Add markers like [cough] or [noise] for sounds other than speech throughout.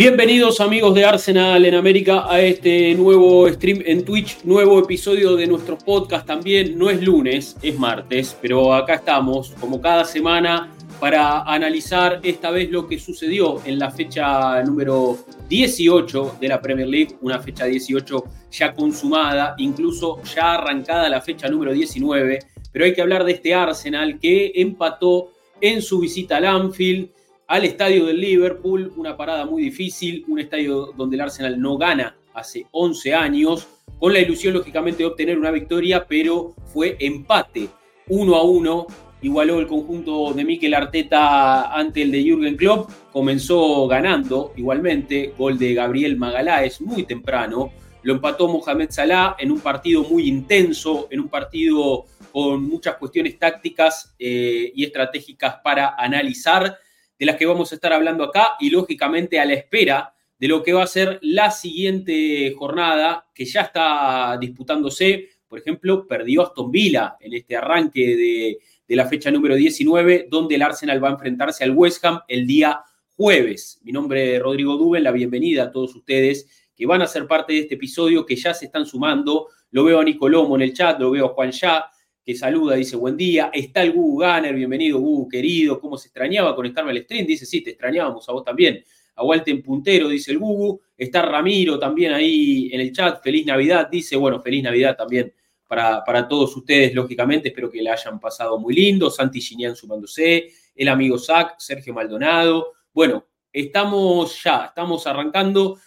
Bienvenidos amigos de Arsenal en América a este nuevo stream en Twitch, nuevo episodio de nuestro podcast también. No es lunes, es martes, pero acá estamos como cada semana para analizar esta vez lo que sucedió en la fecha número 18 de la Premier League, una fecha 18 ya consumada, incluso ya arrancada la fecha número 19, pero hay que hablar de este Arsenal que empató en su visita al Anfield, al estadio del Liverpool, una parada muy difícil, un estadio donde el Arsenal no gana hace 11 años, con la ilusión lógicamente de obtener una victoria, pero fue empate. 1 a 1 igualó el conjunto de Mikel Arteta ante el de Jürgen Klopp, comenzó ganando igualmente, gol de Gabriel Magaláes muy temprano, lo empató Mohamed Salah en un partido muy intenso, en un partido con muchas cuestiones tácticas eh, y estratégicas para analizar, de las que vamos a estar hablando acá y lógicamente a la espera de lo que va a ser la siguiente jornada que ya está disputándose. Por ejemplo, perdió Aston Villa en este arranque de, de la fecha número 19, donde el Arsenal va a enfrentarse al West Ham el día jueves. Mi nombre es Rodrigo Duben, la bienvenida a todos ustedes que van a ser parte de este episodio, que ya se están sumando. Lo veo a Nicolomo en el chat, lo veo a Juan Ya, que saluda, dice buen día. Está el Gugu Gunner, bienvenido Gugu, querido. ¿Cómo se extrañaba conectarme al stream? Dice, sí, te extrañábamos a vos también. A Walter Puntero, dice el Gugu. Está Ramiro también ahí en el chat. Feliz Navidad, dice. Bueno, feliz Navidad también para, todos ustedes, lógicamente. Espero que le hayan pasado muy lindo. Santi Ginian sumándose, el amigo Zach, Sergio Maldonado. Bueno, estamos ya, estamos arrancando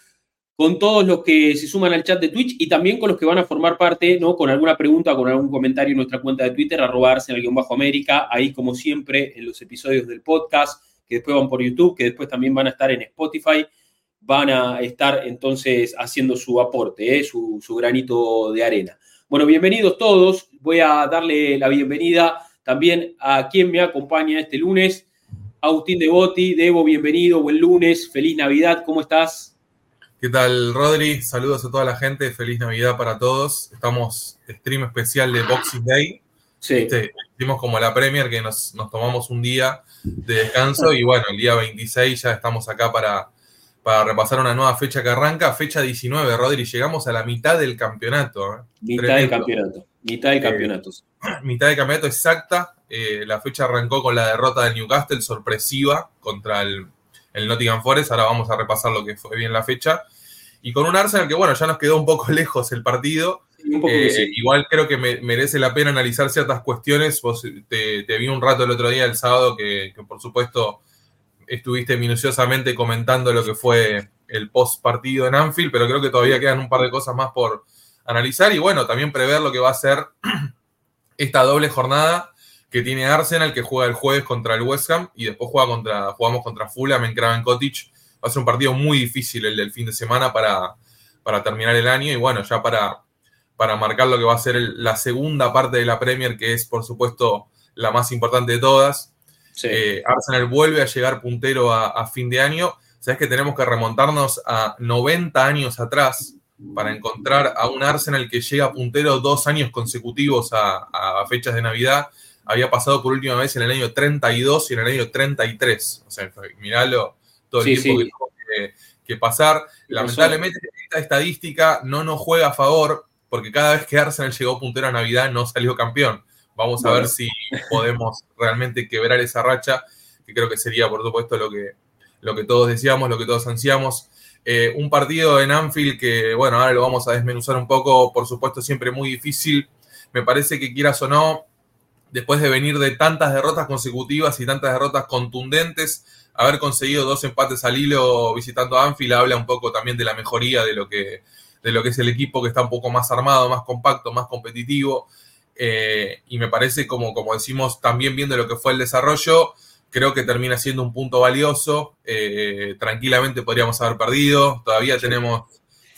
con todos los que se suman al chat de Twitch y también con los que van a formar parte, ¿no? Con alguna pregunta, con algún comentario en nuestra cuenta de Twitter, arroba bajo América, ahí como siempre en los episodios del podcast, que después van por YouTube, que después también van a estar en Spotify, van a estar entonces haciendo su aporte, ¿eh? su, su granito de arena. Bueno, bienvenidos todos. Voy a darle la bienvenida también a quien me acompaña este lunes, Agustín Devoti. Debo, bienvenido, buen lunes, feliz Navidad, ¿cómo estás? ¿Qué tal, Rodri? Saludos a toda la gente, feliz Navidad para todos. Estamos stream especial de Boxing Day. Sí. Este, hicimos como la Premier que nos, nos tomamos un día de descanso y bueno, el día 26 ya estamos acá para para repasar una nueva fecha que arranca, fecha 19, Rodri, llegamos a la mitad del campeonato. ¿eh? Mitad del campeonato, mitad del campeonato. [clears throat] mitad del campeonato exacta, eh, la fecha arrancó con la derrota del Newcastle sorpresiva contra el, Nottingham Forest, ahora vamos a repasar lo que fue bien la fecha, y con un Arsenal que bueno, ya nos quedó un poco [laughs] lejos el partido, eh, igual creo que merece la pena analizar ciertas cuestiones. Vos te, vi un rato el otro día, el sábado, que por supuesto estuviste minuciosamente comentando lo que fue el post partido en Anfield, pero creo que todavía quedan un par de cosas más por analizar y bueno, también prever lo que va a ser [clears throat] esta doble jornada que tiene Arsenal, que juega el jueves contra el West Ham y después juega contra, jugamos contra Fulham en Craven Cottage. Va a ser un partido muy difícil el del fin de semana para, para terminar el año y bueno, ya para, para marcar lo que va a ser la segunda parte de la Premier, que es por supuesto la más importante de todas. Eh, Arsenal vuelve a llegar puntero a, fin de año. Sabes que tenemos que remontarnos a 90 años atrás para encontrar a un Arsenal que llega puntero dos años consecutivos a, fechas de Navidad. Había pasado por última vez en el año 32 y en el año 33. O sea, miralo todo el tiempo que que, pasar. Lamentablemente, esta estadística no nos juega a favor porque cada vez que Arsenal llegó puntero a Navidad no salió campeón. Vamos a ver si podemos realmente quebrar esa racha, que creo que sería, por supuesto, lo que, lo que todos decíamos, lo que todos ansiamos. Eh, un partido en Anfield que, bueno, ahora lo vamos a desmenuzar un poco, por supuesto, siempre muy difícil. Me parece que quieras o no, después de venir de tantas derrotas consecutivas y tantas derrotas contundentes, haber conseguido dos empates al hilo visitando Anfield habla un poco también de la mejoría de lo que, de lo que es el equipo que está un poco más armado, más compacto, más competitivo. Eh, y me parece, como, como decimos, también viendo lo que fue el desarrollo, creo que termina siendo un punto valioso. tranquilamente podríamos haber perdido. Todavía tenemos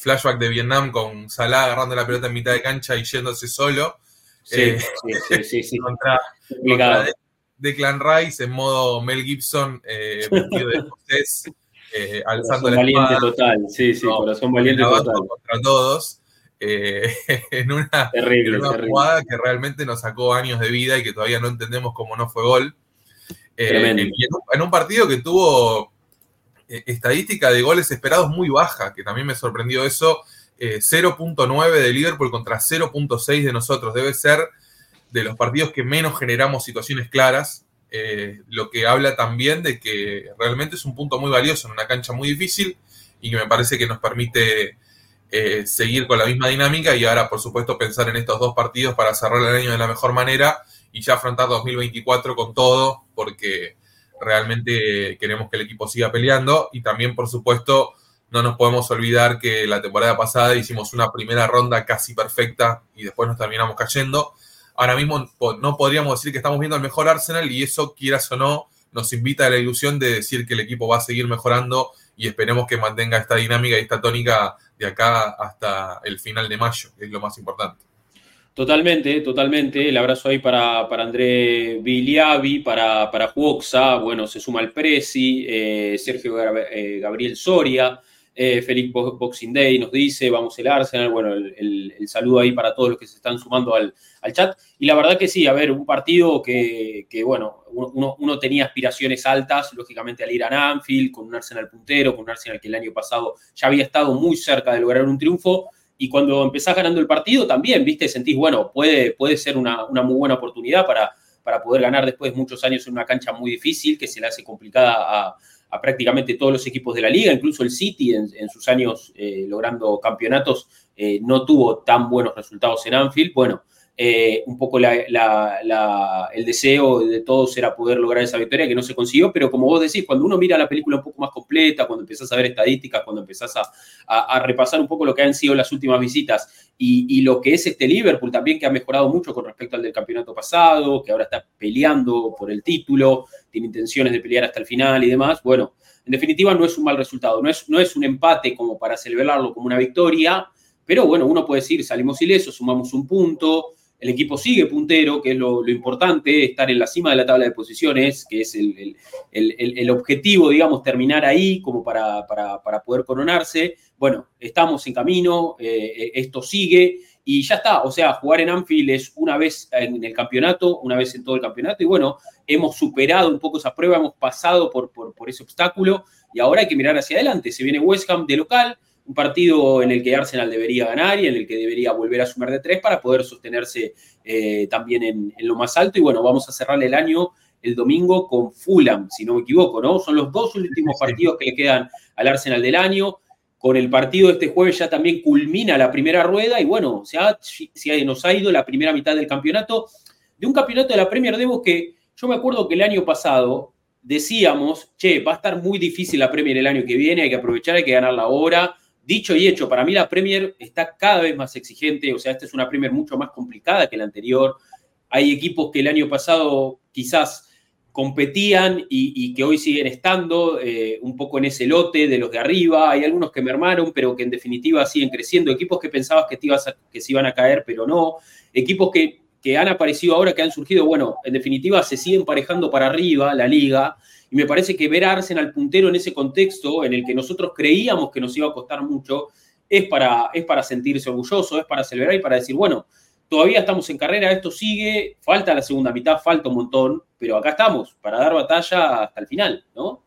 flashback de Vietnam con Salah agarrando la pelota en mitad de cancha y yéndose solo. Sí, sí, sí, sí, [laughs] contra, contra Declan Rice en modo Mel Gibson, eh, [laughs] vestido de escocés, eh, alzando la valiente total, sí, sí, corazón valiente total. Contra todos. Eh, [laughs] en una, terrible, jugada que realmente nos sacó años de vida y que todavía no entendemos cómo no fue gol. Eh, en, en, un, partido que tuvo estadística de goles esperados muy baja, que también me sorprendió eso. 0.9 de Liverpool contra 0.6 de nosotros. Debe ser de los partidos que menos generamos situaciones claras, eh, lo que habla también de que realmente es un punto muy valioso en una cancha muy difícil y que me parece que nos permite eh, seguir con la misma dinámica y ahora, por supuesto, pensar en estos dos partidos para cerrar el año de la mejor manera y ya afrontar 2024 con todo, porque realmente queremos que el equipo siga peleando y también, por supuesto, no nos podemos olvidar que la temporada pasada hicimos una primera ronda casi perfecta y después nos terminamos cayendo ahora mismo no podríamos decir que estamos viendo el mejor Arsenal y eso, quieras o no, nos invita a la ilusión de decir que el equipo va a seguir mejorando y esperemos que mantenga esta dinámica y esta tónica de acá hasta el final de mayo, que es lo más importante. Totalmente, totalmente. El abrazo ahí para, para André Viliavi, para, para Juoxa, bueno, se suma el Presi, eh, Sergio eh, Gabriel Soria, eh, Félix Boxing Day nos dice, vamos el Arsenal, bueno, el, saludo ahí para todos los que se están sumando al, chat. Y la verdad que sí, a ver, un partido que, bueno, uno, tenía aspiraciones altas, lógicamente al ir a Anfield, con un Arsenal puntero, con un Arsenal que el año pasado ya había estado muy cerca de lograr un triunfo. Y cuando empezás ganando el partido también, viste, sentís, bueno, puede, puede ser una, muy buena oportunidad para, para poder ganar después de muchos años en una cancha muy difícil, que se le hace complicada a prácticamente todos los equipos de la liga, incluso el City en, sus años eh, logrando campeonatos eh, no tuvo tan buenos resultados en Anfield. Bueno, eh, un poco el deseo de todos era poder lograr esa victoria que no se consiguió, pero como vos decís, cuando uno mira la película un poco más completa, cuando empezás a ver estadísticas, cuando empezás a, repasar un poco lo que han sido las últimas visitas y, lo que es este Liverpool también, que ha mejorado mucho con respecto al del campeonato pasado, que ahora está peleando por el título, tiene intenciones de pelear hasta el final y demás, bueno, en definitiva no es un mal resultado, no es, no es un empate como para celebrarlo como una victoria, pero bueno, uno puede decir, salimos ilesos, sumamos un punto, el equipo sigue puntero, que es lo, importante, estar en la cima de la tabla de posiciones, que es el, objetivo, digamos, terminar ahí como para, para, poder coronarse. Bueno, estamos en camino, eh, eh, esto sigue y ya está. O sea, jugar en Anfield es una vez en el campeonato, una vez en todo el campeonato y bueno, hemos superado un poco esa prueba, hemos pasado por, por, por ese obstáculo y ahora hay que mirar hacia adelante. Se viene West Ham de local un partido en el que Arsenal debería ganar y en el que debería volver a sumar de tres para poder sostenerse eh, también en, lo más alto. Y bueno, vamos a cerrar el año el domingo con Fulham, si no me equivoco, ¿no? Son los dos últimos partidos que le quedan al Arsenal del año. Con el partido de este jueves ya también culmina la primera rueda y bueno, se, se nos ha ido la primera mitad del campeonato, de un campeonato de la Premier Debo que yo me acuerdo que el año pasado decíamos, che, va a estar muy difícil la Premier el año que viene, hay que aprovechar, hay que ganar la hora, Dicho y hecho, para mí la Premier está cada vez más exigente, o sea, esta es una Premier mucho más complicada que la anterior. Hay equipos que el año pasado quizás competían y, que hoy siguen estando eh, un poco en ese lote de los de arriba. Hay algunos que mermaron, pero que en definitiva siguen creciendo. Equipos que pensabas que, ibas que se iban a caer, pero no. Equipos que, que han aparecido ahora, que han surgido, bueno, en definitiva se siguen parejando para arriba la liga y me parece que ver a Arsenal puntero en ese contexto en el que nosotros creíamos que nos iba a costar mucho, es para, es para sentirse orgulloso, es para celebrar y para decir, bueno, todavía estamos en carrera, esto sigue, falta la segunda mitad, falta un montón, pero acá estamos para dar batalla hasta el final, ¿no?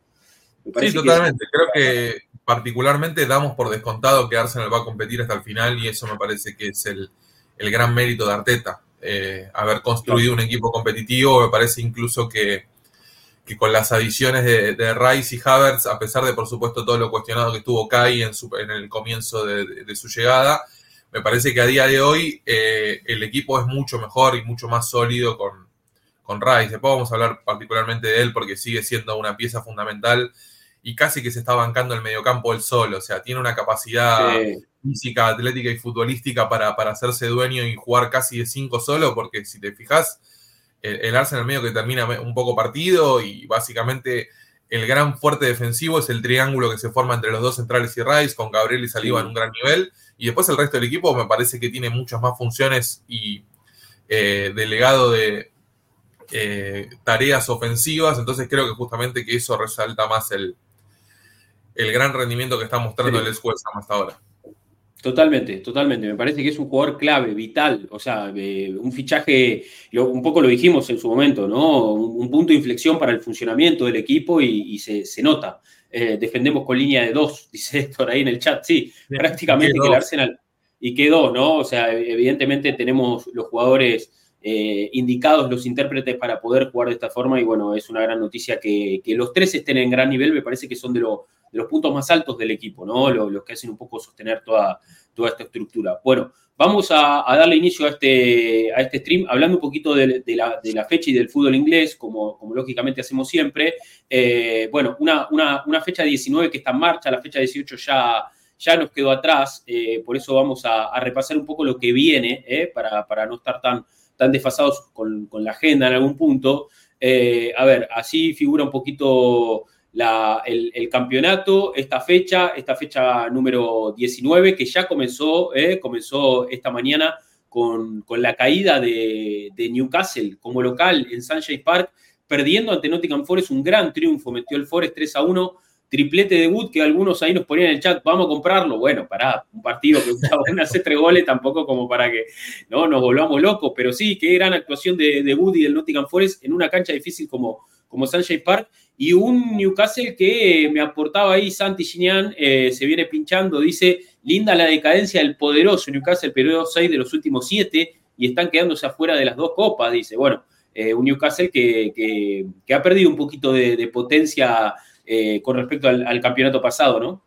Sí, totalmente. Creo que particularmente damos por descontado que Arsenal va a competir hasta el final y eso me parece que es el, gran mérito de Arteta. Eh, haber construido un equipo competitivo, me parece incluso que que con las adiciones de, Rice y Havertz, a pesar de por supuesto todo lo cuestionado que estuvo Kai en, en el comienzo de, su llegada, me parece que a día de hoy eh, el equipo es mucho mejor y mucho más sólido con, con Rice. Después vamos a hablar particularmente de él porque sigue siendo una pieza fundamental y casi que se está bancando el mediocampo él solo. O sea, tiene una capacidad física, atlética y futbolística para, para hacerse dueño y jugar casi de cinco solo, porque si te fijas el, Arsenal medio que termina un poco partido y básicamente el gran fuerte defensivo es el triángulo que se forma entre los dos centrales y Rice, con Gabriel y Saliba en un gran nivel. Y después el resto del equipo me parece que tiene muchas más funciones y eh, delegado de eh, tareas ofensivas. Entonces creo que justamente que eso resalta más el, el gran rendimiento que está mostrando el Escuela hasta ahora. Totalmente, totalmente. Me parece que es un jugador clave, vital. O sea, eh, un fichaje, un poco lo dijimos en su momento, ¿no? Un, punto de inflexión para el funcionamiento del equipo y, se, nota. Eh, defendemos con línea de dos, [laughs] dice Héctor ahí en el chat. Sí, prácticamente que el Arsenal. Y quedó, ¿no? O sea, evidentemente tenemos los jugadores eh, indicados, los intérpretes para poder jugar de esta forma. Y bueno, es una gran noticia que, que los tres estén en gran nivel. Me parece que son de lo de los puntos más altos del equipo, ¿no? Los, que hacen un poco sostener toda, toda esta estructura. Bueno, vamos a, darle inicio a este, a este stream hablando un poquito de, la, fecha y del fútbol inglés, como, como lógicamente hacemos siempre. Eh, bueno, una, una, fecha 19 que está en marcha, la fecha 18 ya, ya nos quedó atrás, eh, por eso vamos a, repasar un poco lo que viene, eh, para, para, no estar tan, tan desfasados con, con la agenda en algún punto. a ver, así figura un poquito el, campeonato, esta fecha, esta fecha número 19, que ya comenzó, eh, comenzó esta mañana con, la caída de, Newcastle como local en Sunshine Park, perdiendo ante Nottingham Forest un gran triunfo, metió el Forest 3 a 1, triplete de Wood, que algunos ahí nos ponían en el chat, vamos a comprarlo. Bueno, para un partido que van a hacer tres goles, tampoco como para que no nos volvamos locos, pero sí, qué gran actuación de, de Wood y del Nottingham Forest en una cancha difícil como, como Sunshine Park y un Newcastle que me aportaba ahí Santi Ginian, eh, se viene pinchando, dice, linda la decadencia del poderoso Newcastle, perdió 6 de los últimos 7 y están quedándose afuera de las dos copas, dice, bueno, eh, un Newcastle que, ha perdido un poquito de, potencia eh, con respecto al, campeonato pasado, ¿no?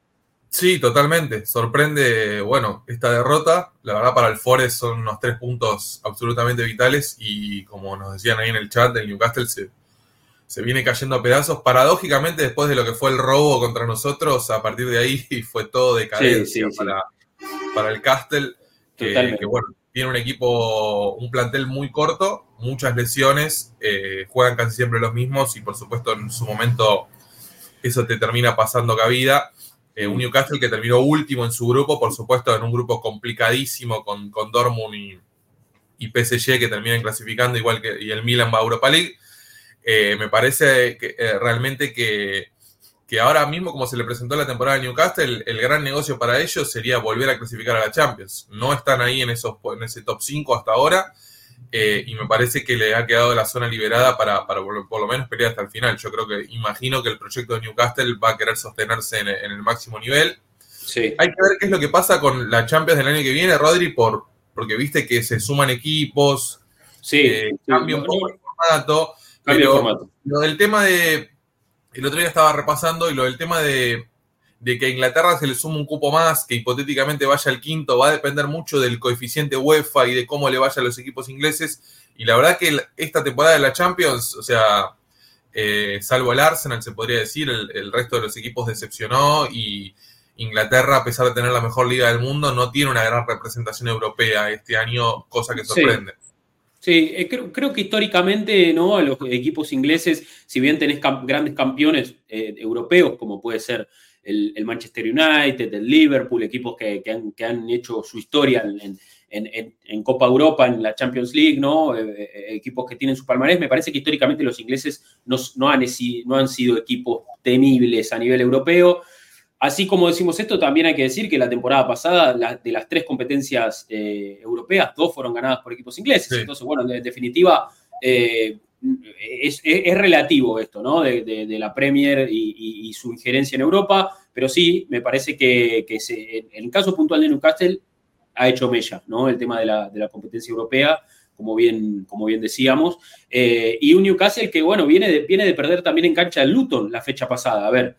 Sí, totalmente. Sorprende, bueno, esta derrota. La verdad, para el Forest son unos tres puntos absolutamente vitales y como nos decían ahí en el chat, el Newcastle se, se viene cayendo a pedazos. Paradójicamente, después de lo que fue el robo contra nosotros, a partir de ahí [laughs] fue todo decadencia Para, para el Castle, que, bueno, tiene un equipo, un plantel muy corto, muchas lesiones, eh, juegan casi siempre los mismos y por supuesto en su momento eso te termina pasando cabida. Eh, un Newcastle que terminó último en su grupo, por supuesto en un grupo complicadísimo con, con Dortmund y, y PSG que terminan clasificando, igual que y el Milan va a Europa League. Eh, me parece que, eh, realmente que, ahora mismo, como se le presentó la temporada de Newcastle, el, gran negocio para ellos sería volver a clasificar a la Champions. No están ahí en, esos, en ese top 5 hasta ahora. Eh, y me parece que le ha quedado la zona liberada para, para por, lo menos pelear hasta el final. Yo creo que imagino que el proyecto de Newcastle va a querer sostenerse en, el máximo nivel. Sí. Hay que ver qué es lo que pasa con la Champions del año que viene, Rodri, por, porque viste que se suman equipos, sí, cambia un poco el formato. Pero lo del tema de. El otro día estaba repasando y lo del tema de, que a Inglaterra se le suma un cupo más, que hipotéticamente vaya al quinto, va a depender mucho del coeficiente UEFA y de cómo le vaya a los equipos ingleses. Y la verdad que esta temporada de la Champions, o sea, eh, salvo el Arsenal, se podría decir, el, resto de los equipos decepcionó y Inglaterra, a pesar de tener la mejor liga del mundo, no tiene una gran representación europea este año, cosa que sorprende. Sí, eh, creo, que históricamente ¿no? los equipos ingleses, si bien tenés grandes campeones eh, europeos, como puede ser el, Manchester United, el Liverpool, equipos que, han, hecho su historia en, Copa Europa, en la Champions League, ¿no? Eh, equipos que tienen su palmarés, me parece que históricamente los ingleses no, no, han, no han sido equipos temibles a nivel europeo. Así como decimos esto, también hay que decir que la temporada pasada, de las tres competencias eh, europeas, dos fueron ganadas por equipos ingleses. Entonces, bueno, en definitiva, eh, es, relativo esto, ¿no? De, la Premier y, su injerencia en Europa, pero sí, me parece que, en el caso puntual de Newcastle ha hecho mella, ¿no? El tema de la, competencia europea, como bien, como bien decíamos. Eh, y un Newcastle que, bueno, viene de, viene de perder también en cancha el Luton la fecha pasada. A ver,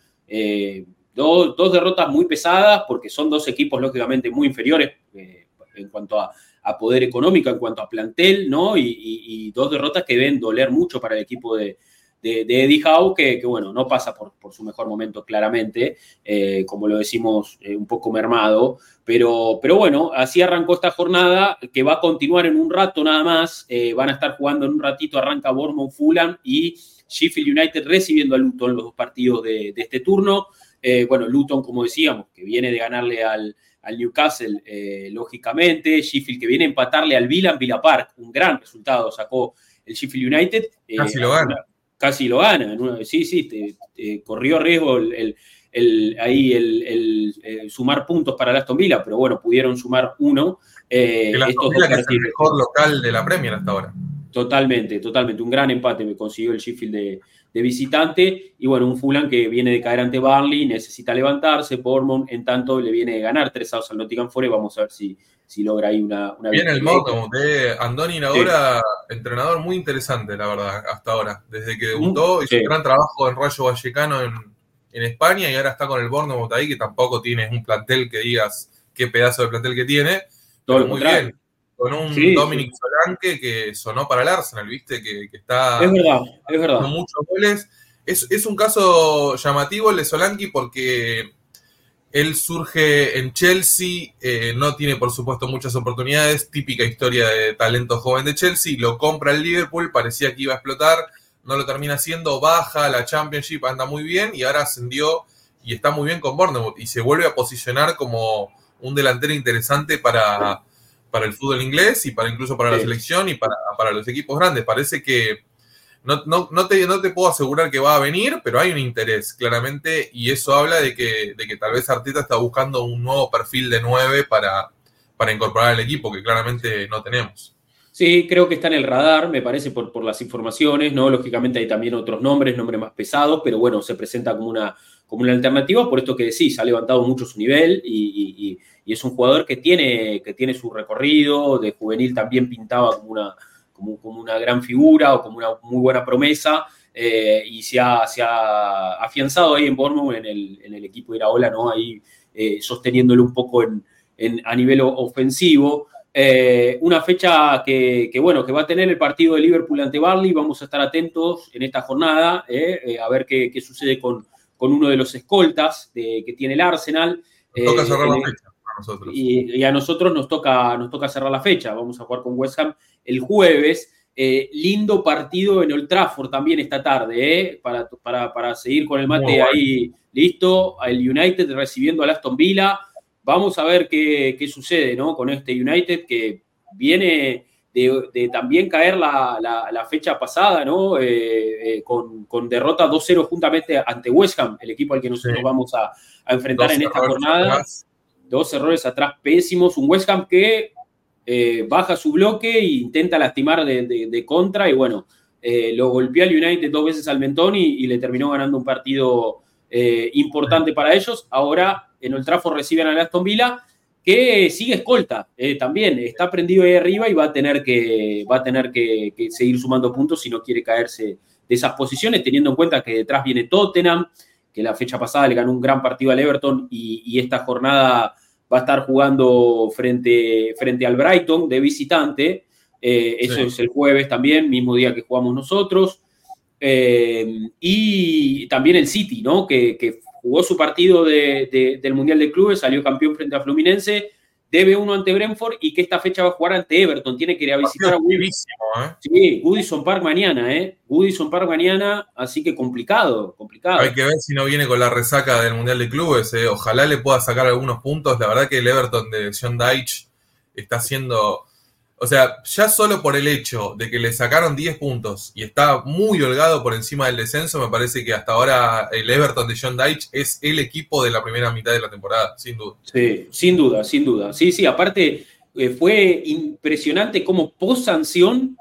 Dos, derrotas muy pesadas porque son dos equipos lógicamente muy inferiores eh, en cuanto a, poder económico, en cuanto a plantel, ¿no? Y, dos derrotas que deben doler mucho para el equipo de, de, Eddie Howe, que, bueno, no pasa por, su mejor momento claramente, eh, como lo decimos, eh, un poco mermado, pero, pero bueno, así arrancó esta jornada, que va a continuar en un rato nada más, van a estar jugando en un ratito, arranca Bournemouth, Fulham y Sheffield United recibiendo a Luton los dos partidos de, este turno. Bueno, Luton, como decíamos, que viene de ganarle al, Newcastle, lógicamente, Sheffield que viene a empatarle al Villa en Villa Park, un gran resultado sacó el Sheffield United. Casi lo gana casi lo gana. Sí, sí, corrió riesgo el, ahí el, sumar puntos para el Aston Villa, pero bueno, pudieron sumar uno. Eh, el Aston Villa que es el mejor local de la Premier hasta ahora. Totalmente, totalmente. Un gran empate me consiguió el Sheffield de, de visitante. Y bueno, un Fulham que viene de caer ante Barley, necesita levantarse. Bournemouth, en tanto, le viene de ganar tres outs al Nottingham Forest. Vamos a ver si, si logra ahí una, una Viene el modo de Andoni ahora entrenador muy interesante, la verdad, hasta ahora. Desde que debutó, hizo un gran trabajo en Rayo Vallecano en, en, España y ahora está con el Bournemouth ahí, que tampoco tiene un plantel que digas qué pedazo de plantel que tiene. Todo muy bien con un Dominic Solanke que sonó para el Arsenal, ¿viste? Que, está es verdad, es verdad. muchos goles. Es, un caso llamativo el de Solanke porque él surge en Chelsea, eh, no tiene por supuesto muchas oportunidades, típica historia de talento joven de Chelsea, lo compra el Liverpool, parecía que iba a explotar, no lo termina haciendo, baja la Championship, anda muy bien y ahora ascendió y está muy bien con Bournemouth y se vuelve a posicionar como un delantero interesante para para el fútbol inglés y para incluso para la selección y para, los equipos grandes. Parece que no, no, te, no te puedo asegurar que va a venir, pero hay un interés claramente y eso habla de que, de que tal vez Arteta está buscando un nuevo perfil de nueve para, para incorporar al equipo que claramente no tenemos. Sí, creo que está en el radar, me parece, por, por las informaciones, ¿no? Lógicamente hay también otros nombres, nombres más pesados, pero bueno, se presenta como una, como una alternativa, por esto que decís, ha levantado mucho su nivel y, es un jugador que tiene, que tiene su recorrido, de juvenil también pintaba como una, como, una gran figura o como una muy buena promesa. Eh, y se ha, se ha, afianzado ahí en Bournemouth en el, en el equipo de Iraola, ¿no? Ahí eh, sosteniéndolo un poco en, a nivel ofensivo. Eh, una fecha que, bueno, que va a tener el partido de Liverpool ante Barley. Vamos a estar atentos en esta jornada a ver qué, qué sucede con, con uno de los escoltas que tiene el Arsenal. Toca cerrar la eh, fecha a nosotros. Y, a nosotros nos toca, nos toca cerrar la fecha. Vamos a jugar con West Ham el jueves. Eh, lindo partido en Old Trafford también esta tarde, eh, para, para, seguir con el mate ahí listo. El United recibiendo al Aston Villa. Vamos a ver qué, qué sucede ¿no? con este United que viene de, también caer la, fecha pasada, ¿no? Eh, eh, con, derrota 2-0 juntamente ante West Ham, el equipo al que nosotros vamos a, enfrentar en esta jornada. Dos errores atrás pésimos. Un West Ham que eh, baja su bloque e intenta lastimar de, contra y bueno, lo golpeó al United dos veces al mentón y, le terminó ganando un partido importante para ellos. Ahora en el Trafford reciben a Aston Villa que sigue escolta eh, también, está prendido ahí arriba y va a tener, que, va a tener que, seguir sumando puntos si no quiere caerse de esas posiciones, teniendo en cuenta que detrás viene Tottenham, que la fecha pasada le ganó un gran partido al Everton y, esta jornada va a estar jugando frente, frente al Brighton de visitante. Eh, eso es el jueves también, mismo día que jugamos nosotros. Eh, y también el City, ¿no? Que, que jugó su partido del Mundial de Clubes, salió campeón frente a Fluminense, debe uno ante Brentford y que esta fecha va a jugar ante Everton. Tiene que ir a visitar a Woodison. ¿eh? Sí, Goodison Park mañana, ¿eh? Goodison Park mañana, así que complicado, complicado. Hay que ver si no viene con la resaca del Mundial de Clubes. ¿eh? Ojalá le pueda sacar algunos puntos. La verdad que el Everton de John Deitch está haciendo o sea, ya solo por el hecho de que le sacaron 10 puntos y está muy holgado por encima del descenso, me parece que hasta ahora el Everton de John Dyche es el equipo de la primera mitad de la temporada, sin duda. Sí, sin duda, sin duda. Sí, sí, aparte eh, fue impresionante cómo post sanción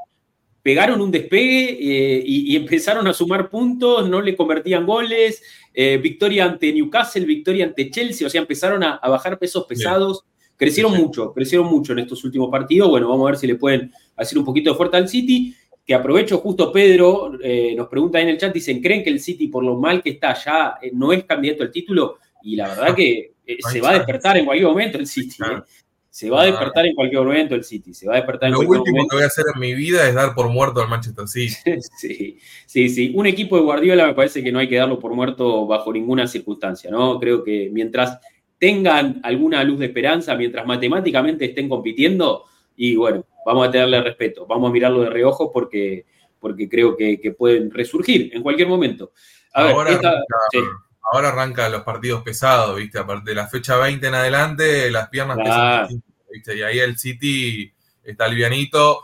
pegaron un despegue eh, y, empezaron a sumar puntos, no le convertían goles, eh, victoria ante Newcastle, victoria ante Chelsea, o sea, empezaron a, bajar pesos pesados. Crecieron mucho, crecieron mucho en estos últimos partidos. Bueno, vamos a ver si le pueden hacer un poquito de fuerza al City. Que aprovecho justo Pedro, eh, nos pregunta en el chat, dicen, ¿creen que el City por lo mal que está ya eh, no es candidato al título? Y la verdad que eh, se va a despertar en cualquier momento el City. Se va a despertar en cualquier momento el City, se va a despertar en Lo cualquier último momento. que voy a hacer en mi vida es dar por muerto al Manchester City. [laughs] Sí, sí, sí. Un equipo de Guardiola me parece que no hay que darlo por muerto bajo ninguna circunstancia, ¿no? Creo que mientras tengan alguna luz de esperanza, mientras matemáticamente estén compitiendo, y bueno, vamos a tenerle respeto, vamos a mirarlo de reojo porque, porque creo que, que pueden resurgir en cualquier momento. A ver, Ahora esta- arranca- sí. Ahora arrancan los partidos pesados, ¿viste? A partir de la fecha 20 en adelante, las piernas pesan distinto, ¿viste? Y ahí el City está livianito.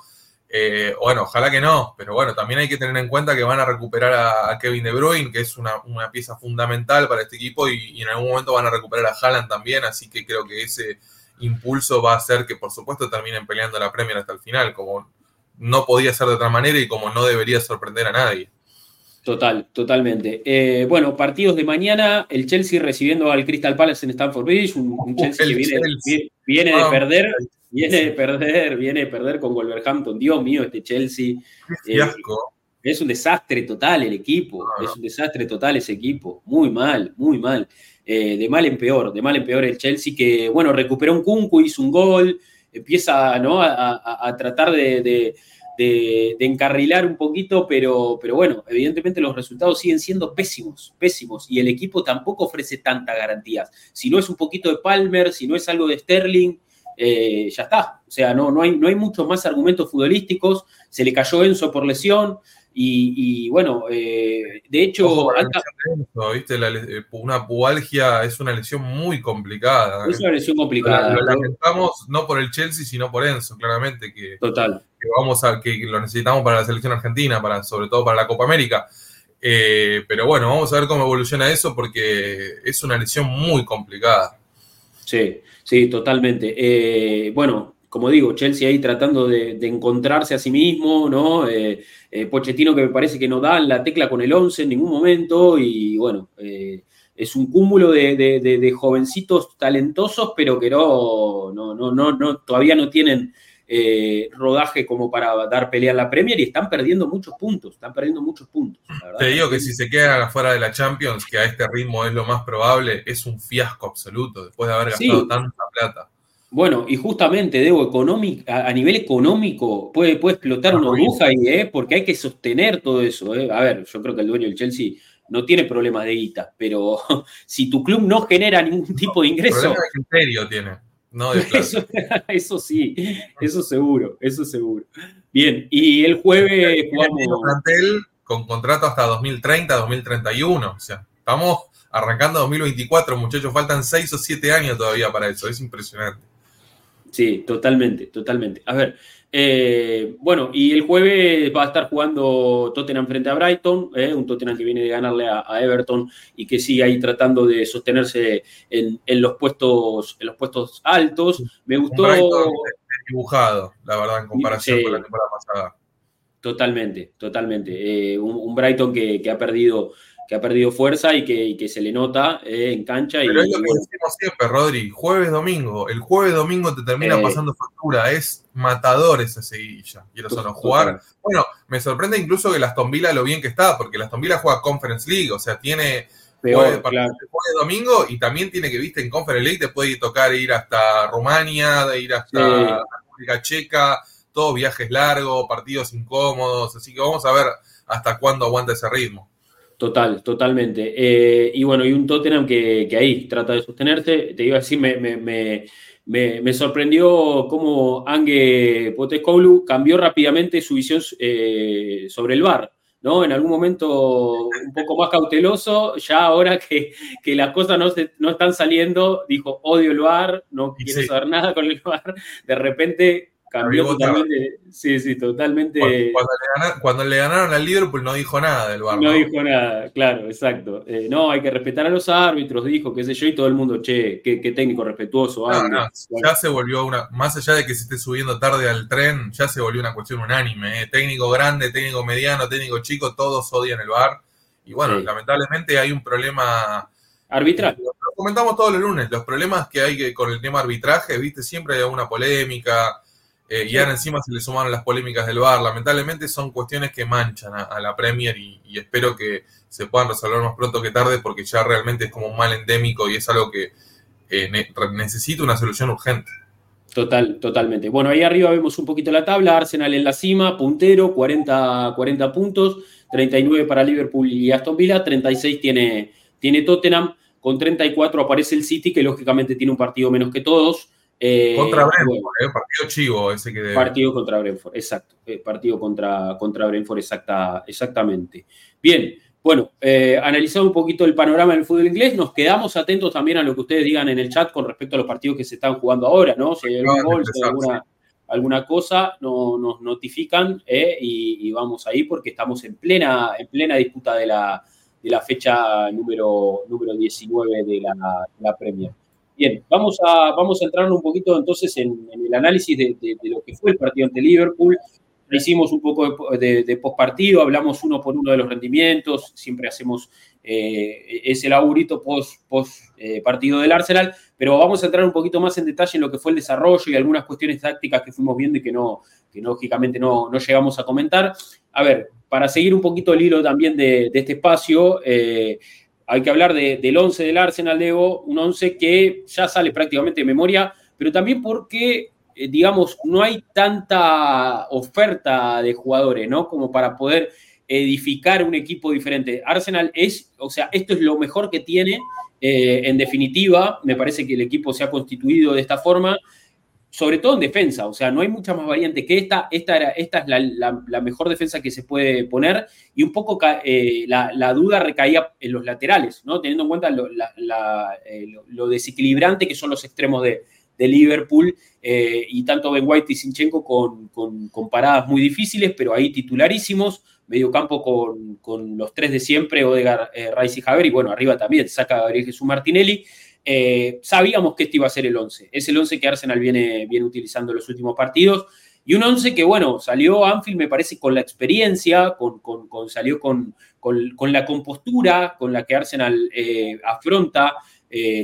Eh, bueno, ojalá que no, pero bueno, también hay que tener en cuenta que van a recuperar a, Kevin De Bruyne, que es una, una pieza fundamental para este equipo, y, y en algún momento van a recuperar a Haaland también, así que creo que ese impulso va a hacer que, por supuesto, terminen peleando la Premier hasta el final, como no podía ser de otra manera y como no debería sorprender a nadie. Total, totalmente. Eh, bueno, partidos de mañana, el Chelsea recibiendo al Crystal Palace en Stamford Bridge, un, un Chelsea el que viene, Chelsea. vi- viene de perder, viene de perder, viene de perder con Wolverhampton. Dios mío, este Chelsea. Fiasco. Es un desastre total el equipo, no. es un desastre total ese equipo, muy mal, muy mal, Eh, de mal en peor, de mal en peor el Chelsea que, bueno, recuperó un Kunku, hizo un gol, empieza ¿no? a, a- a tratar de, de- de- de encarrilar un poquito, pero, pero bueno, evidentemente los resultados siguen siendo pésimos, pésimos, y el equipo tampoco ofrece tantas garantías. Si no es un poquito de Palmer, si no es algo de Sterling, eh, ya está. O sea, no, no, hay, no hay muchos más argumentos futbolísticos. Se le cayó Enzo por lesión. Y, y, bueno, eh, de hecho, Ojo alta- ¿viste? La eh, una pubalgia es una lesión muy complicada. es una lesión complicada. lo lamentamos no por el Chelsea, sino por Enzo, claramente, que, Total. Que vamos a, que lo necesitamos para la selección argentina, para, sobre todo para la Copa América. Eh, pero bueno, vamos a ver cómo evoluciona eso porque es una lesión muy complicada. Sí, sí, totalmente. Eh, bueno, como digo, Chelsea ahí tratando de, encontrarse a sí mismo, ¿no? Eh, eh, Pochettino que me parece que no da la tecla con el 11 en ningún momento y bueno, es un cúmulo de, jovencitos talentosos, pero que no, no, no, no todavía no tienen eh, rodaje como para dar pelea en la Premier y están perdiendo muchos puntos, están perdiendo muchos puntos. la. Te digo que si se quedan afuera de la Champions, que a este ritmo es lo más probable, es un fiasco absoluto después de haber Sí. gastado tanta plata. Bueno, y justamente, Debo, a, a nivel económico puede, puede explotar una burbuja ahí, ¿eh? porque hay que sostener todo eso. ¿eh? A ver, yo creo que el dueño del Chelsea no tiene problemas de guita, pero [laughs] si tu club no genera ningún tipo de ingreso, Problema de criterio tiene, no [laughs] de eso, eso sí, eso seguro, eso seguro. Bien, y el jueves plantel con contrato hasta 2030, 2031. O sea, estamos arrancando 2024, muchachos. Faltan 6 o 7 años todavía para eso. Es impresionante. Sí, totalmente, totalmente. A ver, eh, bueno, y el jueves va a estar jugando Tottenham frente a Brighton, eh, un Tottenham que viene de ganarle a, a Everton y que sigue ahí tratando de sostenerse en, en los puestos en los puestos altos. Me gustó Brighton dibujado, la verdad, en comparación con la temporada pasada. totalmente, totalmente. Eh, un, un Brighton que, que ha perdido que ha perdido fuerza y que, y que se le nota eh, en cancha. y, Pero es lo y que bueno, decimos siempre, Rodri. Jueves, domingo. El jueves, domingo te termina Eh. pasando factura. Es matador esa seguilla. Quiero solo jugar. Bueno, me sorprende incluso que las Villa lo bien que está, porque las Villa juega Conference League. O sea, tiene peor, jueves, claro. jueves, domingo y también tiene que, viste, en Conference League te puede tocar ir hasta Rumania, de ir hasta Sí. la República Checa, todos viajes largos, partidos incómodos, así que vamos a ver hasta cuándo aguanta ese ritmo. Total, totalmente. Eh, y bueno, y un Tottenham que, que ahí trata de sostenerse. Te iba a decir, me, me, me, me, sorprendió cómo Ange Postecoglou cambió rápidamente su visión eh, sobre el VAR. ¿no? En algún momento un poco más cauteloso, ya ahora que, que las cosas no, se, no están saliendo, dijo, odio el VAR, no quiero sí. saber nada con el VAR. De repente cambió totalmente. Sí, sí, totalmente. Cuando, cuando le ganaron, cuando le ganaron al Liverpool no dijo nada del VAR. No ¿no? dijo nada, claro, exacto. Eh, no, hay que respetar a los árbitros, dijo, qué sé yo, y todo el mundo, che, qué, qué técnico respetuoso. No, ya se volvió una, más allá de que se esté subiendo tarde al tren, ya se volvió una cuestión unánime. ¿eh? Técnico grande, técnico mediano, técnico chico, todos odian el VAR. Y bueno, Sí. lamentablemente hay un problema arbitral. Lo comentamos todos los lunes, los problemas que hay que- con el tema arbitraje, viste, siempre hay alguna polémica, eh, y ahora encima se le sumaron las polémicas del VAR. Lamentablemente son cuestiones que manchan a, a la Premier y, y espero que se puedan resolver más pronto que tarde porque ya realmente es como un mal endémico y es algo que eh, ne- necesita una solución urgente. Total, totalmente. Bueno, ahí arriba vemos un poquito la tabla. Arsenal en la cima, puntero, 40, 40 puntos, 39 para Liverpool y Aston Villa, 36 tiene, tiene Tottenham, con 34 aparece el City, que lógicamente tiene un partido menos que todos. Eh, contra Brentford, eh, partido chivo ese que debe. Partido contra Brentford, exacto. Eh, partido contra, contra Brentford, exacta, exactamente. Bien, bueno, analizando un poquito el panorama del fútbol inglés, nos quedamos atentos también a lo que ustedes digan en el chat con respecto a los partidos que se están jugando ahora, ¿no? Si hay algún gol, si hay alguna, cosa, no, nos notifican y, vamos ahí porque estamos en plena, en plena disputa de la, de la fecha número, número 19 de la, la Premier. Bien, vamos a, vamos a entrar un poquito entonces en, el análisis de, lo que fue el partido ante Liverpool, hicimos un poco de, de, postpartido, hablamos uno por uno de los rendimientos, siempre hacemos eh, ese laburito post, post eh, partido del Arsenal, pero vamos a entrar un poquito más en detalle en lo que fue el desarrollo y algunas cuestiones tácticas que fuimos viendo y que, no, que lógicamente no, no llegamos a comentar. A ver, para seguir un poquito el hilo también de, este espacio, eh, hay que hablar del 11 del Arsenal, Diego, un 11 que ya sale prácticamente de memoria, pero también porque eh, digamos, no hay tanta oferta de jugadores, ¿no? Como para poder edificar un equipo diferente. Arsenal es, o sea, esto es lo mejor que tiene. Eh, en definitiva, me parece que el equipo se ha constituido de esta forma, sobre todo en defensa. O sea, no hay mucha más variante que esta. Esta, era, esta es la, mejor defensa que se puede poner. Y un poco eh, la, duda recaía en los laterales, ¿no? Teniendo en cuenta lo desequilibrante que son los extremos de, Liverpool eh, y tanto Ben White y Sinchenko con, con, paradas muy difíciles, pero ahí titularísimos, medio campo con, los tres de siempre, Odegar, eh, Rice y Javier, y bueno, arriba también saca Gabriel Jesús Martinelli. Eh, sabíamos que este iba a ser el 11, es el 11 que Arsenal viene, viene utilizando en los últimos partidos. Y un 11 que, bueno, salió Anfield, me parece, con la experiencia, con, salió con, con, la compostura con la que Arsenal afronta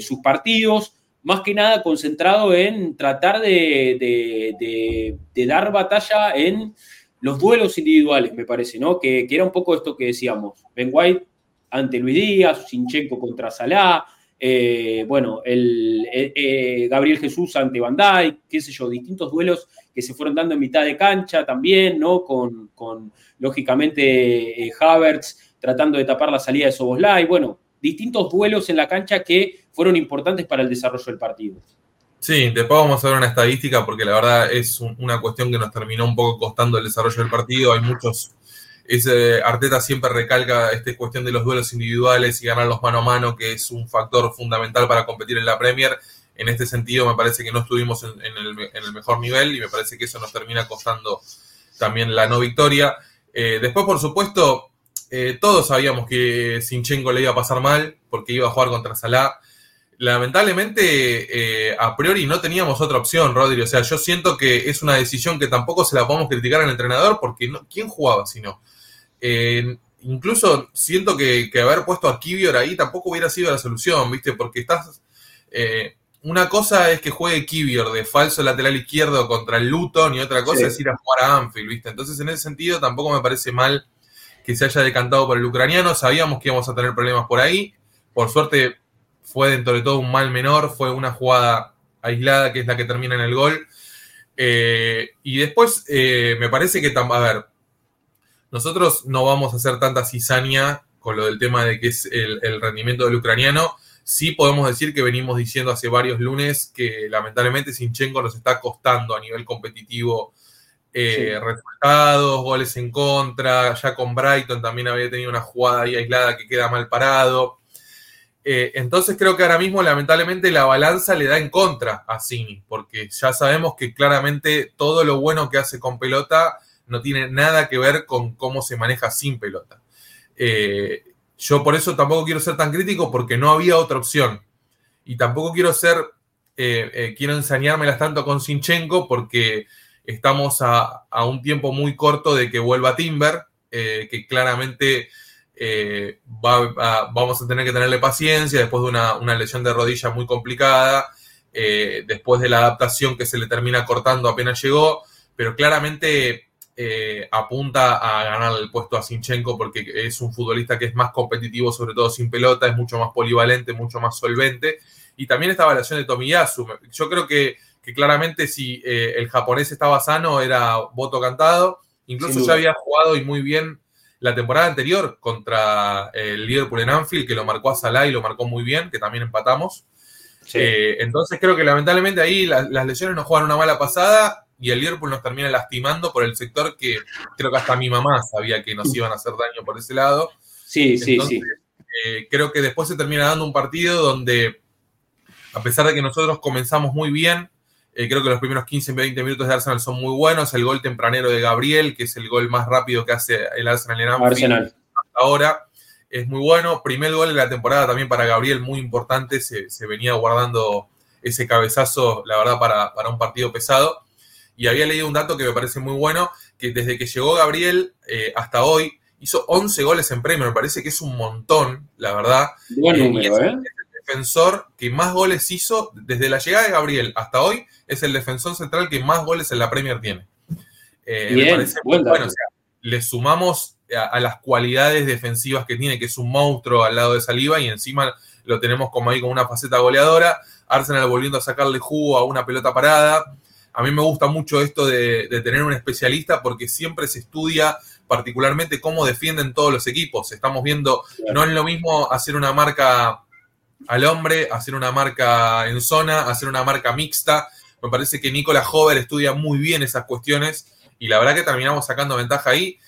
sus partidos más que nada concentrado en tratar de, dar batalla en los duelos individuales, me parece, ¿no? Que, era un poco esto que decíamos. Ben White ante Luis Díaz, Sinchenko contra Salah, eh, bueno, el, eh, eh, Gabriel Jesús ante Dijk, qué sé yo, distintos duelos que se fueron dando en mitad de cancha también, ¿no? Con, lógicamente, Havertz tratando de tapar la salida de Soboslai, bueno, distintos duelos en la cancha que fueron importantes para el desarrollo del partido. Sí, después vamos a ver una estadística porque la verdad es una cuestión que nos terminó un poco costando el desarrollo del partido. Hay muchos. Arteta siempre recalca esta cuestión de los duelos individuales y ganar los mano a mano, que es un factor fundamental para competir en la Premier. En este sentido, me parece que no estuvimos en, el, mejor nivel y me parece que eso nos termina costando también la no victoria. Eh, después, por supuesto, eh, todos sabíamos que Sinchenko le iba a pasar mal porque iba a jugar contra Salah. Lamentablemente, eh, a priori no teníamos otra opción, Rodri. O sea, yo siento que es una decisión que tampoco se la podemos criticar al entrenador porque ¿quién jugaba si no? Eh, incluso siento que, haber puesto a Kivior ahí tampoco hubiera sido la solución, ¿viste? Porque estás... una cosa es que juegue Kivior de falso lateral izquierdo contra el Luton y otra cosa es ir a jugar a Anfield, ¿viste? Entonces, en ese sentido, tampoco me parece mal que se haya decantado por el ucraniano. Sabíamos que íbamos a tener problemas por ahí. Por suerte fue dentro de todo un mal menor, fue una jugada aislada que es la que termina en el gol. Eh, y después eh, me parece que, a ver, nosotros no vamos a hacer tanta cizaña con lo del tema de que es el, el rendimiento del ucraniano. Sí podemos decir que venimos diciendo hace varios lunes que lamentablemente Sinchenko nos está costando a nivel competitivo eh, resultados, goles en contra, ya con Brighton también había tenido una jugada ahí aislada que queda mal parado. Eh, entonces creo que ahora mismo lamentablemente la balanza le da en contra a Cini, porque ya sabemos que claramente todo lo bueno que hace con pelota no tiene nada que ver con cómo se maneja sin pelota. Eh, yo por eso tampoco quiero ser tan crítico porque no había otra opción. Y tampoco quiero ser, quiero ensañármelas tanto con Sinchenko porque Estamos a, un tiempo muy corto de que vuelva Timber, eh, que claramente eh, vamos a tener que tenerle paciencia después de una, lesión de rodilla muy complicada, eh, después de la adaptación que se le termina cortando apenas llegó, pero claramente apunta a ganar el puesto a Sinchenko porque es un futbolista que es más competitivo, sobre todo sin pelota, es mucho más polivalente, mucho más solvente. Y también esta evaluación de Tomiyasu. Yo creo que que claramente si eh, el japonés estaba sano era voto cantado. Incluso ya había jugado y muy bien la temporada anterior contra el Liverpool en Anfield, que lo marcó a Salah y lo marcó muy bien, que también empatamos. Eh, entonces creo que lamentablemente ahí las, lesiones nos juegan una mala pasada y el Liverpool nos termina lastimando por el sector que creo que hasta mi mamá sabía que nos iban a hacer daño por ese lado. Sí, sí, sí. Eh, creo que después se termina dando un partido donde, a pesar de que nosotros comenzamos muy bien, eh, creo que los primeros 15-20 minutos de Arsenal son muy buenos. El gol tempranero de Gabriel, que es el gol más rápido que hace el Arsenal en Anfield hasta ahora es muy bueno. Primer gol de la temporada también para Gabriel, muy importante. Se, venía guardando ese cabezazo, la verdad, para, un partido pesado. Y había leído un dato que me parece muy bueno, que desde que llegó Gabriel eh, hasta hoy, hizo 11 goles en premio. Me parece que es un montón, la verdad. Buen eh, número, ¿eh? es el defensor que más goles hizo desde la llegada de Gabriel hasta hoy. Es el defensor central que más goles en la Premier tiene. me parece muy bueno. O sea, le sumamos a, las cualidades defensivas que tiene, que es un monstruo al lado de Saliba, y encima lo tenemos como ahí con una faceta goleadora. Arsenal volviendo a sacarle jugo a una pelota parada. A mí me gusta mucho esto de, tener un especialista porque siempre se estudia particularmente cómo defienden todos los equipos. Estamos viendo, no es lo mismo hacer una marca al hombre, hacer una marca en zona, hacer una marca mixta. Me parece que Nicolás Hover estudia muy bien esas cuestiones y la verdad que terminamos sacando ventaja ahí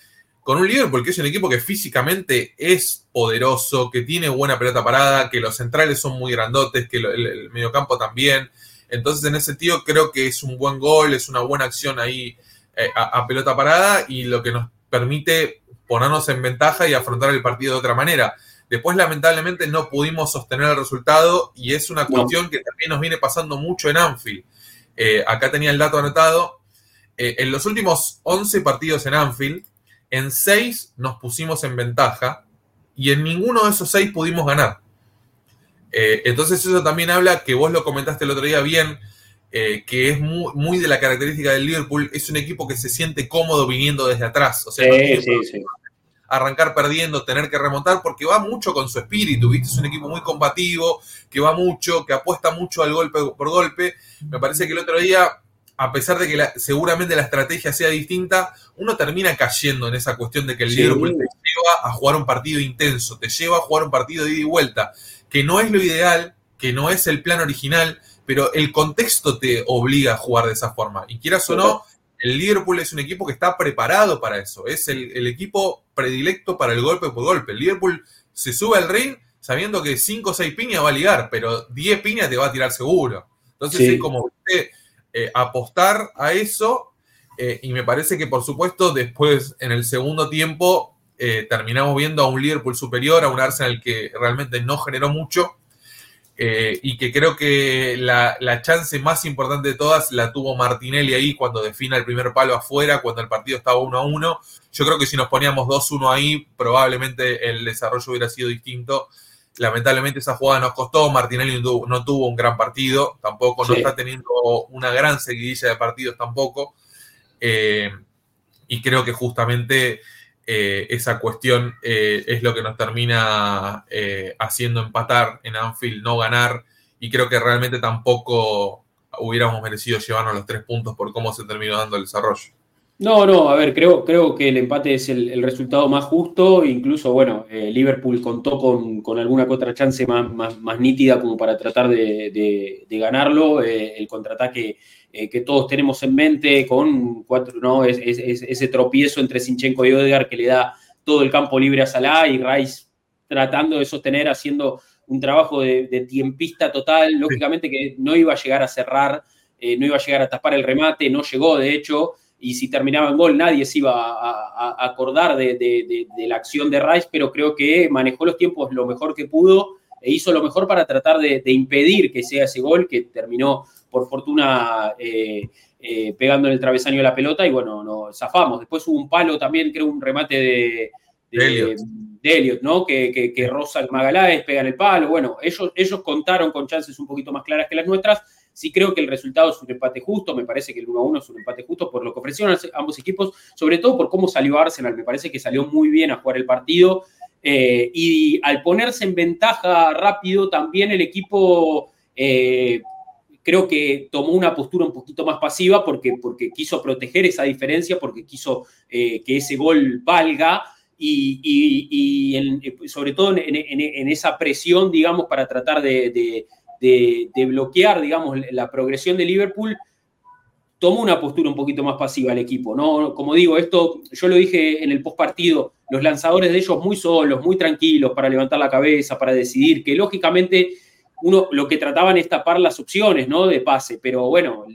con un Liverpool que es un equipo que físicamente es poderoso, que tiene buena pelota parada, que los centrales son muy grandotes, que el, mediocampo también. Entonces, en ese sentido, creo que es un buen gol, es una buena acción ahí eh, a, pelota parada y lo que nos permite ponernos en ventaja y afrontar el partido de otra manera. Después, lamentablemente, no pudimos sostener el resultado y es una cuestión que también nos viene pasando mucho en Anfield. Eh, acá tenía el dato anotado. Eh, en los últimos 11 partidos en Anfield, en seis nos pusimos en ventaja y en ninguno de esos seis pudimos ganar. Eh, entonces eso también habla, que vos lo comentaste el otro día bien, eh, que es muy, de la característica del Liverpool, es un equipo que se siente cómodo viniendo desde atrás. O sea, arrancar perdiendo, tener que remontar, porque va mucho con su espíritu, ¿viste? Es un equipo muy combativo, que va mucho, que apuesta mucho al golpe por golpe. Me parece que el otro día a pesar de que seguramente la estrategia sea distinta, uno termina cayendo en esa cuestión de que el Liverpool te lleva a jugar un partido intenso, te lleva a jugar un partido de ida y vuelta, que no es lo ideal, que no es el plan original, pero el contexto te obliga a jugar de esa forma. Y quieras o no, el Liverpool es un equipo que está preparado para eso, es el, equipo predilecto para el golpe por golpe. El Liverpool se sube al ring sabiendo que 5 o 6 piñas va a ligar, pero 10 piñas te va a tirar seguro. Entonces es como... Eh, apostar a eso eh, y me parece que por supuesto después en el segundo tiempo eh, terminamos viendo a un Liverpool superior, a un Arsenal que realmente no generó mucho y que creo que la, chance más importante de todas la tuvo Martinelli ahí cuando defina el primer palo afuera, cuando el partido estaba 1 a 1. Yo creo que si nos poníamos 2-1 ahí, probablemente el desarrollo hubiera sido distinto Lamentablemente esa jugada nos costó, Martinelli no tuvo, un gran partido, tampoco, no está teniendo una gran seguidilla de partidos tampoco. Eh, y creo que justamente eh, esa cuestión eh, es lo que nos termina haciendo empatar en Anfield, no ganar. Y creo que realmente tampoco hubiéramos merecido llevarnos los tres puntos por cómo se terminó dando el desarrollo. No, no, a ver, creo, creo que el empate es el, resultado más justo. Incluso, bueno, eh, Liverpool contó con, alguna otra chance más, más, nítida como para tratar de, ganarlo. Eh, el contraataque eh, que todos tenemos en mente con cuatro, ¿no? Es, ese tropiezo entre Sinchenko y Odegaard que le da todo el campo libre a Salah y Rice tratando de sostener, haciendo un trabajo de, tiempista total. Lógicamente que no iba a llegar a cerrar, no iba a llegar a tapar el remate, no llegó, de hecho y si terminaba en gol nadie se iba a, acordar de, la acción de Rice, pero creo que manejó los tiempos lo mejor que pudo e hizo lo mejor para tratar de, impedir que sea ese gol que terminó por fortuna eh, eh, pegando en el travesaño de la pelota y bueno, no zafamos. Después hubo un palo también, creo un remate de, Elliot. ¿no? Que, que, que Rosa Magaláes pega en el palo. Bueno, ellos, ellos contaron con chances un poquito más claras que las nuestras Sí creo que el resultado es un empate justo, me parece que el 1-1 es un empate justo por lo que ofrecieron ambos equipos, sobre todo por cómo salió Arsenal, me parece que salió muy bien a jugar el partido eh, y al ponerse en ventaja rápido también el equipo... Eh, creo que tomó una postura un poquito más pasiva porque, porque quiso proteger esa diferencia, porque quiso que ese gol valga y, sobre todo en, esa presión, digamos, para tratar de, bloquear, digamos, la progresión de Liverpool, tomó una postura un poquito más pasiva al equipo, ¿no? Como digo, esto yo lo dije en el postpartido, los lanzadores de ellos muy solos, muy tranquilos para levantar la cabeza, para decidir, que lógicamente uno lo que trataban es tapar las opciones, ¿no? De pase, pero bueno,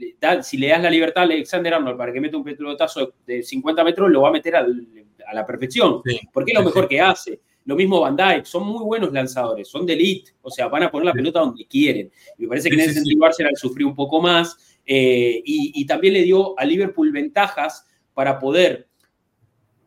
si le das la libertad a Alexander Arnold para que meta un pelotazo de 50 metros, lo va a meter al a la perfección, porque es lo mejor que hace. Lo mismo Van Dijk, son muy buenos lanzadores, son de elite, o sea, van a poner la pelota donde quieren. me parece que en ese sentido Arsenal sufrió un poco más eh, y, también le dio a Liverpool ventajas para poder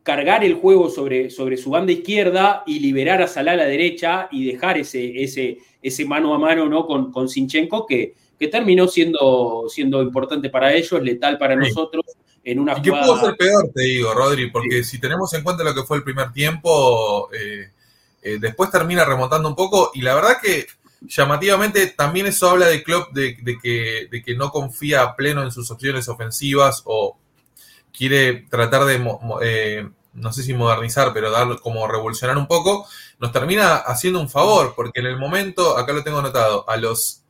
cargar el juego sobre, sobre su banda izquierda y liberar a Salah a la derecha y dejar ese, ese, ese mano a mano ¿no? con, con Sinchenko que, que terminó siendo, siendo importante para ellos, letal para nosotros en una y que pudo ser peor, te digo, Rodri, porque si tenemos en cuenta lo que fue el primer tiempo, eh, eh, después termina remontando un poco y la verdad que llamativamente también eso habla de Klopp de, que, de que no confía a pleno en sus opciones ofensivas o quiere tratar de, eh, no sé si modernizar, pero dar como revolucionar un poco, nos termina haciendo un favor, porque en el momento, acá lo tengo anotado, a los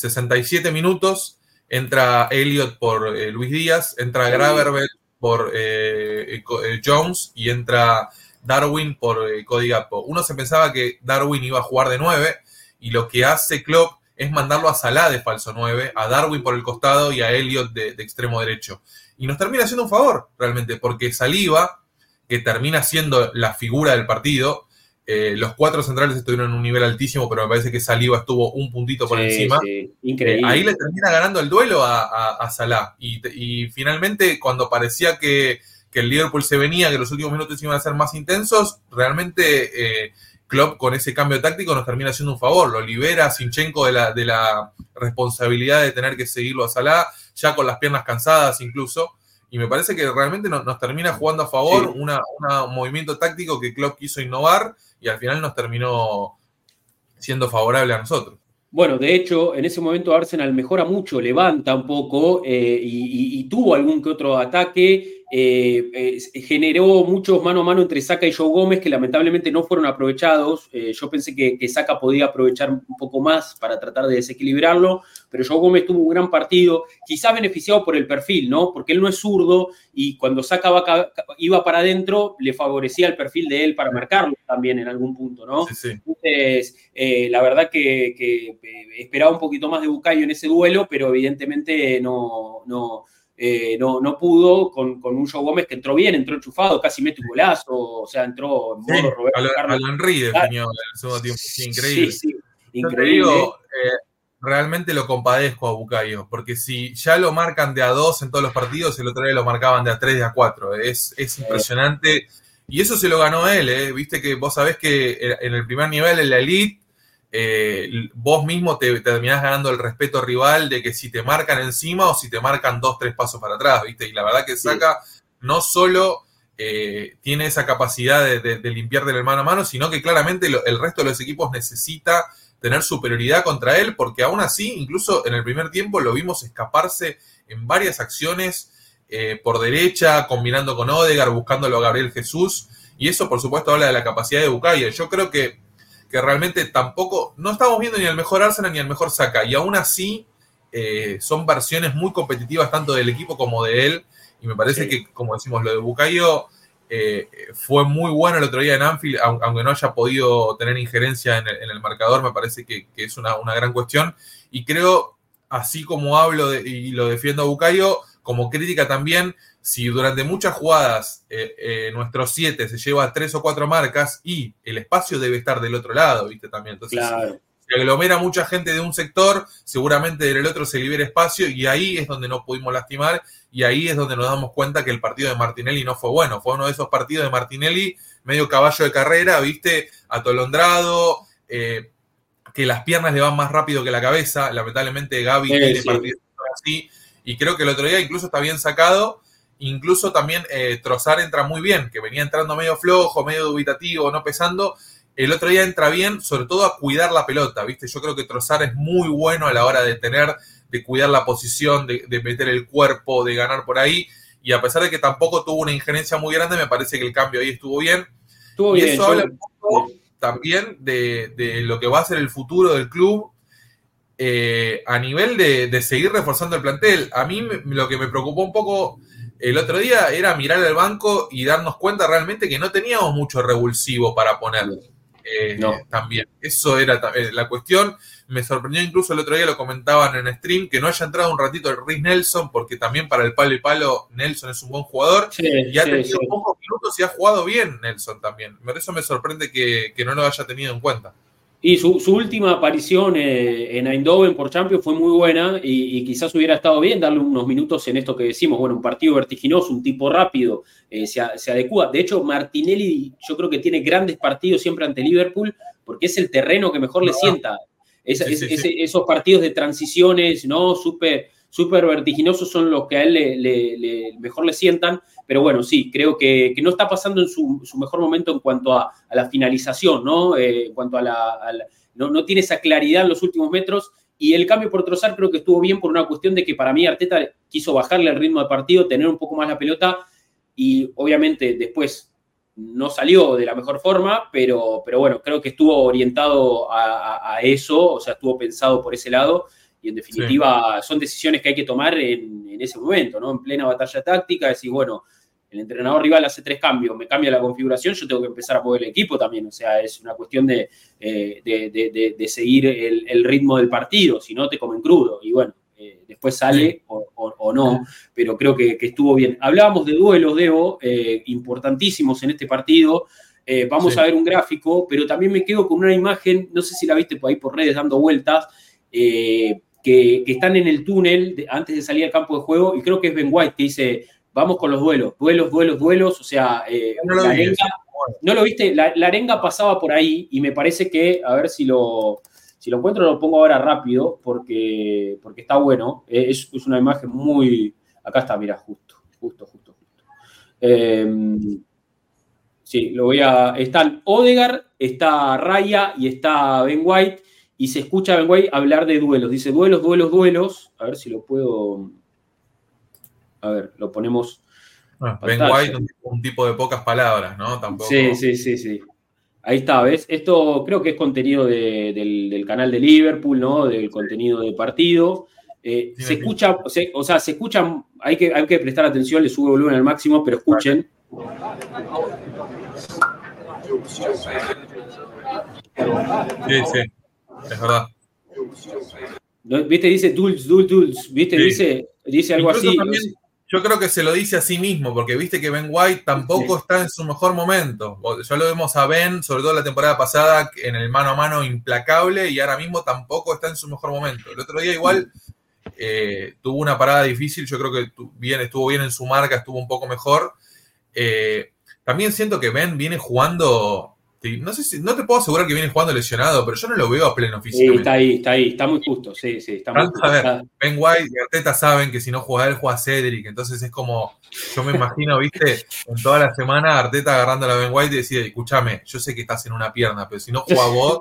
67 minutos, entra Elliot por eh, Luis Díaz, entra Graverberg por eh, eh, Jones y entra Darwin por Cody Gappo. Uno se pensaba que Darwin iba a jugar de 9 y lo que hace Klopp es mandarlo a Salah de falso 9, a Darwin por el costado y a Elliot de, de extremo derecho. Y nos termina haciendo un favor, realmente, porque Saliva, que termina siendo la figura del partido, eh, los cuatro centrales estuvieron en un nivel altísimo, pero me parece que Saliba estuvo un puntito por encima. increíble. ahí le termina ganando el duelo a, Salah. Y, finalmente, cuando parecía que, el Liverpool se venía, que los últimos minutos iban a ser más intensos, realmente eh, Klopp con ese cambio táctico nos termina haciendo un favor. Lo libera a Sinchenko de la, de la responsabilidad de tener que seguirlo a Salah, ya con las piernas cansadas incluso y me parece que realmente nos, termina jugando a favor un movimiento táctico que Klopp quiso innovar y al final nos terminó siendo favorable a nosotros. Bueno, de hecho, en ese momento Arsenal mejora mucho, levanta un poco eh, y, tuvo algún que otro ataque eh, generó muchos mano a mano entre Saca y Joe Gómez que lamentablemente no fueron aprovechados. Eh, yo pensé que, que, Saca podía aprovechar un poco más para tratar de desequilibrarlo, pero Joe Gómez tuvo un gran partido, quizás beneficiado por el perfil, ¿no? Porque él no es zurdo y cuando Saca iba para adentro le favorecía el perfil de él para marcarlo también en algún punto, ¿no? Entonces, la verdad que, esperaba un poquito más de Bucayo en ese duelo, pero evidentemente no, no eh, no, no pudo con, un Joe Gómez que entró bien, entró enchufado, casi mete un golazo, o sea, entró en modo Roberto a Carlos. Definió el segundo tiempo, increíble. Sí, increíble. Eh, realmente lo compadezco a Bucayo, porque si ya lo marcan de a dos en todos los partidos, el otro día lo marcaban de a tres, de a cuatro. Es, es impresionante. Y eso se lo ganó él, ¿eh? Viste que vos sabés que en el primer nivel, en la elite, eh, vos mismo te, terminás ganando el respeto rival de que si te marcan encima o si te marcan dos, tres pasos para atrás, ¿viste? Y la verdad que Saca no solo eh, tiene esa capacidad de, limpiar de mano a mano, sino que claramente el resto de los equipos necesita tener superioridad contra él, porque aún así, incluso en el primer tiempo lo vimos escaparse en varias acciones eh, por derecha, combinando con Odegar, buscándolo a Gabriel Jesús, y eso por supuesto habla de la capacidad de Bucaya. Yo creo que que realmente tampoco, no estamos viendo ni el mejor Arsenal ni el mejor Saka, y aún así eh, son versiones muy competitivas tanto del equipo como de él, y me parece que, como decimos, lo de Bucayo eh, fue muy bueno el otro día en Anfield, aunque no haya podido tener injerencia en el, marcador, me parece que, es una, gran cuestión, y creo, así como hablo y lo defiendo a Bucayo, como crítica también, si durante muchas jugadas eh, eh, nuestro 7 se lleva tres o cuatro marcas y el espacio debe estar del otro lado, ¿viste? También. Entonces, si aglomera mucha gente de un sector, seguramente del otro se libera espacio y ahí es donde no pudimos lastimar y ahí es donde nos damos cuenta que el partido de Martinelli no fue bueno. Fue uno de esos partidos de Martinelli, medio caballo de carrera, ¿viste? Atolondrado. Eh, que las piernas le van más rápido que la cabeza. Lamentablemente Gaby tiene partidos así. Y creo que el otro día incluso está bien sacado Incluso también eh, Trozar entra muy bien, que venía entrando medio flojo, medio dubitativo, no pesando. El otro día entra bien, sobre todo a cuidar la pelota, ¿viste? Yo creo que Trozar es muy bueno a la hora de tener de cuidar la posición, de, meter el cuerpo, de ganar por ahí. Y a pesar de que tampoco tuvo una injerencia muy grande, me parece que el cambio ahí estuvo bien. Estuvo y eso habla un poco también de, lo que va a ser el futuro del club eh, a nivel de, seguir reforzando el plantel. A mí lo que me preocupó un poco el otro día era mirar el banco y darnos cuenta realmente que no teníamos mucho revulsivo para poner. Eh, también. Eso era eh, la cuestión. Me sorprendió incluso el otro día, lo comentaban en stream, que no haya entrado un ratito el Riz Nelson, porque también para el palo y palo Nelson es un buen jugador. y ha tenido pocos minutos y ha jugado bien Nelson también. Por eso me sorprende que no lo haya tenido en cuenta. Y su, última aparición eh, en Eindhoven por Champions fue muy buena y, quizás hubiera estado bien darle unos minutos en esto que decimos. Bueno, un partido vertiginoso, un tipo rápido, eh, se, adecua. De hecho, Martinelli yo creo que tiene grandes partidos siempre ante Liverpool porque es el terreno que mejor le sienta. esos partidos de transiciones, ¿no? Súper super vertiginosos son los que a él le, mejor le sientan. Pero bueno, sí, creo que, no está pasando en su, mejor momento en cuanto a, la finalización, ¿no? Eh, en cuanto a la. no, tiene esa claridad en los últimos metros. Y el cambio por Trozar creo que estuvo bien por una cuestión de que para mí Arteta quiso bajarle el ritmo del partido, tener un poco más la pelota y obviamente después no salió de la mejor forma, pero, pero bueno, creo que estuvo orientado a, eso, o sea, estuvo pensado por ese lado y en definitiva son decisiones que hay que tomar en, en, ese momento, ¿no? En plena batalla táctica, decir, bueno, el entrenador rival hace tres cambios, me cambia la configuración, yo tengo que empezar a poner el equipo también. O sea, es una cuestión de, eh, de, seguir el, ritmo del partido, si no te comen crudo. Y bueno, eh, después sale o, no, pero creo que, estuvo bien. Hablábamos de duelos, Debo, eh, importantísimos en este partido. vamos a ver un gráfico, pero también me quedo con una imagen, no sé si la viste por ahí por redes dando vueltas. Que, que, están en el túnel antes de salir al campo de juego, y creo que es Ben White que dice, vamos con los duelos, duelos, duelos, duelos, o sea, eh, no, lo la arenga, no lo viste, la, arenga pasaba por ahí y me parece que, a ver si lo, si lo encuentro, lo pongo ahora rápido porque, porque está bueno, eh, es, es, una imagen muy, acá está, mira, justo, justo, justo, justo. Em, sí, lo voy a, están Odegar, está Raya y está Ben White y se escucha a Ben White hablar de duelos, dice duelos, duelos, duelos, a ver si lo puedo a ver, lo ponemos. Ah, ben White, un, tipo de pocas palabras, ¿no? Tampoco... Sí, sí, sí, sí. Ahí está, ¿ves? Esto creo que es contenido del, canal de Liverpool, ¿no? Del contenido de partido. Eh, se escucha, o sea, se escuchan, hay que, hay que prestar atención, le sube volumen al máximo, pero escuchen. Sí, sí, es verdad. ¿Viste? Dice Dulce, Dulce, Dulce, ¿viste? Dice, dice algo así. Yo creo que se lo dice a sí mismo, porque viste que Ben White tampoco está en su mejor momento. Ya lo vemos a Ben, sobre todo la temporada pasada, en el mano a mano implacable, y ahora mismo tampoco está en su mejor momento. El otro día igual eh, tuvo una parada difícil, yo creo que bien, estuvo bien en su marca, estuvo un poco mejor. Eh, también siento que Ben viene jugando no sé si, no te puedo asegurar que viene jugando lesionado, pero yo no lo veo a pleno físicamente. Sí, está ahí, está ahí, está muy justo, sí, sí, está muy justo. A ver, Ben White y Arteta saben que si no juega él, juega Cedric, entonces es como, yo me imagino, viste, en toda la semana Arteta agarrando a la Ben White y decide, escúchame, yo sé que estás en una pierna, pero si no juega [laughs] vos,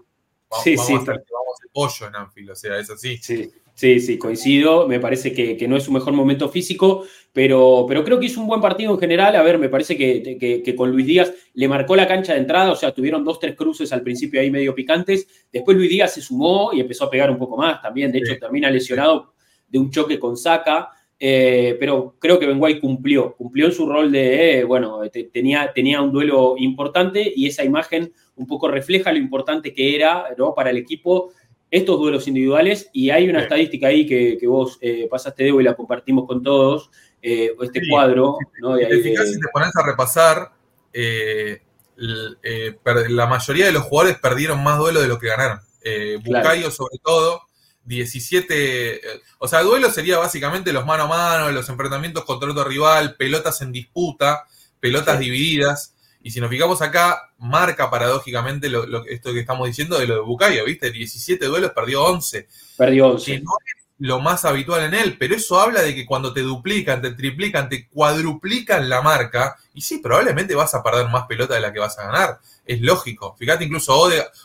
vamos, sí, sí, a hacer vamos el pollo en Anfield, o sea, es así. Sí. Sí, sí, coincido. Me parece que, no es su mejor momento físico, pero, pero creo que hizo un buen partido en general. A ver, me parece que, con Luis Díaz le marcó la cancha de entrada, o sea, tuvieron dos, tres cruces al principio ahí medio picantes. Después Luis Díaz se sumó y empezó a pegar un poco más también. De hecho, termina lesionado de un choque con Saca. Eh, pero creo que Benguay cumplió, cumplió en su rol de, eh, bueno, tenía, tenía un duelo importante y esa imagen un poco refleja lo importante que era ¿no? para el equipo estos duelos individuales y hay una estadística ahí que, vos eh, pasaste, Debo, y la compartimos con todos, eh, este cuadro. ¿no? si te pones a repasar, eh, la mayoría de los jugadores perdieron más duelos de lo que ganaron. Bucayo sobre todo, 17, o sea, duelo sería básicamente los mano a mano, los enfrentamientos contra otro rival, pelotas en disputa, pelotas divididas. Y si nos fijamos acá, marca paradójicamente lo, esto que estamos diciendo de lo de Bucayo, ¿viste? 17 duelos, perdió 11. Perdió 11. lo más habitual en él, pero eso habla de que cuando te duplican, te triplican, te cuadruplican la marca, y sí, probablemente vas a perder más pelota de la que vas a ganar. Es lógico. Fíjate, incluso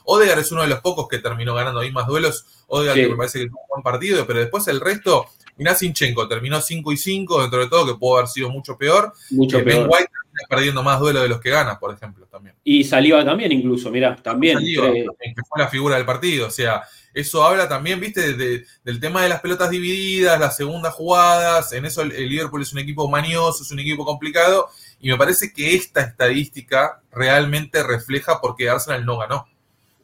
Odegaard es uno de los pocos que terminó ganando ahí más duelos. Odegaard que me parece que tuvo un buen partido, pero después el resto, mirá Sinchenko, terminó 5 y 5, dentro de todo, que pudo haber sido mucho peor. Mucho Eh, peor. Ben White perdiendo más duelos de los que gana, por ejemplo, también. Y Saliba también, incluso, mirá, también. Saliba, eh, que fue la figura del partido. O sea, eso habla también, viste, de- del tema de las pelotas divididas, las segundas jugadas. En eso el, el Liverpool es un equipo manioso, es un equipo complicado. Y me parece que esta estadística realmente refleja por qué Arsenal no ganó.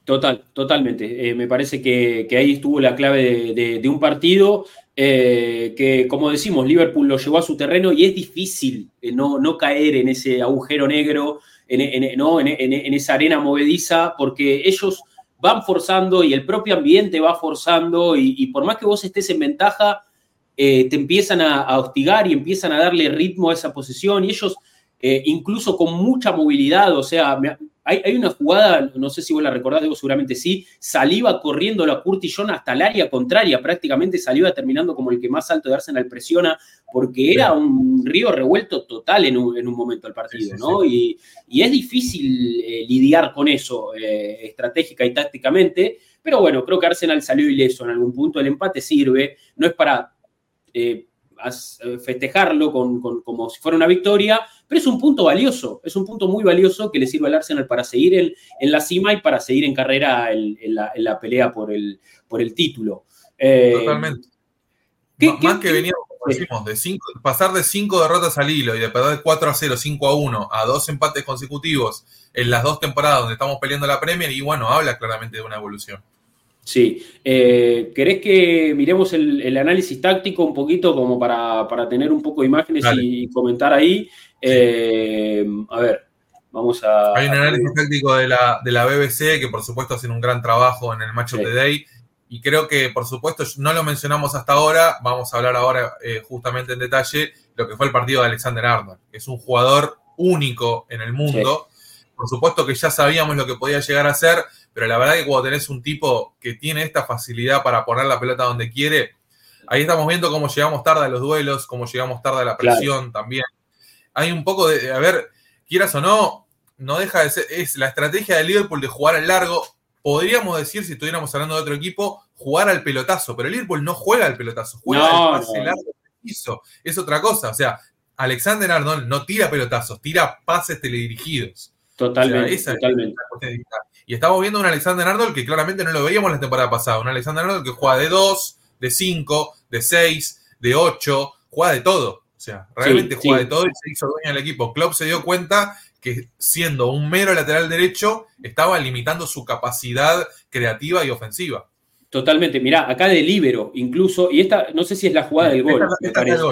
Total, totalmente. Eh, me parece que, que ahí estuvo la clave de, de- de un partido eh, que, como decimos, Liverpool lo llevó a su terreno y es difícil eh, no, no caer en ese agujero negro, en, en- en- esa arena movediza, porque ellos van forzando y el propio ambiente va forzando y, por más que vos estés en ventaja, eh, te empiezan a, hostigar y empiezan a darle ritmo a esa posesión y ellos incluso con mucha movilidad, o sea, me- hay, hay una jugada, no sé si vos la recordás, Diego, seguramente sí, Saliva corriendo la Curtis John hasta el área contraria, prácticamente Saliva terminando como el que más alto de Arsenal presiona, porque era un río revuelto total en un, en un momento del partido, Sí, sí, ¿no? Y, y es difícil eh, lidiar con eso eh, estratégica y tácticamente, pero bueno, creo que Arsenal salió ileso en algún punto, el empate sirve, no es para eh, eh, festejarlo con- con- como si fuera una victoria, pero es un punto valioso, es un punto muy valioso que le sirve al Arsenal para seguir en, en la cima y para seguir en carrera en, en la, en la pelea por el, por el título. Eh, Totalmente. ¿qué- M- qué- Más que qué- veníamos, decimos, de cinco, pasar de cinco derrotas al hilo y de perder 4 a 0, 5 a 1 a dos empates consecutivos en las dos temporadas donde estamos peleando la Premier, y bueno, habla claramente de una evolución. Sí. Eh, ¿Querés que miremos el, el análisis táctico un poquito como para, para tener un poco de imágenes Dale. y comentar ahí? Eh, a ver, vamos a... Hay un análisis táctico de la, de la BBC que por supuesto hacen un gran trabajo en el Match of Sí. the Day y creo que por supuesto no lo mencionamos hasta ahora, vamos a hablar ahora eh, justamente en detalle lo que fue el partido de Alexander Arnold, que es un jugador único en el mundo. Por supuesto que ya sabíamos lo que podía llegar a ser, pero la verdad que cuando tenés un tipo que tiene esta facilidad para poner la pelota donde quiere, ahí estamos viendo cómo llegamos tarde a los duelos, cómo llegamos tarde a la Claro. presión también. Hay un poco de, a ver, quieras o no, no deja de ser, es la estrategia de Liverpool de jugar al largo. Podríamos decir, si estuviéramos hablando de otro equipo, jugar al pelotazo, pero el Liverpool no juega al pelotazo, juega No, al pase no. largo preciso. Es otra cosa, o sea, Alexander Arnold no tira pelotazos, tira pases teledirigidos. Totalmente, O sea, esa- totalmente. Y estamos viendo un Alexander Arnold que claramente no lo veíamos la temporada pasada. Un Alexander Arnold que juega de 2, de 5, de 6, de 8, juega de todo. O sea, realmente Sí, juega sí. de todo y se hizo dueño del equipo. Klopp se dio cuenta que siendo un mero lateral derecho, estaba limitando su capacidad creativa y ofensiva. Totalmente. Mirá, acá de libero, incluso, y esta, no sé si es la jugada del gol, Esta- esta.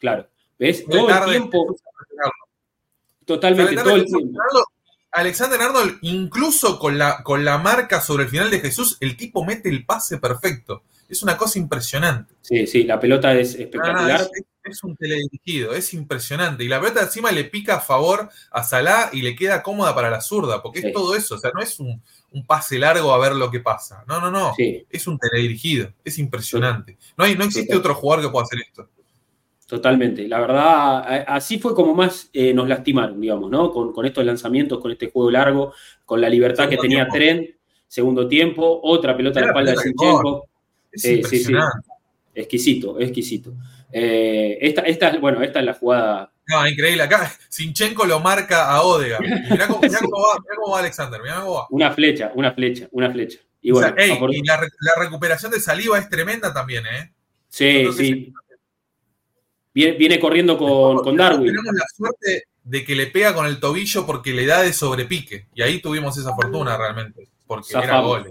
Claro. ¿Ves? Todo el tiempo, totalmente, todo el tiempo. Alexander Arnold, incluso con la, con la marca sobre el final de Jesús, el tipo mete el pase perfecto. Es una cosa impresionante. Sí, sí, la pelota es no, espectacular. es, es- es un teledirigido, es impresionante. Y la pelota encima le pica a favor a Salah y le queda cómoda para la zurda, porque Sí. es todo eso. O sea, no es un, un pase largo a ver lo que pasa. No, no, no. Sí, Es un teledirigido. Es impresionante. No, hay, no existe otro jugador que pueda hacer esto. Totalmente. La verdad, así fue como más eh, nos lastimaron, digamos, ¿no? Con, con estos lanzamientos, con este juego largo, con la libertad que tenía tiempo. Trent, segundo tiempo, otra pelota a la espalda de Sinchenko. Es Sí, sí, sí. impresionante. Exquisito, exquisito. Eh, esta, esta, bueno, esta es la jugada. No, increíble. Acá Sinchenko lo marca a Odegaard. Y [laughs] Mirá cómo, mirá cómo va, mirá cómo va Alexander. Mirá cómo va. Una flecha, una flecha, una flecha. Y O bueno, sea, y la, la recuperación de saliva es tremenda también, ¿eh? sí, sí. Viene, viene corriendo con, con Darwin. Tenemos la suerte de que le pega con el tobillo porque le da de sobrepique. Y ahí tuvimos esa fortuna realmente. Porque era Zafamos.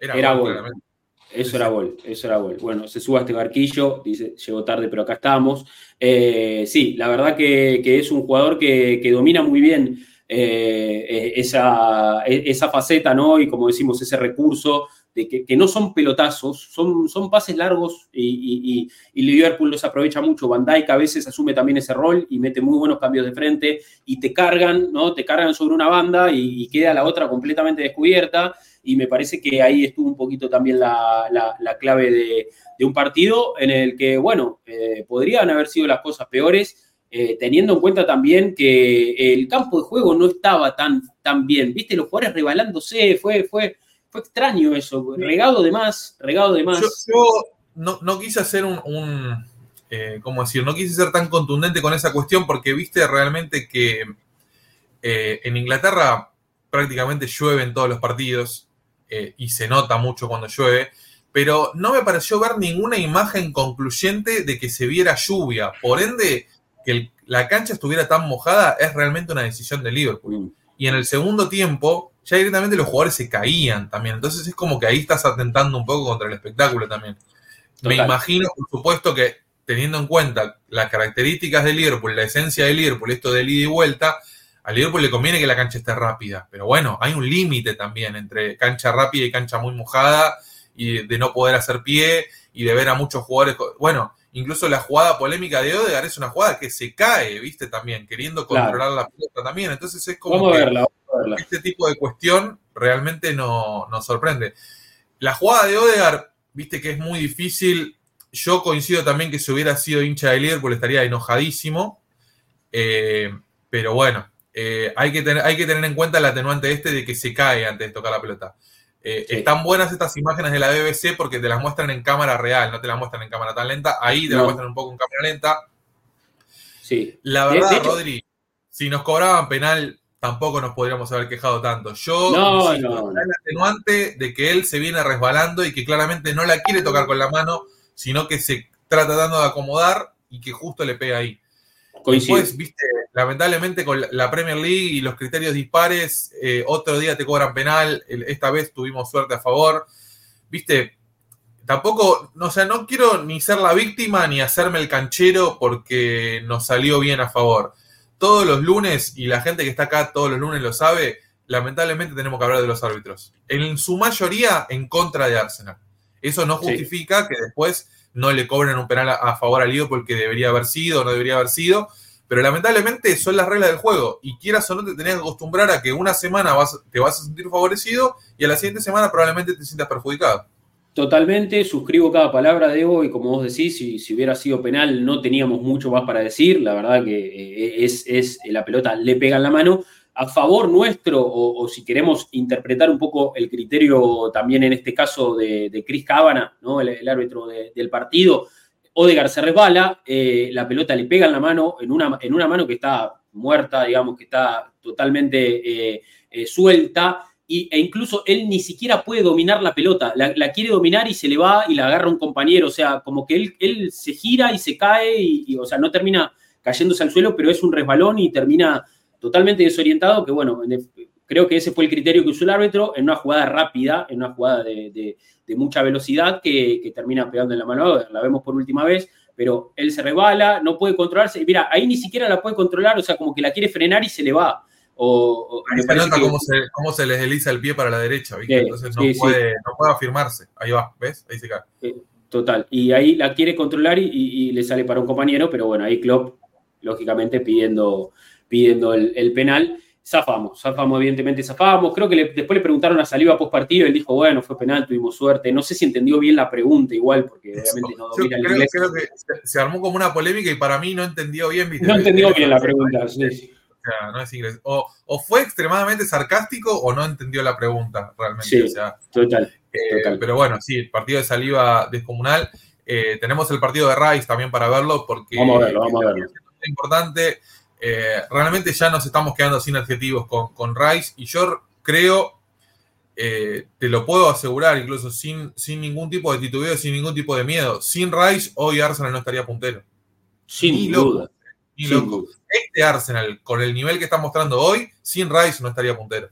Era, Era gol, gol. claramente. Eso Sí, era gol, eso era gol. Bueno, se sube a este barquillo, dice, llegó tarde, pero acá estamos. Eh, sí, la verdad que, que es un jugador que, que domina muy bien eh, eh, esa, e- esa faceta, ¿no? Y como decimos, ese recurso de que, no son pelotazos, son, son pases largos y, Liverpool los aprovecha mucho. Van Dijk a veces asume también ese rol y mete muy buenos cambios de frente y te cargan, ¿no? Te cargan sobre una banda y, queda la otra completamente descubierta. y me parece que ahí estuvo un poquito también la, clave de, un partido en el que, bueno, eh, podrían haber sido las cosas peores. Eh, teniendo en cuenta también que el campo de juego no estaba tan, tan bien, viste, los jugadores rebalándose, fue, fue, fue extraño eso, regado de más, regado de más. Yo, no, quise hacer un, eh, ¿cómo decir? No quise ser tan contundente con esa cuestión porque viste realmente que eh, en Inglaterra prácticamente llueve en todos los partidos eh, y se nota mucho cuando llueve, pero no me pareció ver ninguna imagen concluyente de que se viera lluvia. Por ende, que la cancha estuviera tan mojada es realmente una decisión de Liverpool. Mm. Y en el segundo tiempo, ya directamente los jugadores se caían también. Entonces es como que ahí estás atentando un poco contra el espectáculo también. Me imagino, por supuesto, que teniendo en cuenta las características de Liverpool, la esencia de Liverpool, esto de ida y vuelta, a Liverpool le conviene que la cancha esté rápida. Pero bueno, hay un límite también entre cancha rápida y cancha muy mojada y de no poder hacer pie y de ver a muchos jugadores. Bueno, incluso la jugada polémica de Odegaard es una jugada que se cae, ¿viste? También, queriendo controlar la pelota también. Entonces es como. que Este tipo de cuestión realmente no, nos sorprende. La jugada de Odegaard, viste que es muy difícil yo coincido también que si hubiera sido hincha de Liverpool estaría enojadísimo. Eh, pero bueno, eh, hay, que tener, hay que tener en cuenta el atenuante este de que se cae antes de tocar la pelota. Eh, están buenas estas imágenes de la BBC porque te las muestran en cámara real, no te las muestran en cámara tan lenta. Ahí te las muestran un poco en cámara lenta. Sí. La verdad, Rodri, si nos cobraban penal, tampoco nos podríamos haber quejado tanto. Yo no, no, el atenuante de que él se viene resbalando y que claramente no la quiere tocar con la mano sino que se trata dando de acomodar y que justo le pega ahí. Después, viste, lamentablemente con la Premier League y los criterios dispares, eh, otro día te cobran penal, esta vez tuvimos suerte a favor. Viste, tampoco, o sea, no quiero ni ser la víctima ni hacerme el canchero porque nos salió bien a favor. Todos los lunes, y la gente que está acá todos los lunes lo sabe, lamentablemente tenemos que hablar de los árbitros. En su mayoría en contra de Arsenal. Eso no justifica que después no le cobren un penal a, favor al Liverpool porque debería haber sido o no debería haber sido. Pero lamentablemente son las reglas del juego. Y quieras o no, te tenés que acostumbrar a que una semana vas, te vas a sentir favorecido y a la siguiente semana probablemente te sientas perjudicado. Totalmente, suscribo cada palabra de Evo y como vos decís, si, hubiera sido penal no teníamos mucho más para decir. La verdad que eh, es, es la pelota le pega en la mano a favor nuestro, o, si queremos interpretar un poco el criterio también en este caso de, Chris Cábana, ¿no? el, árbitro del partido, Odegar se resbala, eh, la pelota le pega en la mano, en una, en una mano que está muerta, digamos, que está totalmente eh, eh, suelta, y, e incluso él ni siquiera puede dominar la pelota, la, quiere dominar y se le va y la agarra un compañero, o sea, como que él, él se gira y se cae, y, o sea, no termina cayéndose al suelo, pero es un resbalón y termina totalmente desorientado, que bueno, creo que ese fue el criterio que usó el árbitro en una jugada rápida, en una jugada de, mucha velocidad que, termina pegando en la mano, la vemos por última vez, pero él se rebala, no puede controlarse, mira, ahí ni siquiera la puede controlar, o sea, como que la quiere frenar y se le va. O, se nota cómo, se, les desliza el pie para la derecha, ¿viste? Entonces no, puede, no, puede, afirmarse. Ahí va, ¿ves? Ahí se cae. Total. Y ahí la quiere controlar y, y, le sale para un compañero, pero bueno, ahí Klopp, lógicamente, pidiendo, pidiendo el, penal. Zafamos, zafamos, evidentemente zafamos. Creo que después le preguntaron a Saliva post partido él dijo, bueno, fue penal, tuvimos suerte. No sé si entendió bien la pregunta igual, porque obviamente no domina el inglés. Creo que se, armó como una polémica y para mí no entendió bien. No entendió bien la pregunta, sí. O no es inglés. O, fue extremadamente sarcástico o no entendió la pregunta realmente. Sí, total, eh, Pero bueno, sí, el partido de saliva descomunal. Eh, tenemos el partido de Rice también para verlo porque vamos a verlo, vamos a verlo. Es importante. Eh, realmente ya nos estamos quedando sin adjetivos con, con Rice y yo creo, te lo puedo asegurar, incluso sin, sin ningún tipo de titubeo, sin ningún tipo de miedo, sin Rice hoy Arsenal no estaría puntero. Sin duda. Este Arsenal, con el nivel que está mostrando hoy, sin Rice no estaría puntero.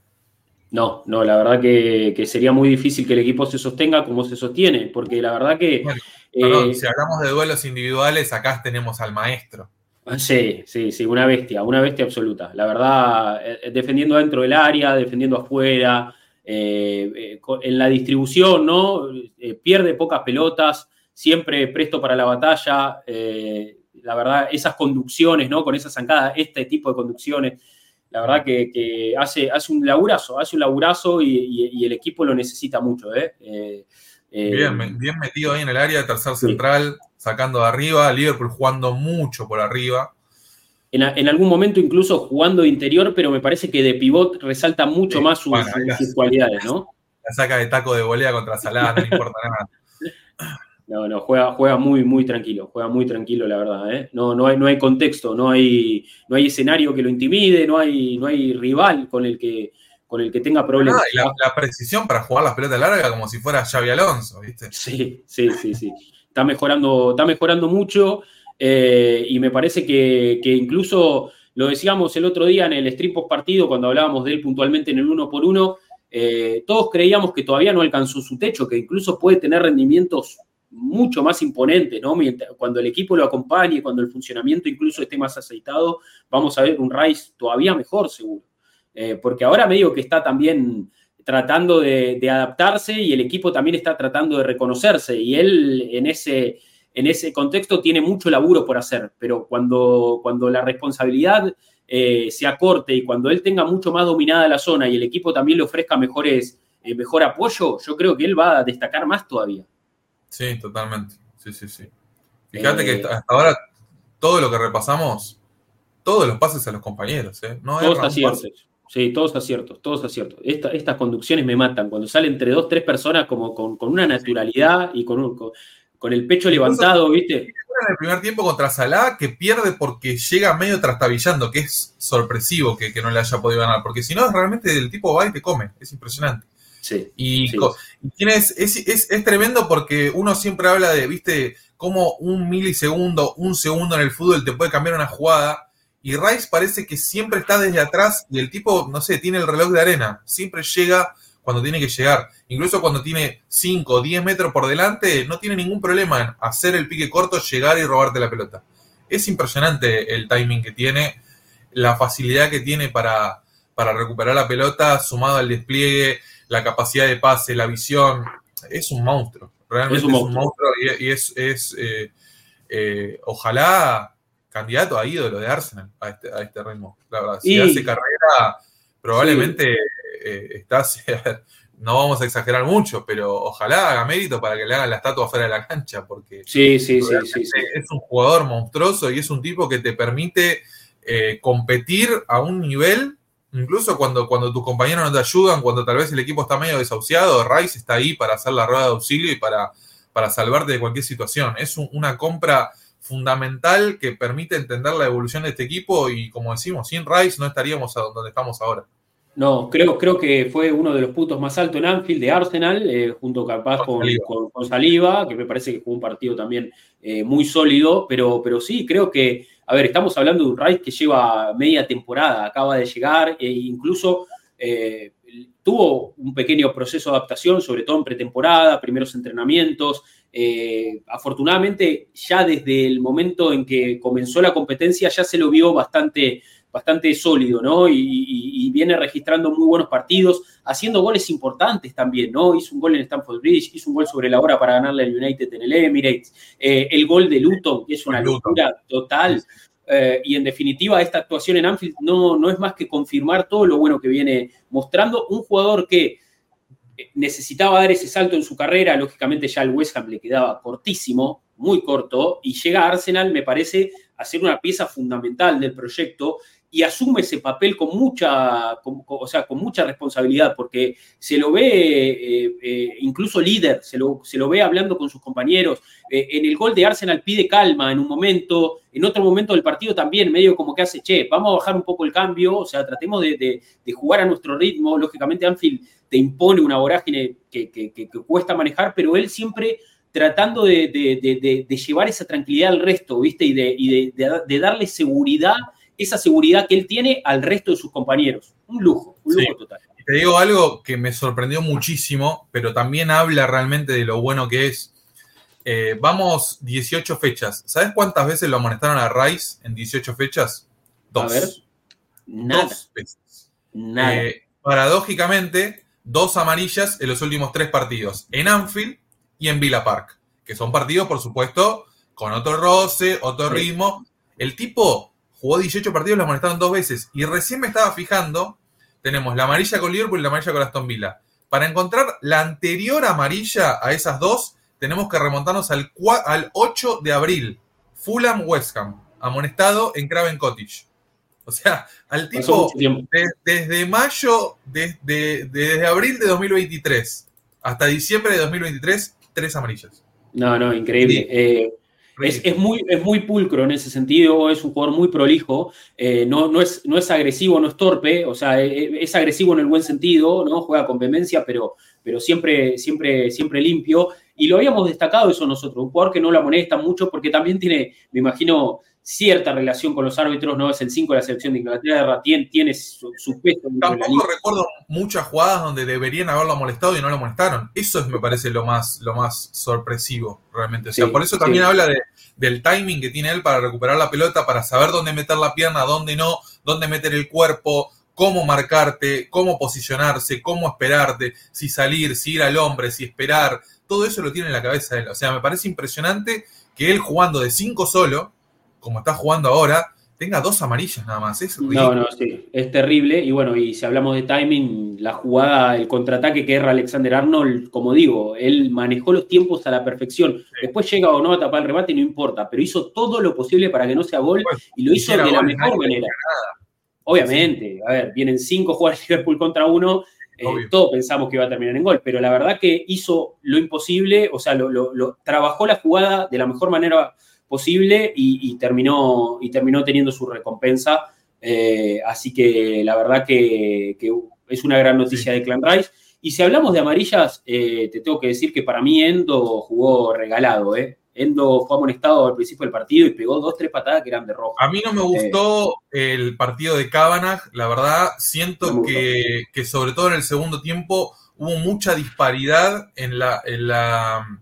No, no, la verdad que, sería muy difícil que el equipo se sostenga como se sostiene, porque la verdad que... Eh, si hablamos de duelos individuales, acá tenemos al maestro. Sí, sí, sí, una bestia, una bestia absoluta. La verdad, eh, defendiendo dentro del área, defendiendo afuera, eh, eh, en la distribución, ¿no? pierde pocas pelotas, siempre presto para la batalla. La verdad, esas conducciones, ¿no? Con esa zancada, este tipo de conducciones, La verdad que, hace, hace un laburazo, hace un laburazo y, el equipo lo necesita mucho. ¿eh? eh, eh bien, bien, metido ahí en el área, tercer central, sacando de arriba, Liverpool jugando mucho por arriba. En, algún momento incluso jugando de interior, pero me parece que de pivot resalta mucho más sus, cualidades, ¿no? La saca de taco de volea contra Salah, no le importa nada. [laughs] No, no, juega, juega muy, muy tranquilo, juega muy tranquilo, la verdad. ¿eh? No, no, hay, no hay contexto, no hay, no hay escenario que lo intimide, no hay, no hay rival con el que, con el que tenga problemas. Ah, y la, precisión para jugar las pelotas largas como si fuera Xavi Alonso, ¿viste? Sí, sí, sí, sí. Está mejorando, está mejorando mucho eh, y me parece que, incluso lo decíamos el otro día en el stream post partido cuando hablábamos de él puntualmente en el uno por uno. Eh, todos creíamos que todavía no alcanzó su techo, que incluso puede tener rendimientos mucho más imponente, ¿no? Cuando el equipo lo acompañe, cuando el funcionamiento incluso esté más aceitado, vamos a ver un Rice todavía mejor, seguro. Eh, porque ahora medio que está también tratando de, adaptarse y el equipo también está tratando de reconocerse y él en ese, en ese contexto tiene mucho laburo por hacer, pero cuando, cuando la responsabilidad eh, se acorte y cuando él tenga mucho más dominada la zona y el equipo también le ofrezca mejores, eh, mejor apoyo, yo creo que él va a destacar más todavía. Sí, totalmente. Sí, sí, sí. Fíjate que eh, hasta ahora todo lo que repasamos, todos los pases a los compañeros, ¿eh? No todos aciertos. Sí, todos aciertos, todos aciertos. estas conducciones me matan. Cuando sale entre dos, tres personas como con, una naturalidad y con, con, el pecho levantado, ¿viste? En el primer tiempo contra Salah, que pierde porque llega medio trastabillando, que es sorpresivo que, que no le haya podido ganar. Porque si no, realmente el tipo va y te come. Es impresionante. Y, tienes, es, tremendo porque uno siempre habla de, viste, cómo un milisegundo, un segundo en el fútbol te puede cambiar una jugada. Y Rice parece que siempre está desde atrás y el tipo, no sé, tiene el reloj de arena. Siempre llega cuando tiene que llegar. Incluso cuando tiene 5 o 10 metros por delante, no tiene ningún problema en hacer el pique corto, llegar y robarte la pelota. Es impresionante el timing que tiene, la facilidad que tiene para, para recuperar la pelota, sumado al despliegue la capacidad de pase, la visión, es un monstruo. Realmente es un, monstruo. y, es, eh, eh, ojalá candidato a ídolo de Arsenal a este, a este ritmo. La verdad, si hace carrera, probablemente eh, estás, [laughs] no vamos a exagerar mucho, pero ojalá haga mérito para que le hagan la estatua fuera de la cancha, porque sí, sí, sí, sí, es un jugador monstruoso y es un tipo que te permite competir a un nivel Incluso cuando, cuando tus compañeros no te ayudan, cuando tal vez el equipo está medio desahuciado, Rice está ahí para hacer la rueda de auxilio y para, para salvarte de cualquier situación. Es una compra fundamental que permite entender la evolución de este equipo y como decimos, sin Rice no estaríamos a donde estamos ahora. No, creo, creo que fue uno de los puntos más altos en Anfield de Arsenal, eh, junto capaz con, con, Saliba, que me parece que fue un partido también eh, muy sólido, pero, pero sí, creo que, a ver, estamos hablando de un Rice que lleva media temporada, acaba de llegar, e incluso eh, tuvo un pequeño proceso de adaptación, sobre todo en pretemporada, primeros entrenamientos. afortunadamente, ya desde el momento en que comenzó la competencia, ya se lo vio bastante bastante sólido, ¿no? Y, viene registrando muy buenos partidos, haciendo goles importantes también, ¿no? Hizo un gol en Stamford Bridge, hizo un gol sobre la hora para ganarle al United en el Emirates, eh, el gol de Luton, que es una locura total. Eh, y en definitiva, esta actuación en Anfield no, no es más que confirmar todo lo bueno que viene mostrando. Un jugador que necesitaba dar ese salto en su carrera, lógicamente ya el West Ham le quedaba cortísimo, muy corto, y llega a Arsenal, me parece, a ser una pieza fundamental del proyecto y asume ese papel con mucha, o sea, con mucha responsabilidad, porque se lo ve eh, eh, incluso líder, se lo, se lo, ve hablando con sus compañeros. Eh, en el gol de Arsenal pide calma en un momento, en otro momento del partido también, medio como que hace, che, vamos a bajar un poco el cambio, o sea, tratemos de, jugar a nuestro ritmo. Lógicamente, Anfield te impone una vorágine que, que, cuesta manejar, pero él siempre tratando de, llevar esa tranquilidad al resto, ¿viste? Y de, darle seguridad esa seguridad que él tiene al resto de sus compañeros. Un lujo, un lujo total. Te digo algo que me sorprendió muchísimo, pero también habla realmente de lo bueno que es. Eh, vamos 18 fechas. ¿Sabes cuántas veces lo amonestaron a Rice en 18 fechas? Dos. A ver. Nada. Dos veces. Nada. Eh, paradójicamente, dos amarillas en los últimos tres partidos. En Anfield y en Villa Park. Que son partidos, por supuesto, con otro roce, otro ritmo. El tipo jugó 18 partidos, lo amonestaron dos veces. Y recién me estaba fijando, tenemos la amarilla con Liverpool y la amarilla con Aston Villa. Para encontrar la anterior amarilla a esas dos, tenemos que remontarnos al, al 8 de abril. Fulham West Ham, amonestado en Craven Cottage. O sea, al tipo, desde mayo, desde, desde abril de 2023 hasta diciembre de 2023, tres amarillas. No, no, increíble. Eh, es, muy, es muy pulcro en ese sentido, es un jugador muy prolijo, eh, no, no, es, no es agresivo, no es torpe, o sea, eh, es agresivo en el buen sentido, ¿no? Juega con vehemencia, pero, pero siempre, siempre, siempre limpio. Y lo habíamos destacado eso nosotros, un jugador que no la molesta mucho porque también tiene, me imagino, cierta relación con los árbitros, no es el 5 de la selección de Inglaterra, tiene, tiene su, peso. Tampoco recuerdo muchas jugadas donde deberían haberlo molestado y no lo molestaron. Eso es, me parece lo más, lo más sorpresivo, realmente. O sea, por eso también habla de, del timing que tiene él para recuperar la pelota, para saber dónde meter la pierna, dónde no, dónde meter el cuerpo, cómo marcarte, cómo posicionarse, cómo esperarte, si salir, si ir al hombre, si esperar. Todo eso lo tiene en la cabeza él. O sea, me parece impresionante que él jugando de 5 solo, como está jugando ahora, tenga dos amarillas nada más. Es no, no, sí, es terrible. Y bueno, y si hablamos de timing, la jugada, el contraataque que erra Alexander Arnold, como digo, él manejó los tiempos a la perfección. Después llega o no a tapar el remate, no importa, pero hizo todo lo posible para que no sea gol y lo hizo de la mejor manera. Obviamente, a ver, vienen cinco jugadores de Liverpool contra uno. Eh, todos pensamos que iba a terminar en gol, pero la verdad que hizo lo imposible, o sea, lo trabajó la jugada de la mejor manera posible y, terminó, y terminó teniendo su recompensa. Eh, así que la verdad que, es una gran noticia de Clan Rice. Y si hablamos de amarillas, eh, te tengo que decir que para mí Endo jugó regalado. ¿eh? Endo fue amonestado al principio del partido y pegó dos, tres patadas que eran de rojo. A mí no me gustó el partido de Cabanagh, la verdad. Siento que, que, sobre todo en el segundo tiempo hubo mucha disparidad en la, en la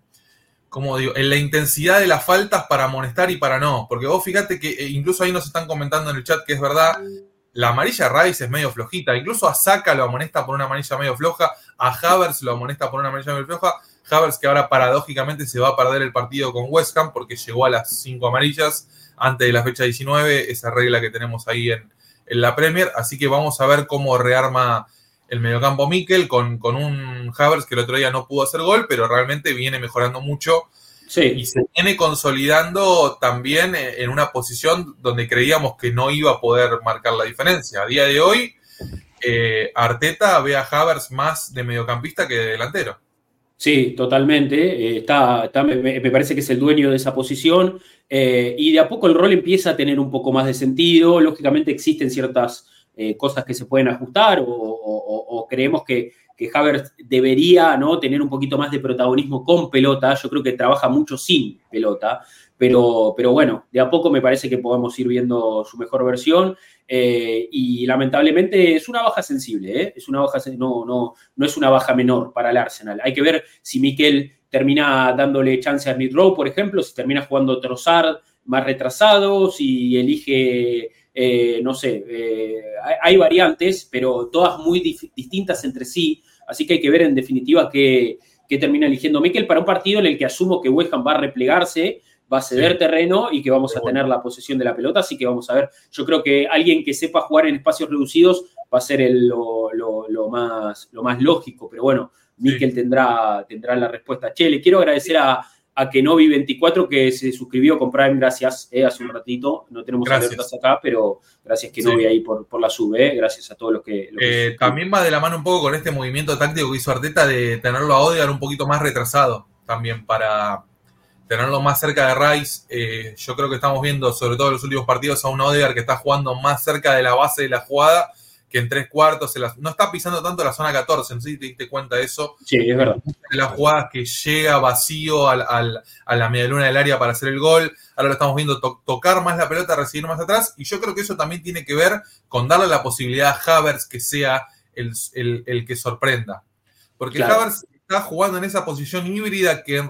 como digo, en la intensidad de las faltas para amonestar y para no. Porque vos fíjate que eh, incluso ahí nos están comentando en el chat que es verdad, la amarilla Rice es medio flojita. Incluso a Saka lo amonesta por una amarilla medio floja, a Havers lo amonesta por una amarilla medio floja. Havers que ahora paradójicamente se va a perder el partido con West Ham porque llegó a las cinco amarillas antes de la fecha 19, esa regla que tenemos ahí en, en la Premier. Así que vamos a ver cómo rearma el mediocampo Mikel con, con un Havers que el otro día no pudo hacer gol, pero realmente viene mejorando mucho y se viene consolidando también en una posición donde creíamos que no iba a poder marcar la diferencia. A día de hoy, eh, Arteta ve a Havers más de mediocampista que de delantero. Sí, totalmente. Eh, está, me, parece que es el dueño de esa posición eh, y de a poco el rol empieza a tener un poco más de sentido. Lógicamente existen ciertas eh, cosas que se pueden ajustar o, creemos que, que Havertz debería ¿no? tener un poquito más de protagonismo con pelota. Yo creo que trabaja mucho sin pelota, pero, pero bueno, de a poco me parece que podemos ir viendo su mejor versión. Eh, y lamentablemente es una baja sensible, ¿eh? es una baja, no, no, no es una baja menor para el Arsenal. Hay que ver si Miquel termina dándole chance a Smith por ejemplo, si termina jugando Trossard más retrasado, si elige eh, no sé, eh, hay, variantes, pero todas muy distintas entre sí, así que hay que ver en definitiva qué, termina eligiendo Mikel para un partido en el que asumo que West Ham va a replegarse, va a ceder terreno y que vamos a tener la posesión de la pelota, así que vamos a ver, yo creo que alguien que sepa jugar en espacios reducidos va a ser lo, más, lo más lógico, pero bueno, Mikel tendrá, tendrá la respuesta. Che, le quiero agradecer a, a Kenobi24 que se suscribió con Prime, gracias, eh, hace un ratito. No tenemos alertas acá, pero gracias Kenobi ahí por, por la sub, eh, gracias a todos los que... Eh, también va de la mano un poco con este movimiento táctico que hizo Arteta de tenerlo a Odegaard un poquito más retrasado, también para tenerlo más cerca de Rice. yo creo que estamos viendo, sobre todo en los últimos partidos, a un Odegaard que está jugando más cerca de la base de la jugada que en tres cuartos no está pisando tanto la zona 14, no sé si te diste cuenta de eso. Sí, es verdad. De las jugadas que llega vacío a la media luna del área para hacer el gol, ahora lo estamos viendo tocar más la pelota, recibir más atrás, y yo creo que eso también tiene que ver con darle la posibilidad a Havers que sea el, que sorprenda. Porque Havers está jugando en esa posición híbrida que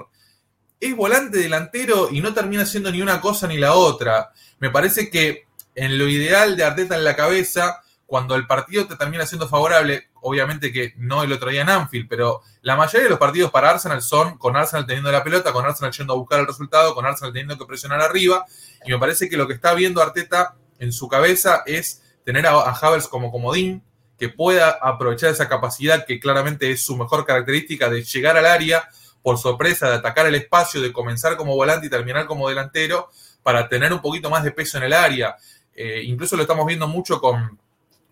es volante delantero y no termina siendo ni una cosa ni la otra. Me parece que en lo ideal de Arteta en la cabeza cuando el partido te termina siendo favorable, obviamente que no el otro día en Anfield, pero la mayoría de los partidos para Arsenal son con Arsenal teniendo la pelota, con Arsenal yendo a buscar el resultado, con Arsenal teniendo que presionar arriba, y me parece que lo que está viendo Arteta en su cabeza es tener a, Havers como comodín, que pueda aprovechar esa capacidad que claramente es su mejor característica de llegar al área por sorpresa, de atacar el espacio, de comenzar como volante y terminar como delantero, para tener un poquito más de peso en el área. Eh, incluso lo estamos viendo mucho con,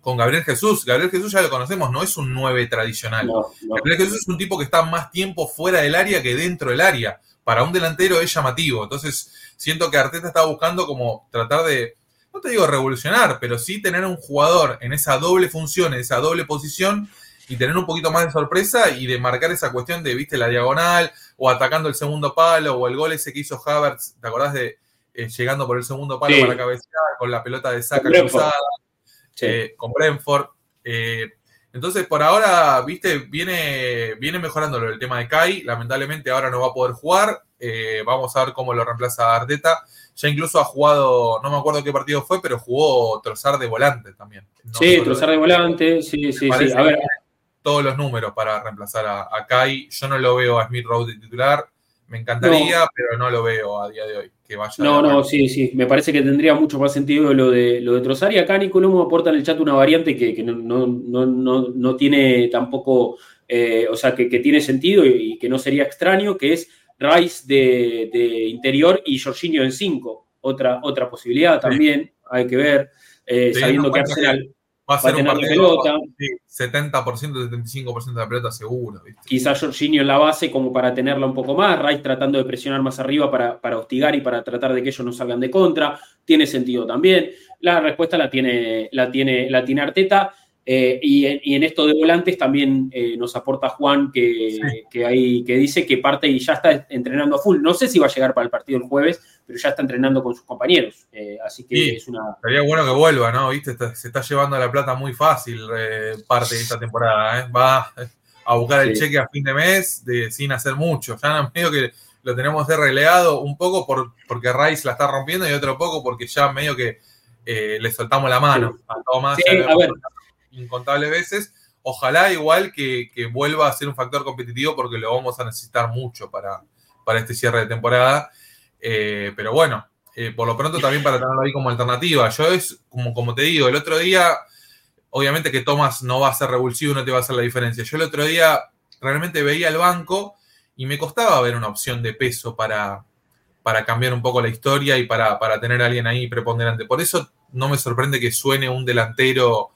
con Gabriel Jesús. Gabriel Jesús ya lo conocemos, no es un 9 tradicional. No, no. Gabriel Jesús es un tipo que está más tiempo fuera del área que dentro del área. Para un delantero es llamativo. Entonces, siento que Arteta está buscando como tratar de, no te digo revolucionar, pero sí tener un jugador en esa doble función, en esa doble posición, y tener un poquito más de sorpresa y de marcar esa cuestión de, viste, la diagonal, o atacando el segundo palo, o el gol ese que hizo Havertz, ¿te acordás de eh, llegando por el segundo palo Sí. para cabecear, con la pelota de saca cruzada? Sí. eh, con Brentford. Eh, entonces, por ahora, viste, viene, viene mejorándolo el tema de Kai. Lamentablemente ahora no va a poder jugar. Eh, vamos a ver cómo lo reemplaza Arteta. Ya incluso ha jugado, no me acuerdo qué partido fue, pero jugó Trozar de volante también. No sí, trozar de volante, sí, sí, sí. A ver, todos los números para reemplazar a, a Kai. Yo no lo veo a Smith Rowe de titular. Me encantaría, pero no lo veo a día de hoy. Que vaya no, no, sí, sí. Me parece que tendría mucho más sentido lo de, lo de trozar. Y acá Nico Lomo aporta en el chat una variante que, que no, no, no, no, no tiene tampoco, eh, o sea, que, que tiene sentido y, y que no sería extraño, que es Rice de, de interior y Jorginho en 5. Otra, otra posibilidad también, hay que ver, eh, sabiendo en que cuenta que Arsenal Va a ser un tener la partido pelota. sí, 70%, 75% de la pelota seguro. ¿viste? quizás Jorginho en la base como para tenerla un poco más, Rice tratando de presionar más arriba para, para hostigar y para tratar de que ellos no salgan de contra, tiene sentido también. La respuesta la tiene, la tiene, la tiene Arteta. Eh, y, en, y en esto de volantes también eh, nos aporta Juan que, Sí. que, hay, que dice que parte y ya está entrenando a full. No sé si va a llegar para el partido el jueves, pero ya está entrenando con sus compañeros. eh, así que Sí. es una, Sería bueno que vuelva, ¿no? ¿Viste? Está- se está llevando la plata muy fácil eh, parte de esta temporada. Va a buscar el Sí. cheque a fin de mes de, sin hacer mucho. Ya medio que lo tenemos de relegado un poco por, porque Rice la está rompiendo y otro poco porque ya medio que le soltamos la mano a lo a ver. Incontables veces. Ojalá igual que, vuelva a ser un factor competitivo porque lo vamos a necesitar mucho para, para este cierre de temporada. Eh, pero bueno, eh, por lo pronto también para tenerlo ahí como alternativa. Yo es, como, como te digo, el otro día, obviamente que Thomas no va a ser revulsivo no te va a hacer la diferencia. Yo el otro día realmente veía el banco y me costaba ver una opción de peso para, para cambiar un poco la historia y para, para tener a alguien ahí preponderante. Por eso no me sorprende que suene un delantero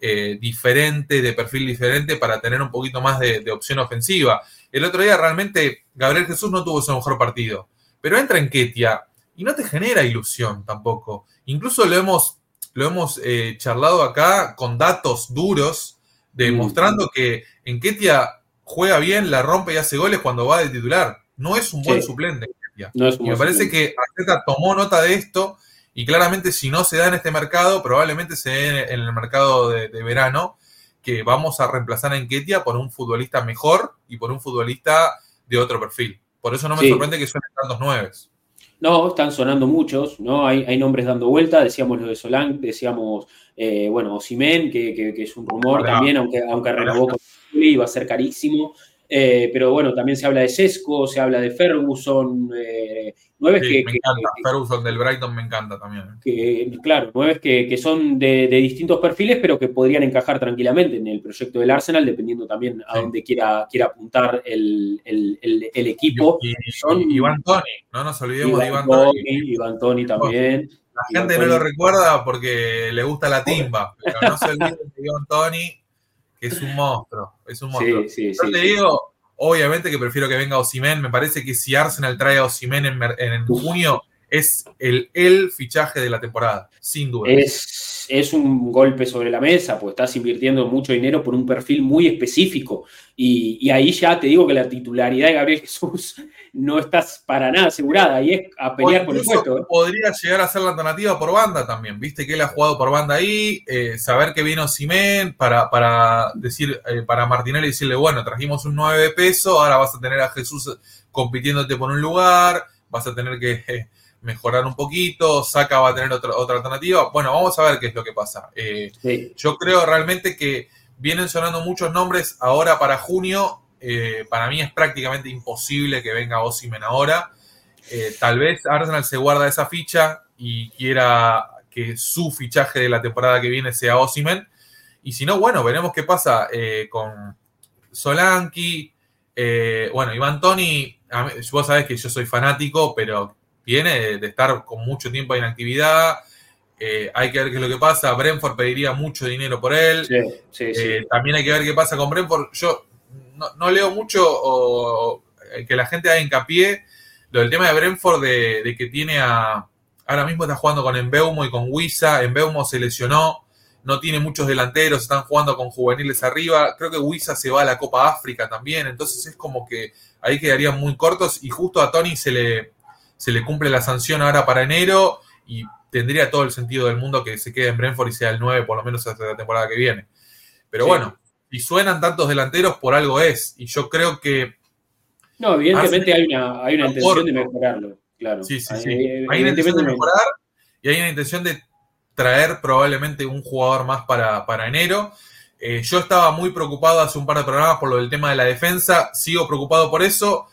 eh, diferente, de perfil diferente, para tener un poquito más de, de opción ofensiva. El otro día realmente Gabriel Jesús no tuvo su mejor partido, pero entra en Ketia y no te genera ilusión tampoco. Incluso lo hemos, lo hemos eh, charlado acá con datos duros, demostrando que en Ketia juega bien, la rompe y hace goles cuando va de titular. No es un buen Sí. suplente. No es Y me parece que Arteta tomó nota de esto y claramente si no se da en este mercado, probablemente se dé en el mercado de, de verano, que vamos a reemplazar a Enquetia por un futbolista mejor y por un futbolista de otro perfil. Por eso no me Sí. sorprende que suenen tantos nueves. No, están sonando muchos, ¿no? Hay, hay nombres dando vuelta, decíamos lo de Solán, decíamos, eh, bueno, Simen, que, que- que es un rumor también, aunque, aunque renovó con y va a ser carísimo. Eh, pero bueno, también se habla de Sesco, se habla de Ferguson, eh, nueve Sí, que, me que- encanta. que- Ferguson del Brighton me encanta también. que, claro, nueve que, que son de, de distintos perfiles, pero que podrían encajar tranquilamente en el proyecto del Arsenal, dependiendo también a Sí. dónde quiera, quiera apuntar el, el- el- el equipo. Y, y- son- y Iván Tony, no nos olvidemos de Iván Iván Tony. Toni, Iván Toni también. La Iván gente no lo recuerda porque le gusta la timba, pero no se olviden de Iván Tony, que es un monstruo. Es un monstruo. Sí, sí, Yo sí. te digo, obviamente que prefiero que venga Osimen. Me parece que si Arsenal trae a Osimen en, en junio, es el, el fichaje de la temporada, sin duda. Es, es un golpe sobre la mesa, pues estás invirtiendo mucho dinero por un perfil muy específico. Y, y ahí ya te digo que la titularidad de Gabriel [laughs] Jesús no estás para nada asegurada. Y es a pelear por el puesto. ¿eh? podría llegar a ser la alternativa por banda también. Viste que él ha jugado por banda ahí, eh, saber que viene Osimen para, para decir, eh, para Martinelli decirle, bueno, trajimos un 9 de peso, ahora vas a tener a Jesús compitiéndote por un lugar, vas a tener que mejorar un poquito, Saca va a tener otra, otra alternativa. Bueno, vamos a ver qué es lo que pasa. Eh, Sí. yo creo realmente que vienen sonando muchos nombres ahora para junio. Eh, para mí es prácticamente imposible que venga Osimen ahora. Eh, tal vez Arsenal se guarda esa ficha y quiera que su fichaje de la temporada que viene sea Osimen. Y si no, bueno, veremos qué pasa con Solanki. Eh, bueno, Iván Toni, vos sabés que yo soy fanático, pero viene de, estar con mucho tiempo en actividad. Eh, hay que ver qué es lo que pasa. Brentford pediría mucho dinero por él. también hay que ver qué pasa con Brentford. Yo no, leo mucho o, que la gente haga hincapié lo del tema de Brentford de, que tiene a. Ahora mismo está jugando con Embeumo y con Wisa. Embeumo se lesionó no tiene muchos delanteros, están jugando con juveniles arriba. Creo que Wisa se va a la Copa África también, entonces es como que ahí quedarían muy cortos y justo a Tony se le, se le cumple la sanción ahora para enero y tendría todo el sentido del mundo que se quede en Brentford y sea el 9 por lo menos hasta la temporada que viene. Pero bueno, si suenan tantos delanteros, por algo es. Y yo creo que... No, evidentemente hay una, hay una intención de mejorarlo, claro. Sí, sí, sí. Hay una intención de mejorar y hay una intención de traer probablemente un jugador más para, enero. Eh, yo estaba muy preocupado hace un par de programas por lo del tema de la defensa, sigo preocupado por eso.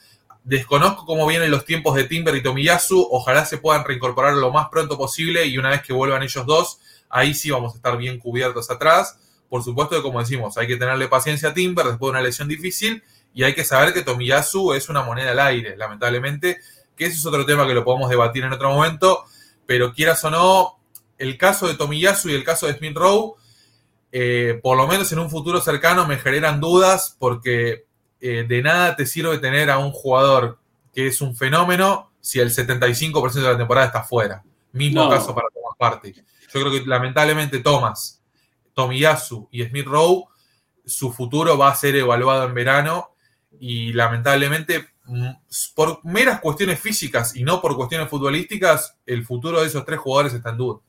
Desconozco cómo vienen los tiempos de Timber y Tomiyasu. Ojalá se puedan reincorporar lo más pronto posible y una vez que vuelvan ellos dos, ahí sí vamos a estar bien cubiertos atrás. Por supuesto que, como decimos, hay que tenerle paciencia a Timber después de una lesión difícil y hay que saber que Tomiyasu es una moneda al aire, lamentablemente, que ese es otro tema que lo podemos debatir en otro momento, pero quieras o no, el caso de Tomiyasu y el caso de Smith Rowe, eh, por lo menos en un futuro cercano, me generan dudas porque eh, de nada te sirve tener a un jugador que es un fenómeno si el 75% de la temporada está fuera. Mismo caso para Thomas Party. Yo creo que lamentablemente Thomas, Tomiyasu y Smith Rowe, su futuro va a ser evaluado en verano y lamentablemente mm, por meras cuestiones físicas y no por cuestiones futbolísticas, el futuro de esos tres jugadores está en duda.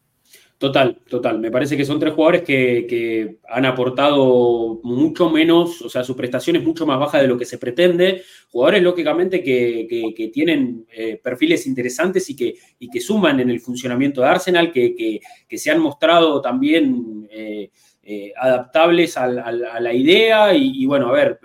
Total, total. Me parece que son tres jugadores que, han aportado mucho menos, o sea, su prestación es mucho más baja de lo que se pretende. Jugadores, lógicamente, que, tienen eh, perfiles interesantes y que, y que suman en el funcionamiento de Arsenal, que, se han mostrado también eh, eh, adaptables a, la idea. Y, bueno, a ver,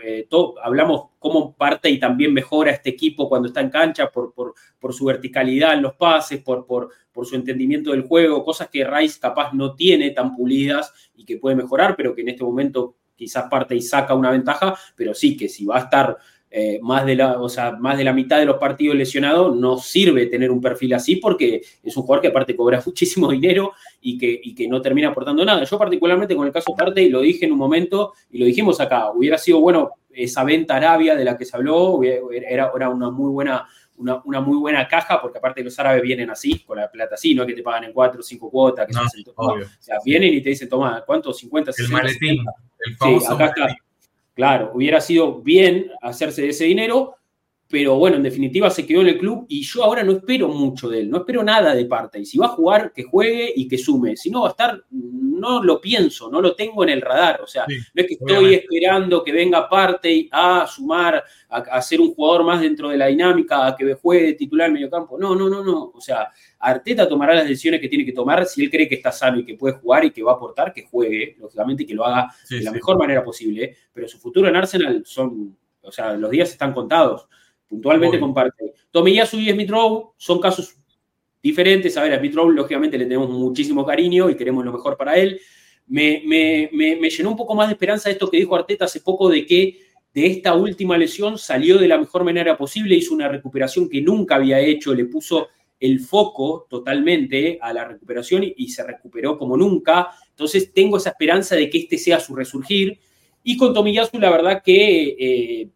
hablamos cómo parte y también mejora este equipo cuando está en cancha por, por, su verticalidad en los pases, por, por, su entendimiento del juego, cosas que Rice capaz no tiene tan pulidas y que puede mejorar, pero que en este momento quizás parte y saca una ventaja, pero sí que si va a estar eh, más, de la, o sea, más de la mitad de los partidos lesionados, no sirve tener un perfil así porque es un jugador que aparte cobra [laughs] muchísimo dinero y que, y que no termina aportando nada. Yo particularmente con el caso Parte, y lo dije en un momento, y lo dijimos acá, hubiera sido bueno esa venta Arabia de la que se habló era, era una muy buena una, muy buena caja, porque aparte los árabes vienen así, con la plata así, no que te pagan en cuatro o cinco cuotas, que o sea, vienen y te dicen, toma, ¿cuánto? 50, 60, El maletín, el famoso acá Está. Claro, hubiera sido bien hacerse de ese dinero, pero bueno, en definitiva se quedó en el club y yo ahora no espero mucho de él, no espero nada de parte. Y si va a jugar, que juegue y que sume. Si no va a estar, no lo pienso, no lo tengo en el radar. O sea, no es que estoy esperando que venga parte a sumar, a, ser un jugador más dentro de la dinámica, a que juegue titular en medio campo. No, no, no, no. O sea, Arteta tomará las decisiones que tiene que tomar si él cree que está sano y que puede jugar y que va a aportar, que juegue, lógicamente, y que lo haga de la mejor manera posible. Pero su futuro en Arsenal son, o sea, los días están contados puntualmente comparte. Tomiyasu y Smith Rowe son casos diferentes. A ver, a Smith Rowe, lógicamente, le tenemos muchísimo cariño y queremos lo mejor para él. Me, llenó un poco más de esperanza esto que dijo Arteta hace poco de que de esta última lesión salió de la mejor manera posible, hizo una recuperación que nunca había hecho, le puso el foco totalmente a la recuperación y, se recuperó como nunca. Entonces tengo esa esperanza de que este sea su resurgir. Y con Tomiyasu, la verdad que eh,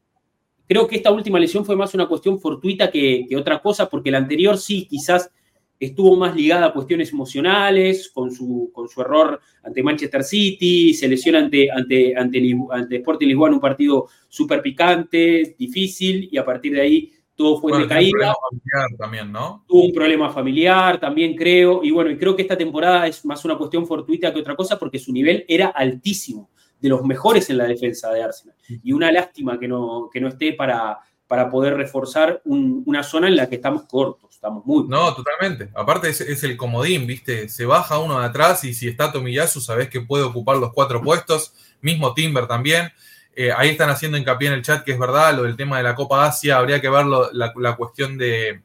Creo que esta última lesión fue más una cuestión fortuita que, otra cosa, porque la anterior sí, quizás estuvo más ligada a cuestiones emocionales, con su, con su error ante Manchester City, se lesiona ante, ante, ante, ante Sporting Lisboa en un partido súper picante, difícil, y a partir de ahí todo fue de caída. familiar también, ¿no? Tuvo un problema familiar también, creo, y bueno, y creo que esta temporada es más una cuestión fortuita que otra cosa, porque su nivel era altísimo de los mejores en la defensa de Arsenal. Y una lástima que no, que no esté para, para poder reforzar una zona en la que estamos cortos, estamos muy... No, totalmente. Aparte es, el comodín, ¿viste? Se baja uno de atrás y si está Tomiyasu sabés que puede ocupar los cuatro puestos, mismo Timber también. Eh, ahí están haciendo hincapié en el chat que es verdad, lo del tema de la Copa Asia, habría que ver la, cuestión de,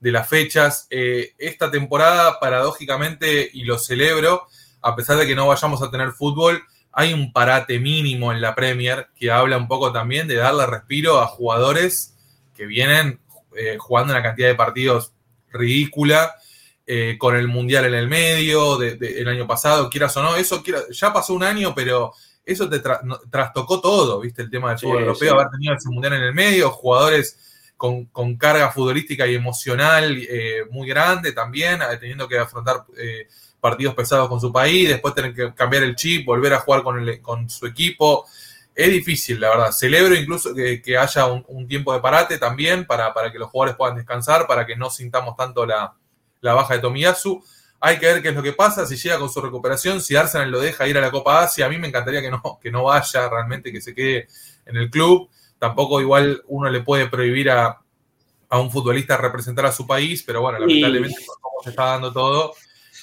de las fechas. Eh, esta temporada, paradójicamente, y lo celebro, a pesar de que no vayamos a tener fútbol, hay un parate mínimo en la Premier que habla un poco también de darle respiro a jugadores que vienen eh, jugando una cantidad de partidos ridícula, eh, con el Mundial en el medio, del año pasado, quieras o no, eso ya pasó un año, pero eso te trastocó todo, ¿viste? El tema del fútbol europeo, haber tenido ese Mundial en el medio, jugadores con, carga futbolística y emocional eh, muy grande también, teniendo que afrontar partidos pesados con su país, después tener que cambiar el chip, volver a jugar con, con su equipo. Es difícil, la verdad. Celebro incluso que, haya un, tiempo de parate también para, para, que los jugadores puedan descansar, para que no sintamos tanto la, baja de Tomiyasu. Hay que ver qué es lo que pasa, si llega con su recuperación, si Arsenal lo deja ir a la Copa Asia. A mí me encantaría que no, que no vaya realmente, que se quede en el club. Tampoco igual uno le puede prohibir a, un futbolista representar a su país, pero bueno, lamentablemente, como se está dando todo,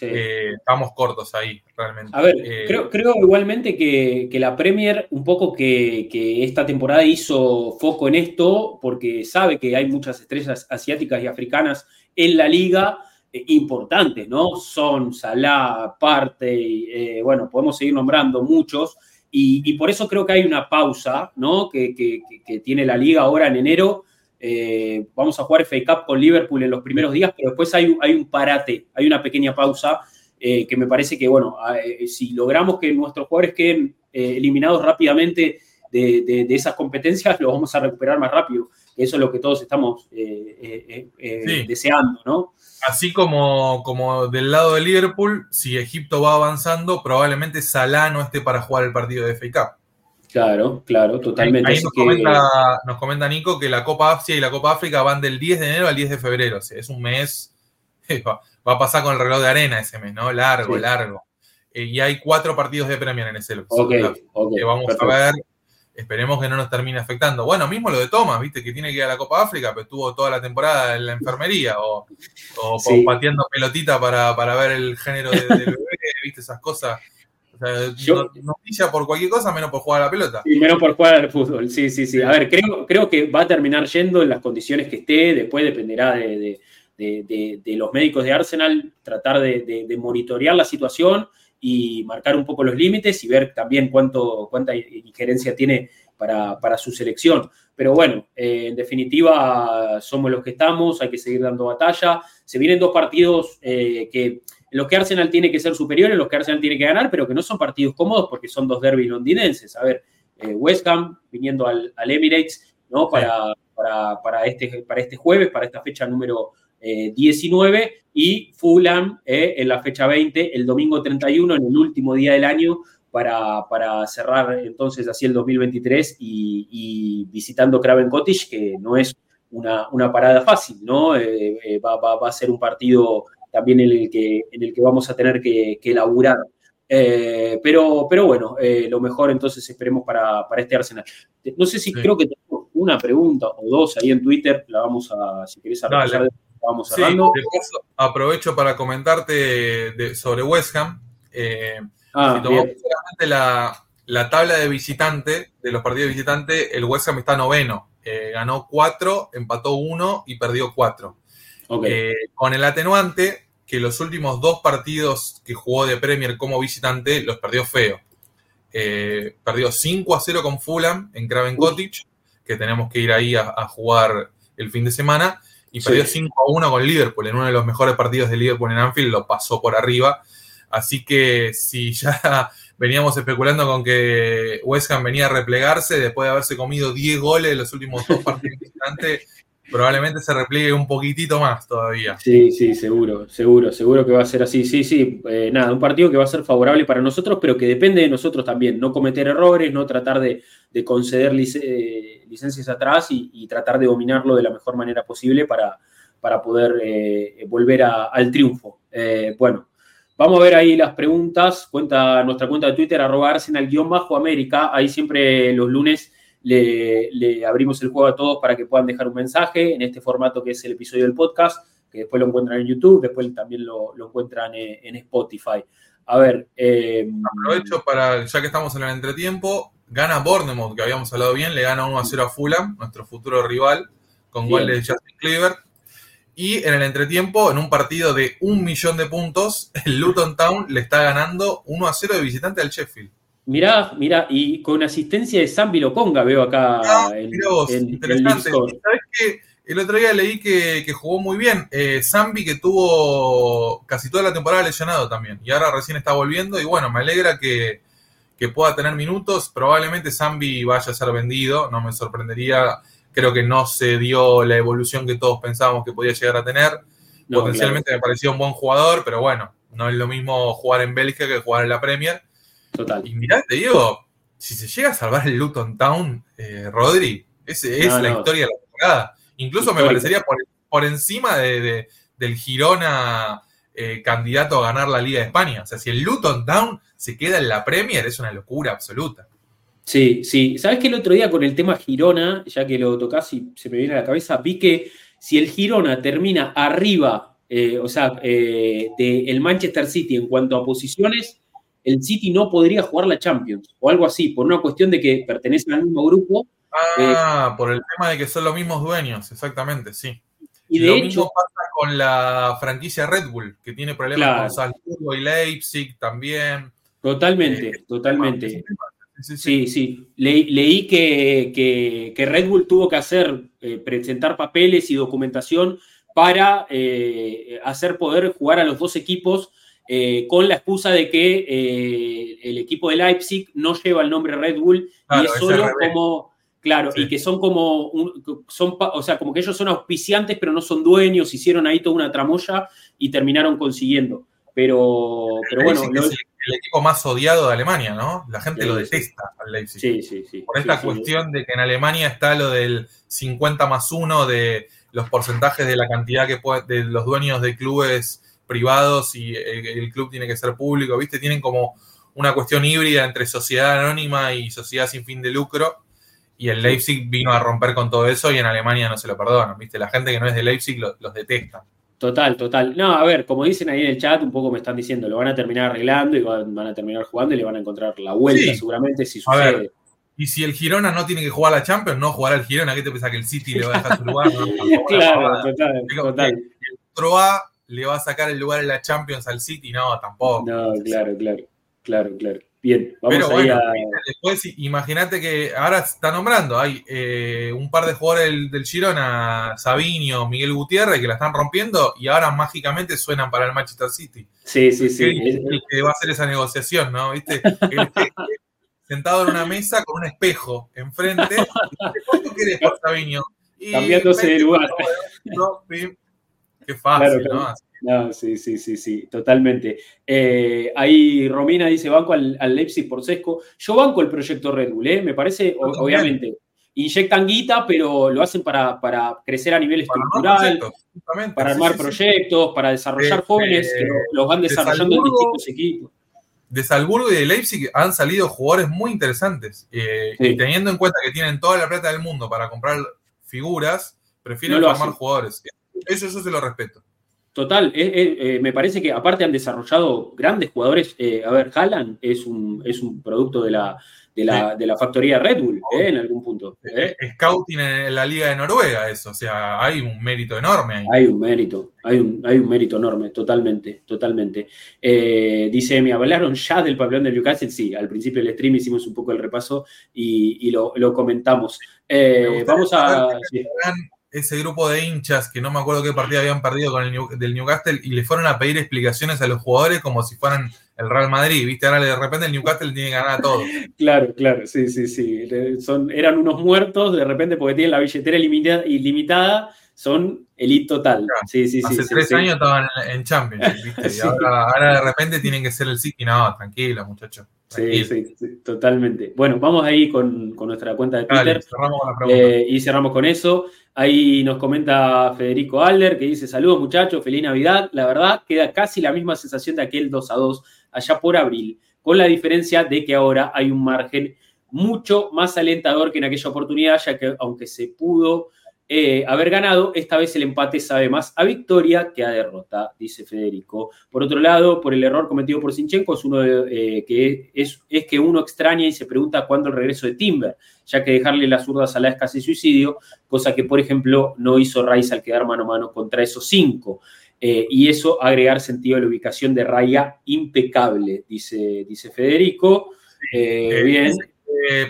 eh, estamos cortos ahí, realmente. A ver, eh, creo, creo, igualmente que, la Premier, un poco que, esta temporada hizo foco en esto, porque sabe que hay muchas estrellas asiáticas y africanas en la liga eh, importantes, ¿no? Son, Salah, Parte, bueno, podemos seguir nombrando muchos. Y, por eso creo que hay una pausa, ¿no? Que, que tiene la liga ahora en enero eh, vamos a jugar FA Cup con Liverpool en los primeros días, pero después hay, hay un parate, hay una pequeña pausa eh, que me parece que, bueno, eh, si logramos que nuestros jugadores queden eliminados rápidamente de, esas competencias, [laughs] lo vamos a recuperar más rápido. Eso es lo que todos estamos deseando, ¿no? Así como, como del lado de Liverpool, si Egipto va avanzando, probablemente Salah no esté para jugar el partido de FA Cup. Claro, claro, totalmente. Ahí, nos, comenta, Nico que la Copa Asia y la Copa África van del 10 de enero al 10 de febrero. O sea, es un mes, [laughs] va, a pasar con el reloj de arena ese mes, ¿no? Largo, largo. Eh, y hay cuatro partidos de Premier en ese okay, que vamos a ver. Esperemos que no nos termine afectando. Bueno, mismo lo de Thomas, viste, que tiene que ir a la Copa África, pero estuvo toda la temporada en la enfermería o, o pateando pelotita para, ver el género del bebé, [laughs] viste, esas cosas o noticia por cualquier cosa, menos por jugar a la pelota. Y menos por jugar al fútbol, sí, sí, sí. A ver, creo, creo que va a terminar yendo en las condiciones que esté, después dependerá de, los médicos de Arsenal, tratar de, monitorear la situación y marcar un poco los límites y ver también cuánto, cuánta injerencia tiene para, su selección. Pero bueno, eh, en definitiva, somos los que estamos, hay que seguir dando batalla. Se vienen dos partidos eh, que los que Arsenal tiene que ser superior, en los que Arsenal tiene que ganar, pero que no son partidos cómodos porque son dos derbis londinenses. A ver, eh, West Ham viniendo al, Emirates, ¿no? Para, para, este, para este jueves, para esta fecha número 19, eh, y Fulham eh, en la fecha 20, el domingo 31, en el último día del año, para, para cerrar entonces así el 2023 y, visitando Craven Cottage, que no es una, una parada fácil, ¿no? va, va, a ser un partido también en el que, en el que vamos a tener que, que elaborar. Eh, pero, pero bueno, eh, lo mejor entonces esperemos para, este Arsenal. No sé si creo que tengo una pregunta o dos ahí en Twitter, la vamos a, si querés, a la vamos cerrando. Sí, aprovecho para comentarte sobre West Ham. Eh, ah, si tomamos la, la, tabla de visitante, de los partidos de visitante, el West Ham está noveno. ganó cuatro, empató uno y perdió cuatro. con el atenuante que los últimos dos partidos que jugó de Premier como visitante los perdió feo. Eh, perdió 5 a 0 con Fulham en Craven Cottage, que tenemos que ir ahí a, jugar el fin de semana, y perdió 5 a 1 con Liverpool, en uno de los mejores partidos de Liverpool en Anfield, lo pasó por arriba. Así que si ya [laughs] veníamos especulando con que West Ham venía a replegarse después de haberse comido 10 goles en los últimos dos partidos visitantes, probablemente se repliegue un poquitito más todavía. Sí, sí, seguro, seguro, seguro que va a ser así. Sí, sí, eh, nada, un partido que va a ser favorable para nosotros, pero que depende de nosotros también. No cometer errores, no tratar de, conceder eh, licencias atrás y, tratar de dominarlo de la mejor manera posible para, para poder eh, volver al triunfo. bueno. Vamos a ver ahí las preguntas. Cuenta nuestra cuenta de Twitter, arroba Arsenal-América. Ahí siempre los lunes le, abrimos el juego a todos para que puedan dejar un mensaje en este formato que es el episodio del podcast, que después lo encuentran en YouTube, después también lo, encuentran en, Spotify. A ver. Em, Aprovecho para, ya que estamos en el entretiempo, gana Bournemouth, que habíamos hablado bien, le gana 1 a 0 a Fulham, nuestro futuro rival, con gol de Justin Cleaver. Y en el entretiempo, en un partido de un millón de puntos, el Luton Town le está ganando 1 a 0 de visitante al Sheffield. Mirá, mirá, y con asistencia de Zambi Loconga veo acá ah, en, interesante. ¿Sabes qué? El otro día leí que, jugó muy bien. Eh, Zambi que tuvo casi toda la temporada lesionado también. Y ahora recién está volviendo. Y bueno, me alegra que, que pueda tener minutos. Probablemente Zambi vaya a ser vendido. No me sorprendería Creo que no se dio la evolución que todos pensábamos que podía llegar a tener. Potencialmente me pareció un buen jugador, pero bueno, no es lo mismo jugar en Bélgica que jugar en la Premier. Total. Y mirá, te digo, si se llega a salvar el Luton Town, eh, Rodri, esa es la historia de la temporada. Incluso me parecería por, encima de, del Girona eh, candidato a ganar la Liga de España. O sea, si el Luton Town se queda en la Premier, es una locura absoluta. Sí, sí. ¿Sabes que el otro día con el tema Girona, ya que lo tocas y se me viene a la cabeza, vi que si el Girona termina arriba, eh, o sea, del Manchester City en cuanto a posiciones, el City no podría jugar la Champions o algo así, por una cuestión de que pertenecen al mismo grupo. Ah, por el tema de que son los mismos dueños, exactamente, sí. Y de lo hecho, mismo pasa con la franquicia Red Bull, que tiene problemas con Salzburgo y Leipzig también. Totalmente, eh, totalmente. Sí, sí. leí que, Red Bull tuvo que hacer, eh, presentar papeles y documentación para eh, hacer poder jugar a los dos equipos eh, con la excusa de que el equipo de Leipzig no lleva el nombre Red Bull y es solo como, claro, y que son como, son, o sea, como que ellos son auspiciantes pero no son dueños, hicieron ahí toda una tramoya y terminaron consiguiendo. Pero, pero bueno. Es el, equipo más odiado de Alemania, ¿no? La gente lo detesta al Leipzig. Sí, sí, sí. Por esta cuestión de que en Alemania está lo del 50 más 1 de los porcentajes de la cantidad que puede, de los dueños de clubes privados y el, club tiene que ser público, ¿viste? Tienen como una cuestión híbrida entre sociedad anónima y sociedad sin fin de lucro. Y el Leipzig vino a romper con todo eso y en Alemania no se lo perdonan, ¿viste? La gente que no es de Leipzig los detesta. Total, total. No, a ver, como dicen ahí en el chat, un poco me están diciendo, lo van a terminar arreglando y van, a terminar jugando y le van a encontrar la vuelta seguramente si sucede. y si el Girona no tiene que jugar la Champions, no jugará el Girona. ¿Qué te pensás que el City le va a dejar su lugar? [laughs] claro, total, total. El otro A le va a sacar el lugar en la Champions al City, no, tampoco. No, claro, claro, claro, claro. Bien, vamos Pero bueno, después imagínate que ahora está nombrando, hay eh, un par de jugadores del, Girona, Sabinio, Miguel Gutiérrez, que la están rompiendo y ahora mágicamente suenan para el Manchester City. Sí, sí, sí. El, que va a hacer esa negociación, ¿no? ¿Viste? sentado en una mesa con un espejo enfrente. [laughs] ¿Cuánto querés por Sabinio? Cambiándose de lugar. Qué fácil, ¿no? No, sí, sí, sí, sí, totalmente. Eh, ahí Romina dice, banco al, Leipzig por sesco. Yo banco el proyecto Red Bull, ¿eh? me parece, obviamente, inyectan guita, pero lo hacen para, crecer a nivel estructural, para armar proyectos, para desarrollar jóvenes que los van desarrollando en distintos equipos. De Salzburgo y de Leipzig han salido jugadores muy interesantes. Eh, y teniendo en cuenta que tienen toda la plata del mundo para comprar figuras, prefieren formar jugadores. Eso, eso se lo respeto. Total, eh, me parece que aparte han desarrollado grandes jugadores. Eh, a ver, Haaland es un, es un producto de la, de la, factoría Red Bull, eh, en algún punto. Scouting en la Liga de Noruega, eso. O sea, hay un mérito enorme ahí. Hay un mérito, hay un, hay un mérito enorme, totalmente, totalmente. dice, ¿me hablaron ya del pabellón de Newcastle? Sí, al principio del stream hicimos un poco el repaso y, lo, comentamos. vamos a ese grupo de hinchas que no me acuerdo qué partido habían perdido con el del Newcastle y le fueron a pedir explicaciones a los jugadores como si fueran el Real Madrid, ¿viste? Ahora de repente el Newcastle tiene que ganar a todos. [laughs] Claro, claro, sí, sí, sí. Eran unos muertos de repente porque tienen la billetera ilimitada, son elite total. Sí, sí, Hace tres años estaban en Champions, [laughs] ¿viste? Y ahora, de repente tienen que ser el City. No, tranquilo, muchachos. Sí, sí, totalmente. Bueno, vamos ahí con, nuestra cuenta de Twitter. Eh, y cerramos con eso. Ahí nos comenta Federico Alder que dice: Saludos muchachos, feliz Navidad. La verdad, queda casi la misma sensación de aquel 2 a 2 allá por abril, con la diferencia de que ahora hay un margen mucho más alentador que en aquella oportunidad, ya que aunque se pudo eh, haber ganado, esta vez el empate sabe más a victoria que a derrota, dice Federico. Por otro lado, por el error cometido por Sinchenko, es uno eh, que es, es, que uno extraña y se pregunta cuándo el regreso de Timber, ya que dejarle las zurdas a la es casi suicidio, cosa que, por ejemplo, no hizo Rice al quedar mano a mano contra esos cinco. Eh, y eso agregar sentido a la ubicación de Raya impecable, dice, dice Federico. bien.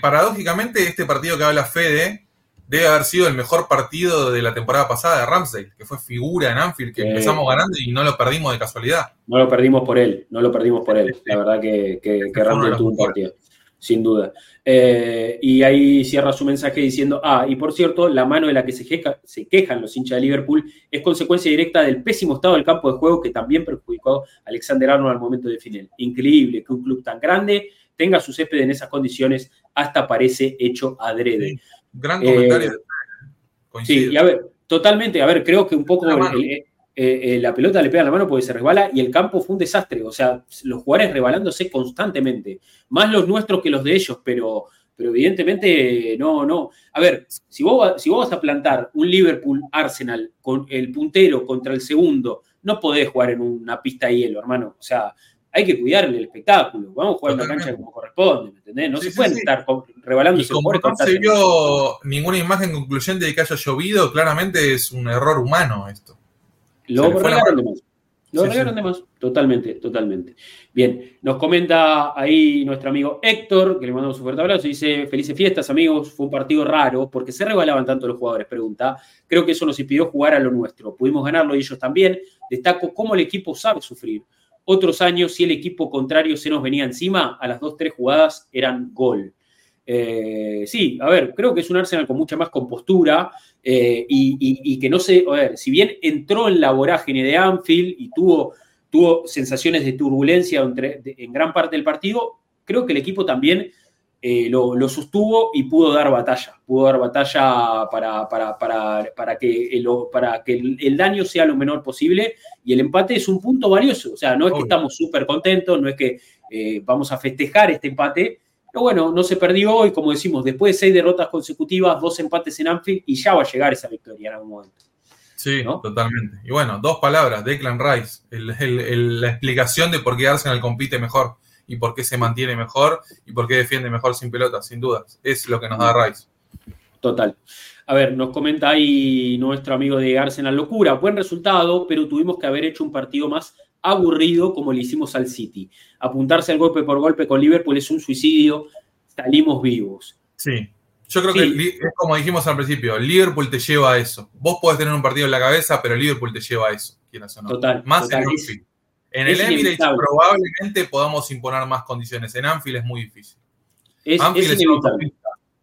paradójicamente, este partido que habla Fede debe haber sido el mejor partido de la temporada pasada de Ramsey, que fue figura en Anfield, que empezamos ganando y no lo perdimos de casualidad. No lo perdimos por él, no lo perdimos por él. La verdad que, que, Ramsey tuvo un partido, sin duda. Eh, y ahí cierra su mensaje diciendo, ah, y por cierto, la mano de la que se, se quejan los hinchas de Liverpool es consecuencia directa del pésimo estado del campo de juego que también perjudicó a Alexander Arnold al momento de final. Increíble que un club tan grande tenga su césped en esas condiciones, hasta parece hecho adrede. Gran comentario. Eh, sí, y a ver, totalmente. A ver, creo que un poco eh, eh, la, pelota le pega a la mano porque se resbala y el campo fue un desastre. O sea, los jugadores rebalándose constantemente. Más los nuestros que los de ellos, pero, pero evidentemente no, no. A ver, si vos, si vos vas a plantar un Liverpool Arsenal con el puntero contra el segundo, no podés jugar en una pista de hielo, hermano. O sea, hay que cuidar el espectáculo. Vamos a jugar en la cancha como corresponde, ¿me entendés? No se pueden estar rebalando y como no se vio ninguna imagen concluyente de que haya llovido, claramente es un error humano esto. Lo regaron de más. Lo regaron de más. Totalmente, totalmente. Bien, nos comenta ahí nuestro amigo Héctor, que le mandamos un fuerte abrazo, dice, felices fiestas amigos, fue un partido raro, porque se rebalaban tanto los jugadores, pregunta. Creo que eso nos impidió jugar a lo nuestro. Pudimos ganarlo y ellos también. Destaco cómo el equipo sabe sufrir otros años, si el equipo contrario se nos venía encima, a las dos, tres jugadas eran gol. Eh, sí, a ver, creo que es un Arsenal con mucha más compostura eh, y, que no sé, a ver, si bien entró en la vorágine de Anfield y tuvo, tuvo sensaciones de turbulencia en gran parte del partido, creo que el equipo también eh, lo, sostuvo y pudo dar batalla, pudo dar batalla para, para, que, el, para que el, daño sea lo menor posible y el empate es un punto valioso, o sea, no es que estamos súper contentos, no es que eh, vamos a festejar este empate, pero bueno, no se perdió y como decimos, después de seis derrotas consecutivas, dos empates en Anfield y ya va a llegar esa victoria en algún momento. Sí, totalmente. Y bueno, dos palabras, Declan Rice, la explicación de por qué Arsenal compite mejor y por qué se mantiene mejor y por qué defiende mejor sin pelota, sin dudas. Es lo que nos da Rice. Total. A ver, nos comenta ahí nuestro amigo de Arsenal Locura. Buen resultado, pero tuvimos que haber hecho un partido más aburrido como le hicimos al City. Apuntarse al golpe por golpe con Liverpool es un suicidio. Salimos vivos. Sí. Yo creo que es como dijimos al principio, Liverpool te lleva a eso. Vos podés tener un partido en la cabeza, pero Liverpool te lleva a eso, quieras o no. Total. Más en en el Emirates probablemente podamos imponer más condiciones. En Anfield es muy difícil. Es, Anfield es,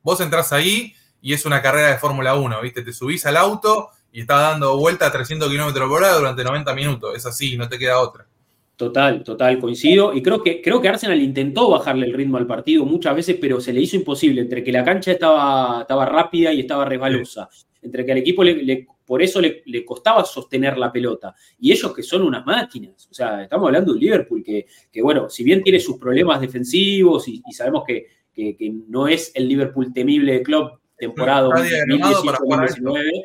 Vos entras ahí y es una carrera de Fórmula 1, ¿viste? Te subís al auto y estás dando vuelta a 300 kilómetros por hora durante 90 minutos. Es así, no te queda otra. Total, total, coincido. Y creo que, creo que Arsenal intentó bajarle el ritmo al partido muchas veces, pero se le hizo imposible. Entre que la cancha estaba, estaba rápida y estaba resbalosa, entre que al equipo le por eso le, costaba sostener la pelota. Y ellos que son unas máquinas, o sea, estamos hablando de un Liverpool que, que bueno, si bien tiene sus problemas defensivos y, sabemos que, no es el Liverpool temible de club temporada 2018-2019,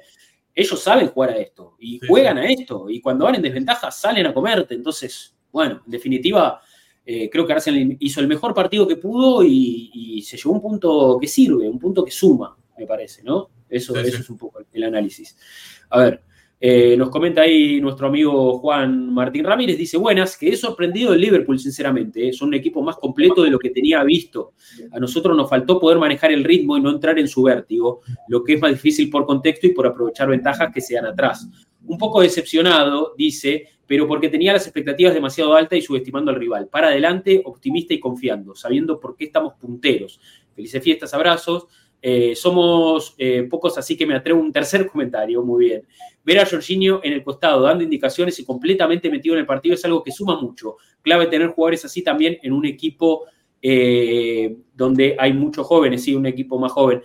ellos saben jugar a esto y juegan a esto. Y cuando van en desventaja salen a comerte. Entonces, bueno, en definitiva, eh, creo que Arsenal hizo el mejor partido que pudo y, se llevó un punto que sirve, un punto que suma, me parece, ¿no? Eso, eso es un poco el análisis. A ver, eh, nos comenta ahí nuestro amigo Juan Martín Ramírez, dice, buenas, que he sorprendido el Liverpool, sinceramente, eh, son un equipo más completo de lo que tenía visto. A nosotros nos faltó poder manejar el ritmo y no entrar en su vértigo, lo que es más difícil por contexto y por aprovechar ventajas que se dan atrás. Un poco decepcionado, dice, pero porque tenía las expectativas demasiado altas y subestimando al rival. Para adelante, optimista y confiando, sabiendo por qué estamos punteros. Felices fiestas, abrazos. Eh, somos eh, pocos, así que me atrevo un tercer comentario. Muy bien. Ver a Jorginho en el costado dando indicaciones y completamente metido en el partido es algo que suma mucho. Clave tener jugadores así también en un equipo eh, donde hay muchos jóvenes, sí, un equipo más joven.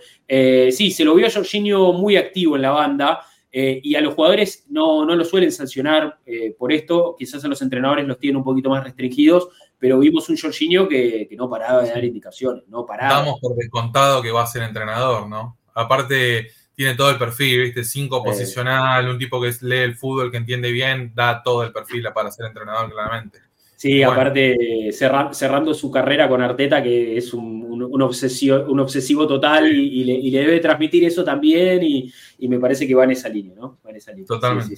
sí, se lo vio a Jorginho muy activo en la banda. y a los jugadores no, no lo suelen sancionar por esto, quizás a los entrenadores los tienen un poquito más restringidos, pero vimos un Jorginho que, no paraba de dar indicaciones, no paraba. Damos por descontado que va a ser entrenador, ¿no? Aparte, tiene todo el perfil, ¿viste? Cinco posicional, un tipo que lee el fútbol, que entiende bien, da todo el perfil para ser entrenador, claramente. Sí, aparte cerrando su carrera con Arteta, que es un, obsesivo, un obsesivo, total y, le, debe transmitir eso también y, me parece que va en esa línea, ¿no? Va en esa línea. Totalmente.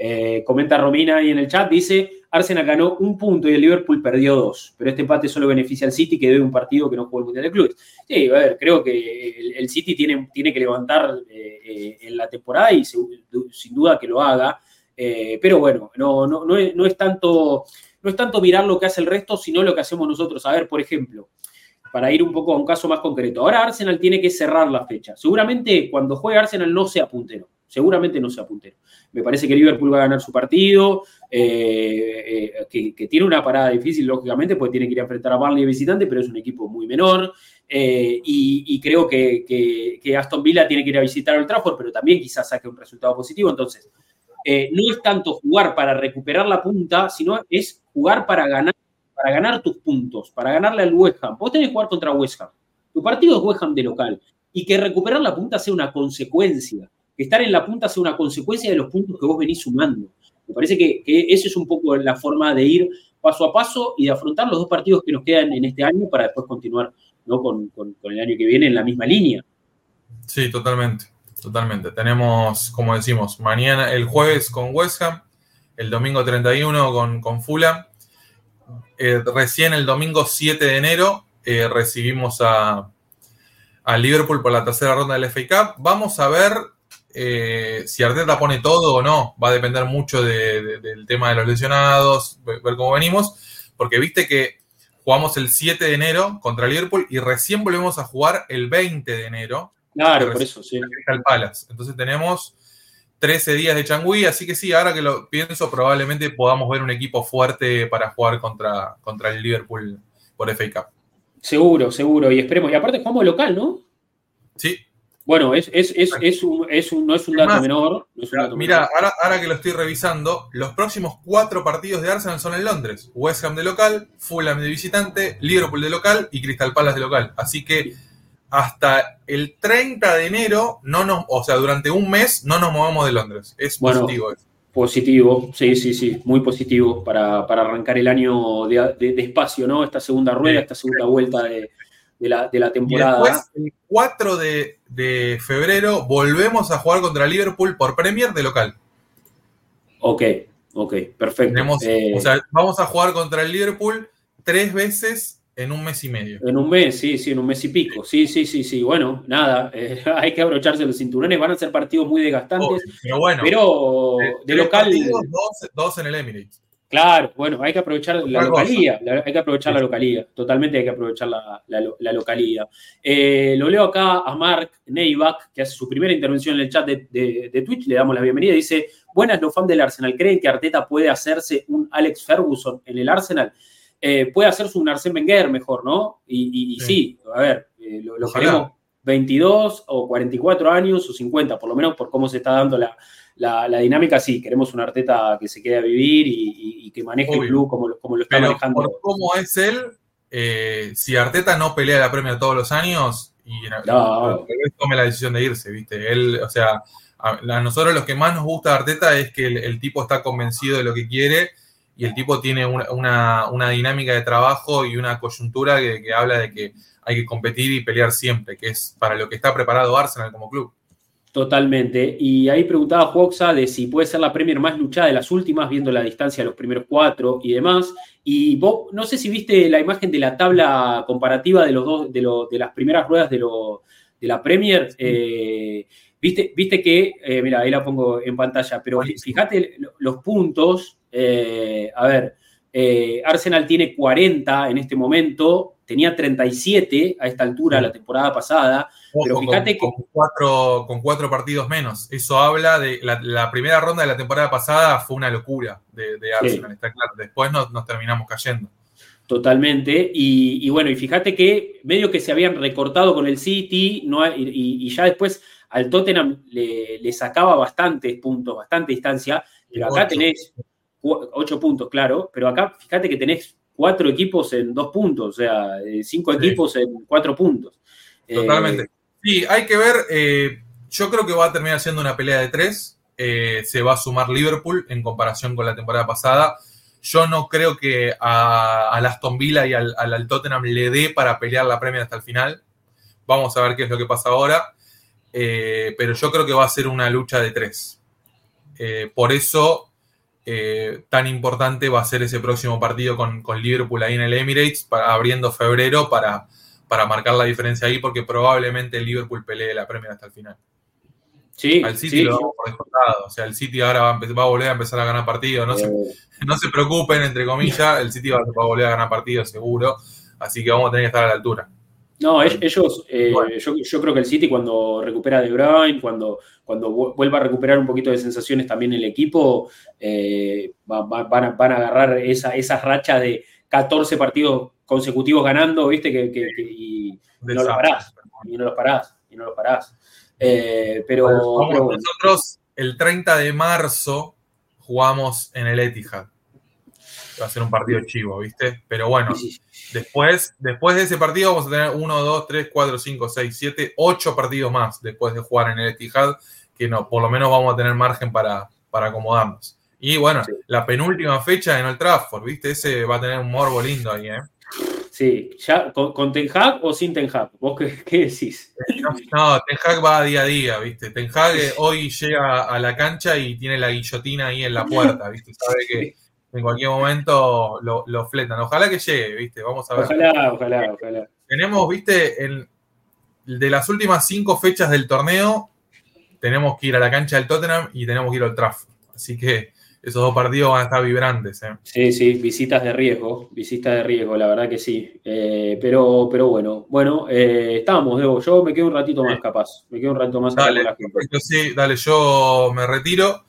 Eh, comenta Romina ahí en el chat, dice, Arsenal ganó un punto y el Liverpool perdió dos, pero este empate solo beneficia al City que debe un partido que no jugó el Mundial de Clubes. Sí, a ver, creo que el, City tiene, tiene, que levantar eh, eh, en la temporada y sin duda que lo haga, pero bueno, no, no, no es tanto no es tanto mirar lo que hace el resto, sino lo que hacemos nosotros. A ver, por ejemplo, para ir un poco a un caso más concreto. Ahora Arsenal tiene que cerrar la fecha. Seguramente cuando juegue Arsenal no sea puntero. Seguramente no sea puntero. Me parece que Liverpool va a ganar su partido, eh, eh, que, tiene una parada difícil, lógicamente, porque tiene que ir a enfrentar a Barley visitante, pero es un equipo muy menor. Eh, y, creo que, que, Aston Villa tiene que ir a visitar el Trafford, pero también quizás saque un resultado positivo. Entonces, no es tanto jugar para recuperar la punta, sino es jugar para ganar, para ganar tus puntos, para ganarle al West Ham. Vos tenés que jugar contra West Ham. Tu partido es West Ham de local. Y que recuperar la punta sea una consecuencia. Que estar en la punta sea una consecuencia de los puntos que vos venís sumando. Me parece que, que esa es un poco la forma de ir paso a paso y de afrontar los dos partidos que nos quedan en este año para después continuar ¿no? con, con el año que viene en la misma línea. Sí, totalmente. Totalmente. Tenemos, como decimos, mañana, el jueves con West Ham, el domingo 31 con, con Fulham. Eh, recién el domingo 7 de enero eh, recibimos a, a, Liverpool por la tercera ronda del FA Cup. Vamos a ver eh, si Arteta pone todo o no. Va a depender mucho del tema de los lesionados, ver cómo venimos. Porque viste que jugamos el 7 de enero contra Liverpool y recién volvemos a jugar el 20 de enero Claro, por eso, sí. Palace. Entonces tenemos 13 días de Changui, así que sí, ahora que lo pienso, probablemente podamos ver un equipo fuerte para jugar contra, contra el Liverpool por FA Cup. Seguro, seguro, y esperemos. Y aparte jugamos local, ¿no? Sí. Bueno, es, es, es, es un, no es un dato menor. mira, Ahora, ahora, que lo estoy revisando, los próximos cuatro partidos de Arsenal son en Londres. West Ham de local, Fulham de visitante, Liverpool de local y Crystal Palace de local. Así que hasta el 30 de enero, no nos, o sea, durante un mes no nos movemos de Londres. Es positivo eso. Positivo, sí, sí, sí, muy positivo para, arrancar el año de, espacio, ¿no? Esta segunda rueda, esta segunda vuelta de, la, temporada. Y después, el 4 de, febrero, volvemos a jugar contra Liverpool por Premier de local. Ok, ok, perfecto. Eh, o sea, vamos a jugar contra el Liverpool tres veces en un mes y medio. En un mes, sí, sí, en un mes y pico. Sí, sí, sí, sí. Bueno, nada, eh, [laughs] hay que abrocharse los cinturones. Van a ser partidos muy desgastantes. pero bueno, pero de, local. Dos, en el Emirates. Claro, bueno, hay que aprovechar la localía, hay que aprovechar la localía, totalmente hay que aprovechar la, la, localía. Eh, lo leo acá a Mark Neivak, que hace su primera intervención en el chat de, de, Twitch, le damos la bienvenida, dice, buenas los fans del Arsenal, ¿creen que Arteta puede hacerse un Alex Ferguson en el Arsenal? Eh, puede hacerse un Arsène Wenger mejor, ¿no? Y, sí. a ver, eh, lo, queremos 22 o 44 años o 50, por lo menos por cómo se está dando la, dinámica, sí, queremos un Arteta que se quede a vivir y, que maneje el club como, como lo está manejando. Por cómo es él, eh, si Arteta no pelea la premia todos los años y no, tome la decisión de irse, ¿viste? Él, o sea, a, nosotros lo que más nos gusta de Arteta es que el tipo está convencido de lo que quiere y el tipo tiene una, dinámica de trabajo y una coyuntura que, habla de que hay que competir y pelear siempre, que es para lo que está preparado Arsenal como club. Totalmente. Y ahí preguntaba Juoxa de si puede ser la Premier más luchada de las últimas, viendo la distancia de los primeros cuatro y demás. Y vos, no sé si viste la imagen de la tabla comparativa de los dos, de, las primeras ruedas de, de la Premier. Eh, viste, viste que, eh, mira, ahí la pongo en pantalla, pero fíjate los puntos eh, a ver, eh, Arsenal tiene 40 en este momento, tenía 37 a esta altura la temporada pasada, pero fíjate con, que... cuatro, con cuatro partidos menos, eso habla de la, primera ronda de la temporada pasada fue una locura de, Arsenal, está claro, después nos, terminamos cayendo. Totalmente, y, bueno, y fíjate que medio que se habían recortado con el City, no y, ya después al Tottenham le, sacaba bastantes puntos, bastante distancia, pero acá tenés ocho puntos, claro, pero acá fíjate que tenés cuatro equipos en dos puntos, o sea, eh, cinco equipos en cuatro puntos. Eh, Totalmente. Sí, hay que ver, eh, yo creo que va a terminar siendo una pelea de tres. Eh, se va a sumar Liverpool en comparación con la temporada pasada. Yo no creo que a, al Aston Villa y al, al, Tottenham le dé para pelear la Premier hasta el final. Vamos a ver qué es lo que pasa ahora. Eh, pero yo creo que va a ser una lucha de tres. Por eso tan importante va a ser ese próximo partido con, con Liverpool ahí en el Emirates, abriendo febrero para, para marcar la diferencia ahí, porque probablemente el Liverpool pelee la Premier hasta el final. Sí, Al City sí, lo damos por descontado. O sea, el City ahora va a, empe- va a volver a empezar a ganar partidos. No, se, no se preocupen, entre comillas, el City va, va a volver a ganar partidos seguro. Así que vamos a tener que estar a la altura. No, ell- ellos, eh, Bueno. yo, yo creo que el City cuando recupera De Bruyne, cuando, cuando vu- vuelva a recuperar un poquito de sensaciones también el equipo, eh, va- va- van, a, van a agarrar esa, esas rachas de 14 partidos consecutivos ganando, ¿viste? Que, que- que- y no los parás, y no los parás, y no los parás. Eh, pero, Vamos, pero bueno, nosotros el 30 de marzo jugamos en el Etihad. Va a ser un partido chivo, ¿viste? Pero bueno, sí, sí, después, después de ese partido vamos a tener 1, 2, 3, 4, 5, 6, 7, 8 partidos más después de jugar en el Etihad, que no, por lo menos vamos a tener margen para, para acomodarnos. Y bueno, Sí. la penúltima fecha en Old Trafford, ¿viste? Ese va a tener un morbo lindo ahí, ¿eh? Sí, ya, ¿con, con Ten Hag o sin Ten Hag? ¿Vos qué, qué decís? No, Ten Hag va día a día, ¿viste? Ten Hag eh, hoy llega a la cancha y tiene la guillotina ahí en la puerta, ¿viste? Sabe que en cualquier momento lo, lo fletan. Ojalá que llegue, ¿viste? Vamos a ver. Ojalá, ojalá, ojalá. Tenemos, ¿viste? En, de las últimas cinco fechas del torneo, tenemos que ir a la cancha del Tottenham y tenemos que ir al Trafford. Así que esos dos partidos van a estar vibrantes, ¿eh? Sí, sí, visitas de riesgo, visitas de riesgo, la verdad que sí. Eh, pero, pero bueno, bueno, eh, estamos, Debo. Yo me quedo un ratito más capaz. Me quedo un ratito más Dale, con la gente. perfecto, sí, dale, yo me retiro.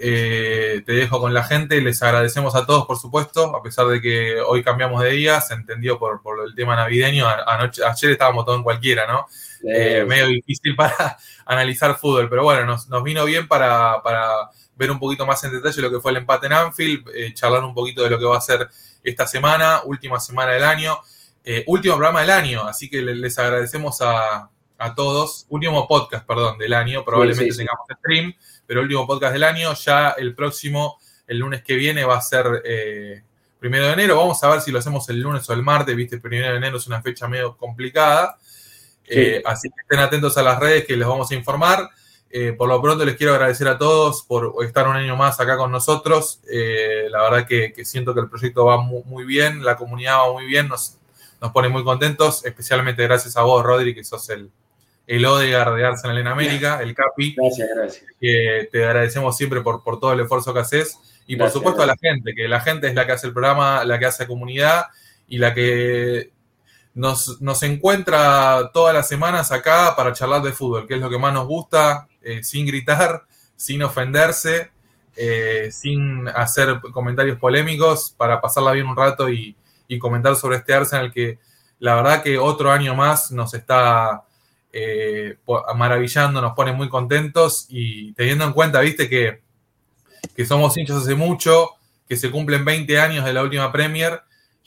Eh, te dejo con la gente. Les agradecemos a todos, por supuesto, a pesar de que hoy cambiamos de día, se entendió por, por el tema navideño. Anoche, ayer estábamos todos en cualquiera, ¿no? Eh, medio difícil para [laughs] analizar fútbol, pero bueno, nos, nos vino bien para, para ver un poquito más en detalle lo que fue el empate en Anfield, eh, charlar un poquito de lo que va a ser esta semana, última semana del año, eh, último programa del año, así que le- les agradecemos a, a todos, último podcast, perdón, del año, probablemente sí, sí. tengamos stream, pero último podcast del año, ya el próximo, el lunes que viene va a ser... eh, Primero de enero, vamos a ver si lo hacemos el lunes o el martes, viste, primero de enero es una fecha medio complicada, Sí. eh, así que estén atentos a las redes que les vamos a informar. Eh, por lo pronto les quiero agradecer a todos por estar un año más acá con nosotros. Eh, la verdad que, que siento que el proyecto va muy, muy bien, la comunidad va muy bien, nos, nos pone muy contentos, especialmente gracias a vos, Rodri, que sos el, el Odegar de Arsenal en América, el Capi, gracias, gracias. que te agradecemos siempre por, por todo el esfuerzo que haces. Y por Gracias, supuesto a la gente, que la gente es la que hace el programa, la que hace comunidad y la que nos, nos encuentra todas las semanas acá para charlar de fútbol, que es lo que más nos gusta, eh, sin gritar, sin ofenderse, eh, sin hacer comentarios polémicos, para pasarla bien un rato y, comentar sobre este Arsenal que la verdad que otro año más nos está eh, maravillando, nos pone muy contentos y teniendo en cuenta, viste, que, que somos hinchas hace mucho, que se cumplen 20 años de la última Premier,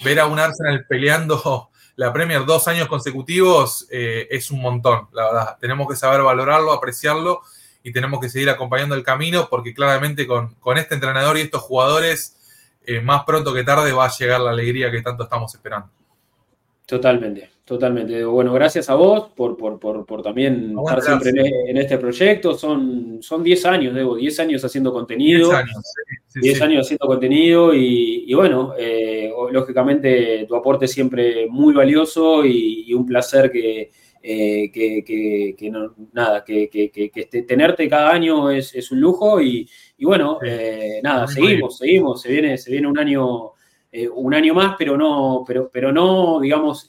ver a un Arsenal peleando la Premier dos años consecutivos eh, es un montón, la verdad. Tenemos que saber valorarlo, apreciarlo y tenemos que seguir acompañando el camino porque claramente con, con este entrenador y estos jugadores, eh, más pronto que tarde va a llegar la alegría que tanto estamos esperando. Totalmente, totalmente. Bueno, gracias a vos por, por, por, por también Aguante estar siempre en, en este proyecto. Son, son 10 años, Debo, 10 años haciendo contenido. 10 años, sí, sí, 10 sí. años haciendo contenido y, y bueno, eh, lógicamente tu aporte siempre muy valioso y, y un placer que, eh, que, que- que no- nada, que, que- este- tenerte cada año es, es un lujo y, y bueno, Sí. eh, nada, Muy seguimos, seguimos, se viene, se viene un año, un año más, pero no, pero, pero no, digamos,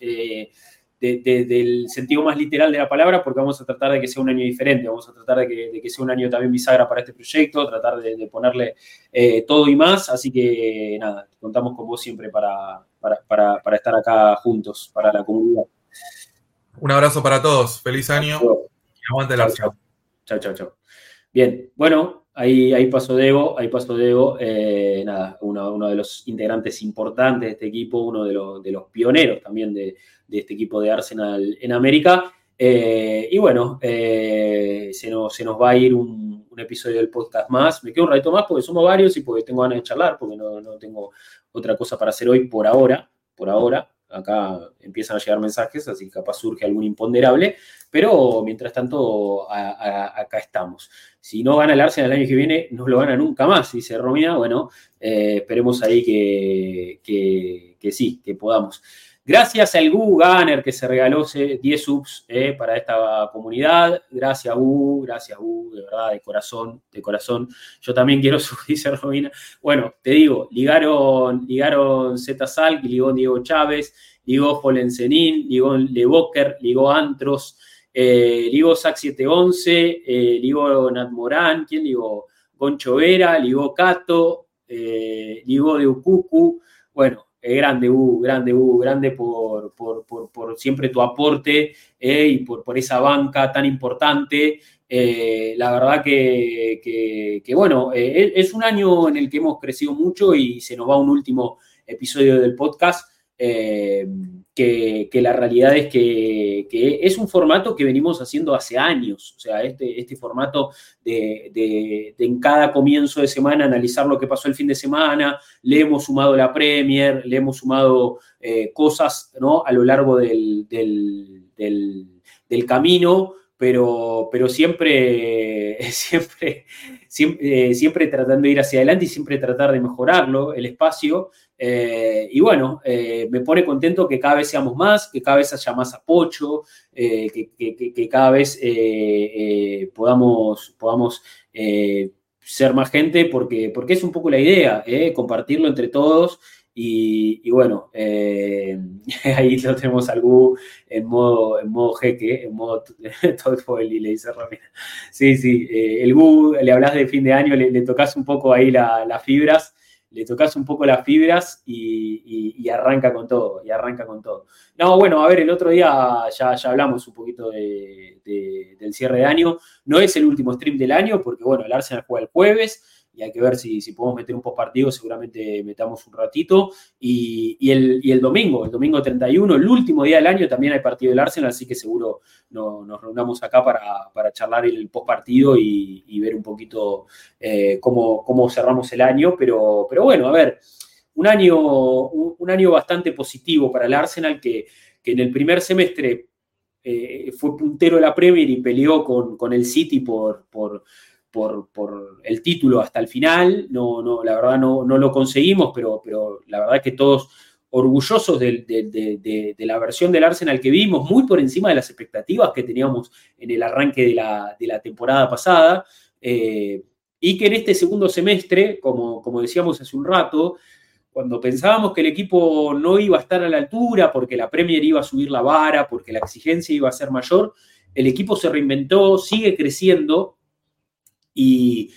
de- de- del sentido más literal de la palabra, porque vamos a tratar de que sea un año diferente, vamos a tratar de que, de que sea un año también bisagra para este proyecto, tratar de, ponerle eh, todo y más, así que nada, contamos con vos siempre para, para, para- para estar acá juntos, para la comunidad. Un abrazo para todos, feliz año y aguante Arsenal. Chao, chao, chao. Bien, bueno, ahí, ahí pasó Diego, ahí pasó Diego, eh, nada, uno, uno de los integrantes importantes de este equipo, uno de los, de los pioneros también de, de este equipo de Arsenal en América. y bueno, se, nos, se nos va a ir un, episodio del podcast más. Me quedo un ratito más porque somos varios y porque tengo ganas de charlar, porque no, no tengo otra cosa para hacer hoy por ahora, por ahora acá empiezan a llegar mensajes, así que capaz surge algún imponderable, pero mientras tanto acá estamos. Si no gana el Arsenal el año que viene, no lo gana nunca más, dice Romina, bueno, eh, esperemos ahí que, que sí, que podamos. Gracias al Gu Gunner que se regaló 10 subs eh, para esta comunidad. Gracias, Gu, gracias, Gu, de verdad, de corazón, de corazón. Yo también quiero [laughs] subir, dice Robina. Bueno, te digo, ligaron, ligaron Z Salk, ligó Diego Chávez, ligó Jolensenín, ligó Levoker, ligó Antros, eh, ligó Sac 711, eh, ligó Nat Morán, ¿quién ligó? Goncho Vera, ligó Cato, eh, ligó de. Bueno, eh, grande, U, grande, U, grande por, por, siempre tu aporte eh, y por, por esa banca tan importante. Eh, la verdad que, bueno, es un año en el que hemos crecido mucho y se nos va un último episodio del podcast que, la realidad es que, es un formato que venimos haciendo hace años, o sea, este, este formato de, en cada comienzo de semana analizar lo que pasó el fin de semana, le hemos sumado la Premier, le hemos sumado eh, cosas ¿no? a lo largo del, del, camino, pero, pero [laughs] siempre, siempre, eh, siempre tratando de ir hacia adelante y siempre tratar de mejorarlo, el espacio. Eh, y bueno, eh, me pone contento que cada vez seamos más, que cada vez haya más apoyo, eh, que, cada vez podamos, podamos ser más gente, porque, porque es un poco la idea, compartirlo entre todos. Y, bueno, [laughs] ahí lo tenemos al Gu en modo, en modo jeque, en modo [laughs] y le dice Ramiro. Sí, sí, el Gu, le hablas de fin de año, le tocas un poco ahí las fibras le tocas un poco las fibras y, arranca con todo, y arranca con todo. No, bueno, a ver, el otro día ya, ya hablamos un poquito del cierre de año. No es el último stream del año, porque bueno, el Arsenal juega el jueves, y hay que ver si, si podemos meter un post partido, seguramente metamos un ratito. Y, el, domingo, el domingo 31, el último día del año, también hay partido del Arsenal, así que seguro nos reunamos acá para, charlar el post partido y, ver un poquito eh, cómo, cómo, cerramos el año. Pero, pero bueno, a ver, un año, un, año bastante positivo para el Arsenal que, en el primer semestre eh, fue puntero de la Premier y peleó con, con el City por, por por, el título hasta el final. No, no, la verdad no, no lo conseguimos, pero, pero la verdad que todos orgullosos de, la versión del Arsenal que vimos, muy por encima de las expectativas que teníamos en el arranque de la, temporada pasada, eh, y que en este segundo semestre, como, como decíamos hace un rato, cuando pensábamos que el equipo no iba a estar a la altura porque la Premier iba a subir la vara, porque la exigencia iba a ser mayor, el equipo se reinventó, sigue creciendo y,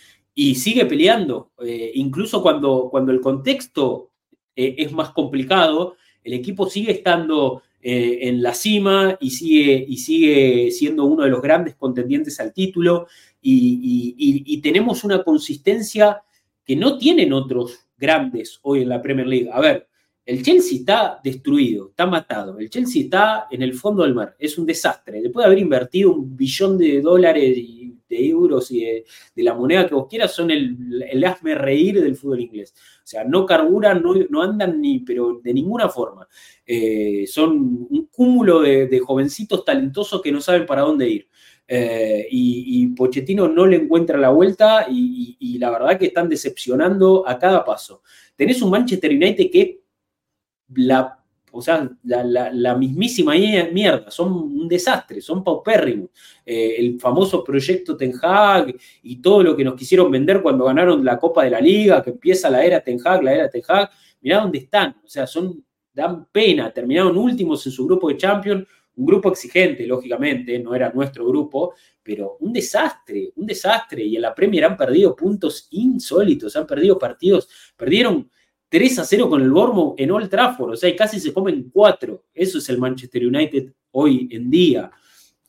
sigue peleando. Eh, incluso cuando, cuando el contexto eh, es más complicado, el equipo sigue estando eh, en la cima y sigue, y sigue siendo uno de los grandes contendientes al título y, tenemos una consistencia que no tienen otros grandes hoy en la Premier League. A ver, el Chelsea está destruido, está matado. El Chelsea está en el fondo del mar. Es un desastre. Después de haber invertido un billón de dólares y de euros y de, la moneda que vos quieras son el, el hazme reír del fútbol inglés. O sea, no carburan, no, andan ni, pero de ninguna forma. Eh, son un cúmulo de, jovencitos talentosos que no saben para dónde ir. Eh, y, Pochettino no le encuentra la vuelta y, la verdad que están decepcionando a cada paso. Tenés un Manchester United que la o sea, la, mismísima mierda, son un desastre, son paupérrimos. Eh, el famoso proyecto Ten Hag y todo lo que nos quisieron vender cuando ganaron la Copa de la Liga, que empieza la era Ten Hag, la era Ten Hag, mirá dónde están, o sea, son, dan pena, terminaron últimos en su grupo de Champions, un grupo exigente, lógicamente, no era nuestro grupo, pero un desastre, un desastre. Y en la Premier han perdido puntos insólitos, han perdido partidos, perdieron 3 a 0 con el Bournemouth en Old Trafford, o sea, casi se comen 4. Eso es el Manchester United hoy en día.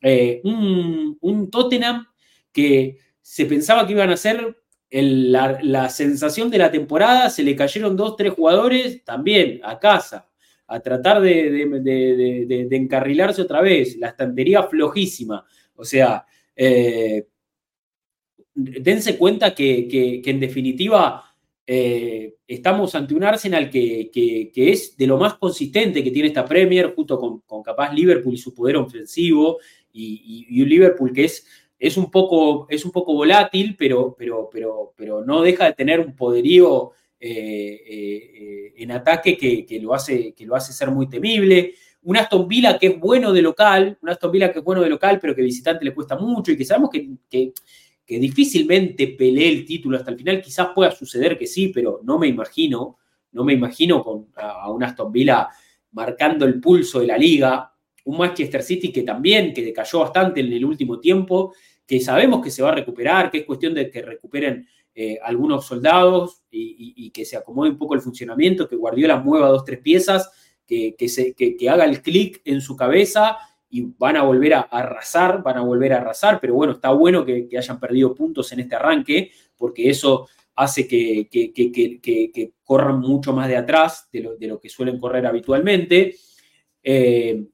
Eh, un, Tottenham que se pensaba que iban a ser la, sensación de la temporada, se le cayeron dos, tres jugadores también a casa. a tratar de, encarrilarse otra vez. La estantería flojísima. O sea, eh, dense cuenta que, en definitiva eh, estamos ante un Arsenal que, es de lo más consistente que tiene esta Premier, junto con, capaz Liverpool y su poder ofensivo, y, un Liverpool que es, es, un poco, es un poco volátil, pero, pero, pero, pero no deja de tener un poderío eh, eh, en ataque que, lo hace, que lo hace ser muy temible. Un Aston Villa que es bueno de local, un Aston Villa que es bueno de local, pero que visitante le cuesta mucho y que sabemos que, difícilmente pelee el título hasta el final. Quizás pueda suceder que sí, pero no me imagino, no me imagino con, a, un Aston Villa marcando el pulso de la liga. Un Manchester City que también, que decayó bastante en el último tiempo, que sabemos que se va a recuperar, que es cuestión de que recuperen eh, algunos soldados y, que se acomode un poco el funcionamiento, que Guardiola mueva dos, tres piezas, que, se, que, haga el clic en su cabeza y van a volver a, arrasar, van a volver a arrasar, pero bueno, está bueno que, hayan perdido puntos en este arranque, porque eso hace que, corran mucho más de atrás de lo, que suelen correr habitualmente. Eh,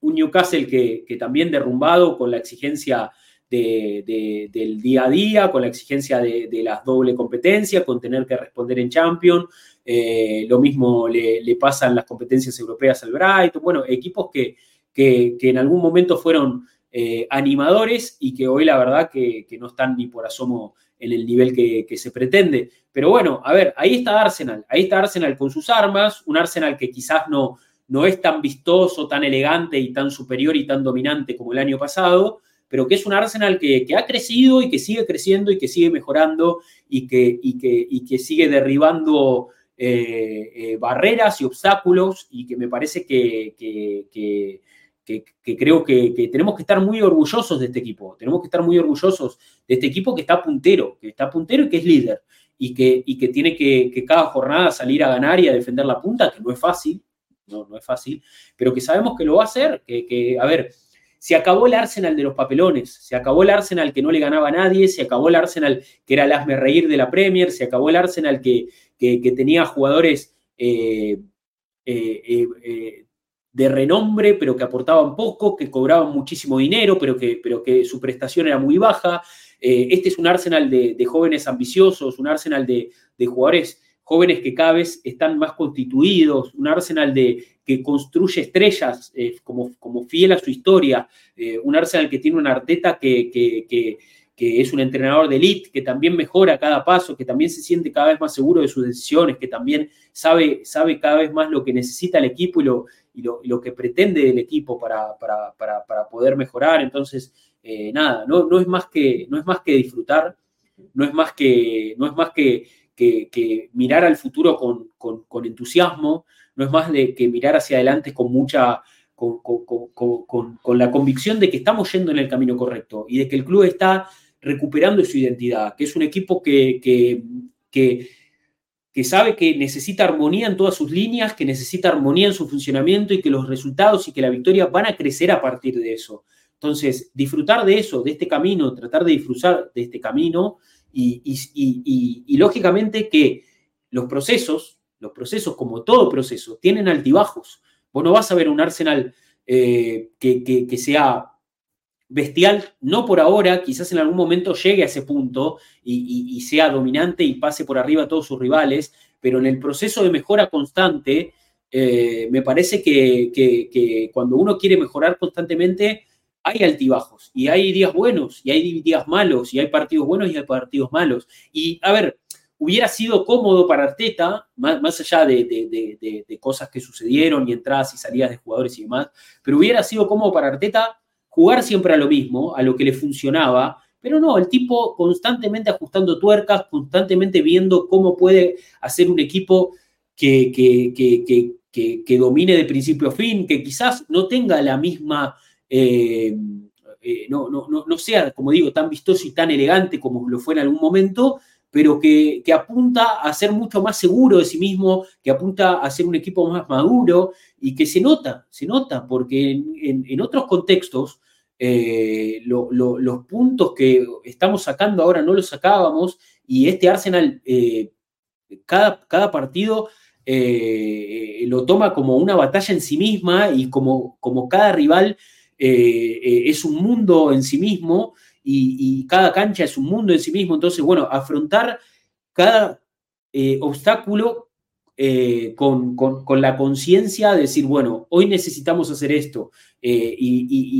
un Newcastle que, también derrumbado con la exigencia del día a día, con la exigencia de, de la doble competencia, con tener que responder en Champions. Eh, lo mismo le, le pasan las competencias europeas al Brighton. Bueno, equipos que, que, en algún momento fueron eh, animadores y que hoy la verdad que, no están ni por asomo en el nivel que, se pretende. Pero bueno, a ver, ahí está Arsenal, ahí está Arsenal con sus armas, un Arsenal que quizás no, no es tan vistoso, tan elegante y tan superior y tan dominante como el año pasado, pero que es un Arsenal que, ha crecido y que sigue creciendo y que sigue mejorando y que, y que, sigue derribando eh, eh, barreras y obstáculos y que me parece que, creo que, tenemos que estar muy orgullosos de este equipo, tenemos que estar muy orgullosos de este equipo que está puntero, que está puntero y que es líder. Y que, y que tiene que, cada jornada salir a ganar y a defender la punta, que no es fácil, no, no es fácil, pero que sabemos que lo va a hacer, que, a ver, se acabó el Arsenal de los papelones, se acabó el Arsenal que no le ganaba a nadie, se acabó el Arsenal que era el asme reír de la Premier, se acabó el Arsenal que, que, tenía jugadores eh, eh, eh, de renombre, pero que aportaban poco, que cobraban muchísimo dinero, pero que, pero que su prestación era muy baja. este es un Arsenal de, jóvenes ambiciosos, un Arsenal de, de jugadores jóvenes que cada vez están más constituidos, un Arsenal de, que construye estrellas eh, como, como, fiel a su historia, eh, un Arsenal que tiene una Arteta que, que, es un entrenador de elite, que también mejora cada paso, que también se siente cada vez más seguro de sus decisiones, que también sabe, sabe cada vez más lo que necesita el equipo y lo, y lo, que pretende el equipo para, para, para, poder mejorar. Entonces, eh, nada, no, no, es más que, no es más que disfrutar, no es más que, no es más que, que mirar al futuro con, con, con entusiasmo, no es más de que mirar hacia adelante con mucha, con, la convicción de que estamos yendo en el camino correcto y de que el club está recuperando su identidad, que es un equipo que, que, sabe que necesita armonía en todas sus líneas, que necesita armonía en su funcionamiento y que los resultados y que la victoria van a crecer a partir de eso. Entonces, disfrutar de eso, de este camino, tratar de disfrutar de este camino y, y lógicamente que los procesos, los procesos, como todo proceso, tienen altibajos. Vos no vas a ver un Arsenal eh, que, sea bestial, no por ahora, quizás en algún momento llegue a ese punto y, sea dominante y pase por arriba a todos sus rivales, pero en el proceso de mejora constante, eh, me parece que, que, cuando uno quiere mejorar constantemente, hay altibajos y hay días buenos y hay días malos y hay partidos buenos y hay partidos malos. Y a ver, hubiera sido cómodo para Arteta, más, allá de, cosas que sucedieron y entradas y salidas de jugadores y demás, pero hubiera sido cómodo para Arteta jugar siempre a lo mismo, a lo que le funcionaba, pero no, el tipo constantemente ajustando tuercas, constantemente viendo cómo puede hacer un equipo que, que, domine de principio a fin, que quizás no tenga la misma... Eh, eh, no, no, no, sea, como digo, tan vistoso y tan elegante como lo fue en algún momento, pero que, apunta a ser mucho más seguro de sí mismo, que apunta a ser un equipo más maduro y que se nota, se nota, porque en, otros contextos eh, los puntos que estamos sacando ahora no los sacábamos y este Arsenal, eh, cada, cada, partido eh, lo toma como una batalla en sí misma y como, como cada rival es un mundo en sí mismo y, cada cancha es un mundo en sí mismo. Entonces, bueno, afrontar cada obstáculo con, la conciencia de decir, bueno, hoy necesitamos hacer esto. y,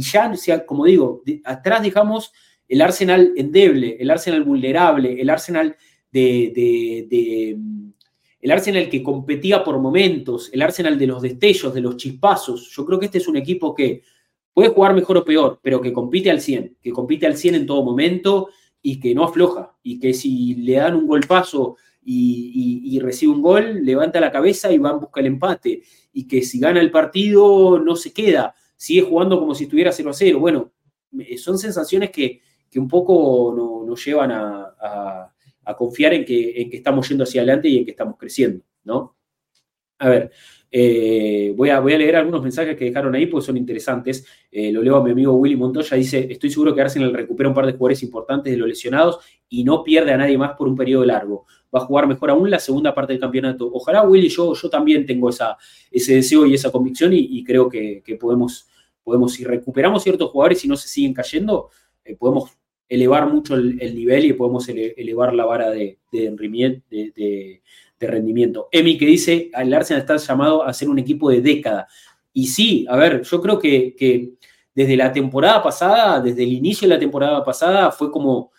ya, sea, como digo, atrás dejamos el Arsenal endeble, el Arsenal vulnerable, el Arsenal de, el Arsenal que competía por momentos, el Arsenal de los destellos, de los chispazos. Yo creo que este es un equipo que puede jugar mejor o peor, pero que compite al 100, que compite al 100 en todo momento y que no afloja, y que si le dan un golpazo y, recibe un gol, levanta la cabeza y va a buscar el empate, y que si gana el partido no se queda, sigue jugando como si estuviera 0 a 0. Bueno, son sensaciones que, que un poco nos llevan a, confiar en que, estamos yendo hacia adelante y en que estamos creciendo, ¿no? A ver, eh, voy, a, voy, a, leer algunos mensajes que dejaron ahí porque son interesantes. Eh, lo leo a mi amigo Willy Montoya, dice, estoy seguro que Arsenal recupera un par de jugadores importantes de los lesionados y no pierde a nadie más por un periodo largo. Va a jugar mejor aún la segunda parte del campeonato. Ojalá, Willy, yo, yo también tengo esa, ese deseo y esa convicción y, creo que, podemos, podemos, si recuperamos ciertos jugadores y no se siguen cayendo, eh, podemos elevar mucho el, nivel y podemos elevar la vara de, rendimiento. Emi que dice, el Arsenal está llamado a ser un equipo de década. Y sí, a ver, yo creo que, desde la temporada pasada, desde el inicio de la temporada pasada, fue como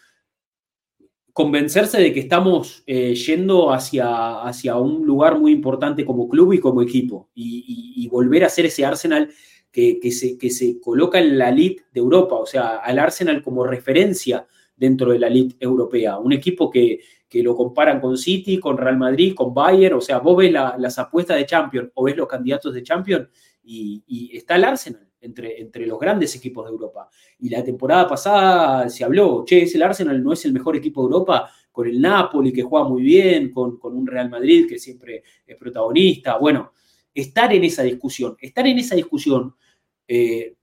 convencerse de que estamos eh, yendo hacia, hacia un lugar muy importante como club y como equipo y, volver a ser ese Arsenal que, se, que se coloca en la elite de Europa, o sea, al Arsenal como referencia dentro de la elite europea. Un equipo que, lo comparan con City, con Real Madrid, con Bayern, o sea, vos ves las apuestas de Champions o ves los candidatos de Champions y, está el Arsenal entre, entre los grandes equipos de Europa. Y la temporada pasada se habló, che, es el Arsenal, no es el mejor equipo de Europa, con el Napoli que juega muy bien, con, con un Real Madrid que siempre es protagonista. Bueno, estar en esa discusión, estar en esa discusión eh,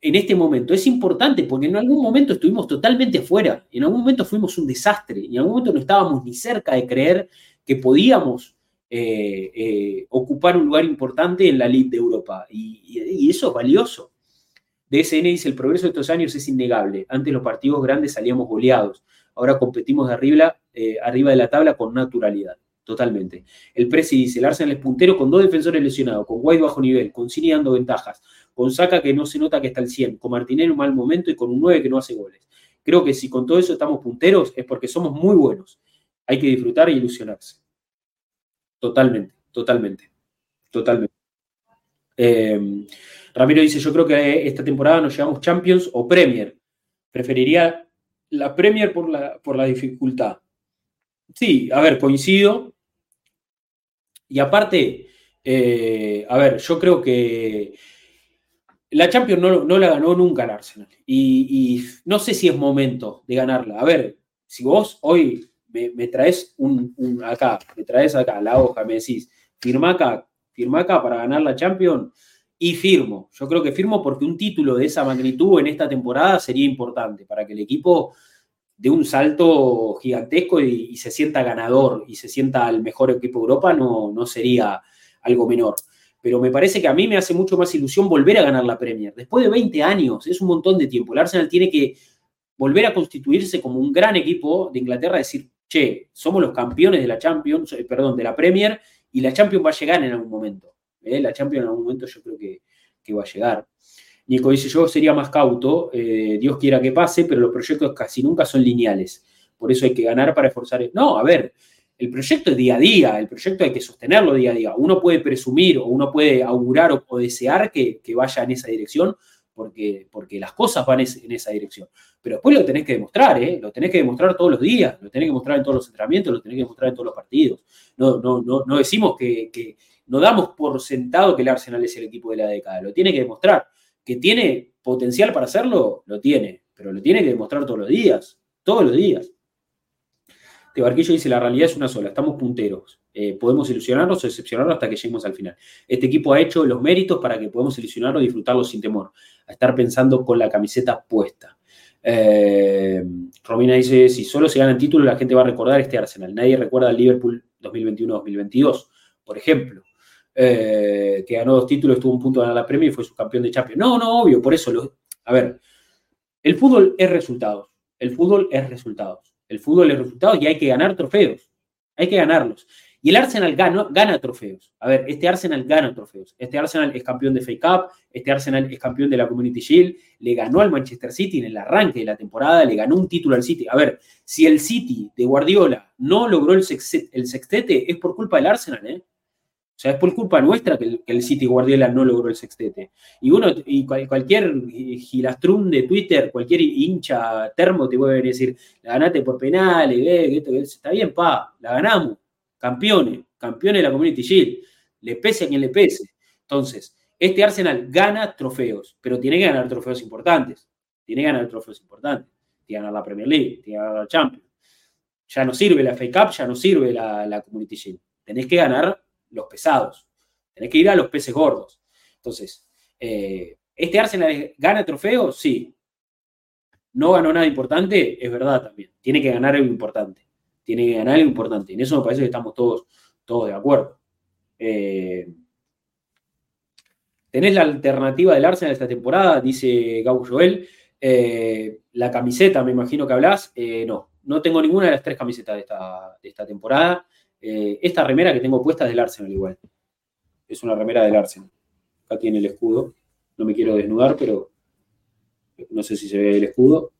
en este momento. Es importante porque en algún momento estuvimos totalmente fuera, en algún momento fuimos un desastre, y en algún momento no estábamos ni cerca de creer que podíamos eh, eh, ocupar un lugar importante en la Liga de Europa. Y, eso es valioso. DSN dice, el progreso de estos años es innegable. Antes los partidos grandes salíamos goleados. Ahora competimos de arriba, arriba de la tabla con naturalidad. Totalmente. El Presi dice, el Arsenal es puntero con dos defensores lesionados, con White bajo nivel, con Cini dando ventajas, con Saca que no se nota que está al 100, con Martinelli en un mal momento y con un 9 que no hace goles. Creo que si con todo eso estamos punteros es porque somos muy buenos. Hay que disfrutar e ilusionarse. Totalmente, totalmente, totalmente. Eh, Ramiro dice, yo creo que esta temporada nos llevamos Champions o Premier. Preferiría la Premier por la, por la dificultad. Sí, a ver, coincido. Y aparte, eh, a ver, yo creo que la Champions no, la ganó nunca el Arsenal. Y, no sé si es momento de ganarla. A ver, si vos hoy me, traes un, acá, me traes acá la hoja, me decís, firma acá, firma acá para ganar la Champions, y firmo. Yo creo que firmo porque un título de esa magnitud en esta temporada sería importante para que el equipo dé un salto gigantesco y, se sienta ganador y se sienta el mejor equipo de Europa, no, no sería algo menor. Pero me parece que a mí me hace mucho más ilusión volver a ganar la Premier. Después de 20 años, es un montón de tiempo. El Arsenal tiene que volver a constituirse como un gran equipo de Inglaterra, decir, che, somos los campeones de la Champions, eh, perdón, de la Premier, y la Champions va a llegar en algún momento. ¿eh? La Champions en algún momento yo creo que, que va a llegar. Nico dice, yo sería más cauto, eh, Dios quiera que pase, pero los proyectos casi nunca son lineales. Por eso hay que ganar para esforzar. No, a ver, el proyecto es día a día, el proyecto hay que sostenerlo día a día. Uno puede presumir o uno puede augurar o, desear que, vaya en esa dirección porque, porque las cosas van en esa dirección. Pero después lo tenés que demostrar, ¿eh? lo tenés que demostrar todos los días, lo tenés que demostrar en todos los entrenamientos, lo tenés que demostrar en todos los partidos. No, no, no, no decimos que, que no damos por sentado que el Arsenal es el equipo de la década, lo tiene que demostrar que tiene potencial para hacerlo, lo tiene, pero lo tiene que demostrar todos los días, todos los días. De Barquillo dice, la realidad es una sola, estamos punteros. Eh, podemos ilusionarnos o decepcionarnos hasta que lleguemos al final. Este equipo ha hecho los méritos para que podamos ilusionarnos y disfrutarlo sin temor, a estar pensando con la camiseta puesta. Eh, Romina dice, si solo se gana el título, la gente va a recordar este Arsenal. Nadie recuerda al Liverpool 2021-2022, por ejemplo. que ganó dos títulos, estuvo un punto de ganar la Premier y fue subcampeón de Champions. No, no, obvio, por eso. a ver, el fútbol es resultados. El fútbol es resultados. El fútbol es resultados y hay que ganar trofeos. Hay que ganarlos. Y el Arsenal gana, trofeos. A ver, este Arsenal gana trofeos. Este Arsenal es campeón de FA Cup, este Arsenal es campeón de la Community Shield, le ganó al Manchester City en el arranque de la temporada, le ganó un título al City. A ver, si el City de Guardiola no logró el, sextete, es por culpa del Arsenal, ¿eh? O sea, es por culpa nuestra que el, City Guardiola no logró el sextete. Y uno, y cualquier gilastrún de Twitter, cualquier hincha termo te puede decir, la ganaste por penales, que esto, está bien, pa, la ganamos campeones, campeones de la Community Shield, le pese a quien le pese. Entonces, este Arsenal gana trofeos, pero tiene que ganar trofeos importantes. Tiene que ganar trofeos importantes. Tiene que ganar la Premier League, tiene que ganar la Champions. Ya no sirve la FA Cup, ya no sirve la, Community Shield. Tenés que ganar los pesados. Tenés que ir a los peces gordos. Entonces, eh, ¿este Arsenal gana trofeos? Sí. ¿No ganó nada importante? Es verdad también. Tiene que ganar algo importante tiene que ganar algo importante. En eso me parece que estamos todos, todos de acuerdo. Eh, ¿Tenés la alternativa del Arsenal esta temporada? Dice Gau Joel. Eh, la camiseta, me imagino que hablas. No, no tengo ninguna de las tres camisetas de esta, temporada. Esta remera que tengo puesta es del Arsenal igual. Es una remera del Arsenal. Acá tiene el escudo. No me quiero desnudar, pero no sé si se ve el escudo.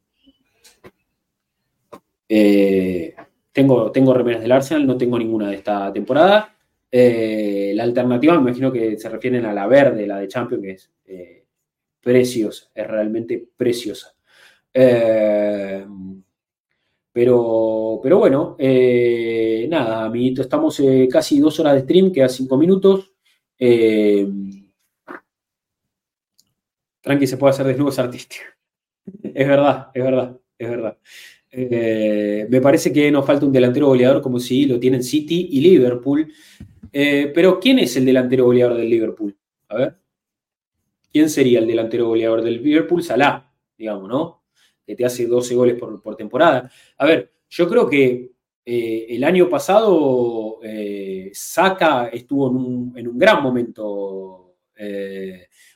Eh, tengo, tengo remeras del Arsenal, no tengo ninguna de esta temporada. Eh, la alternativa, me imagino que se refieren a la verde, la de Champions, que es eh, preciosa, es realmente preciosa. Eh, pero, pero bueno, nada, amiguito, estamos casi dos horas de stream, queda cinco minutos. tranqui, se puede hacer desnudos artísticos. [laughs] Es verdad, es verdad, es verdad. Eh, me parece que nos falta un delantero goleador como si lo tienen City y Liverpool. Eh, pero ¿quién es el delantero goleador del Liverpool? A ver. ¿Quién sería el delantero goleador del Liverpool? Salah, digamos, ¿no? Que te hace 12 goles por, temporada. A ver, yo creo que eh, el año pasado Saka estuvo en un, gran momento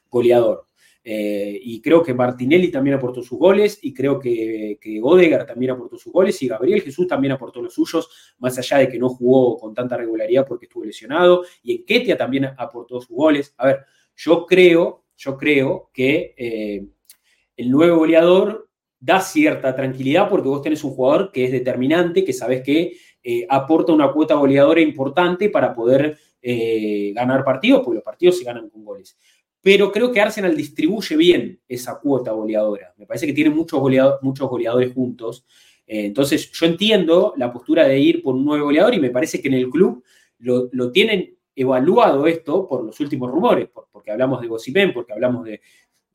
goleador. Eh, y creo que Martinelli también aportó sus goles, y creo que, que también aportó sus goles, y Gabriel Jesús también aportó los suyos, más allá de que no jugó con tanta regularidad porque estuvo lesionado, y Enketia también aportó sus goles. A ver, yo creo, yo creo que eh, el nuevo goleador da cierta tranquilidad porque vos tenés un jugador que es determinante, que sabes que eh, aporta una cuota goleadora importante para poder ganar partidos, porque los partidos se ganan con goles pero creo que Arsenal distribuye bien esa cuota goleadora. Me parece que tiene muchos, muchos goleadores juntos. Eh, entonces, yo entiendo la postura de ir por un nuevo goleador y me parece que en el club lo, tienen evaluado esto por los últimos rumores, porque hablamos de Gossipen, porque hablamos de,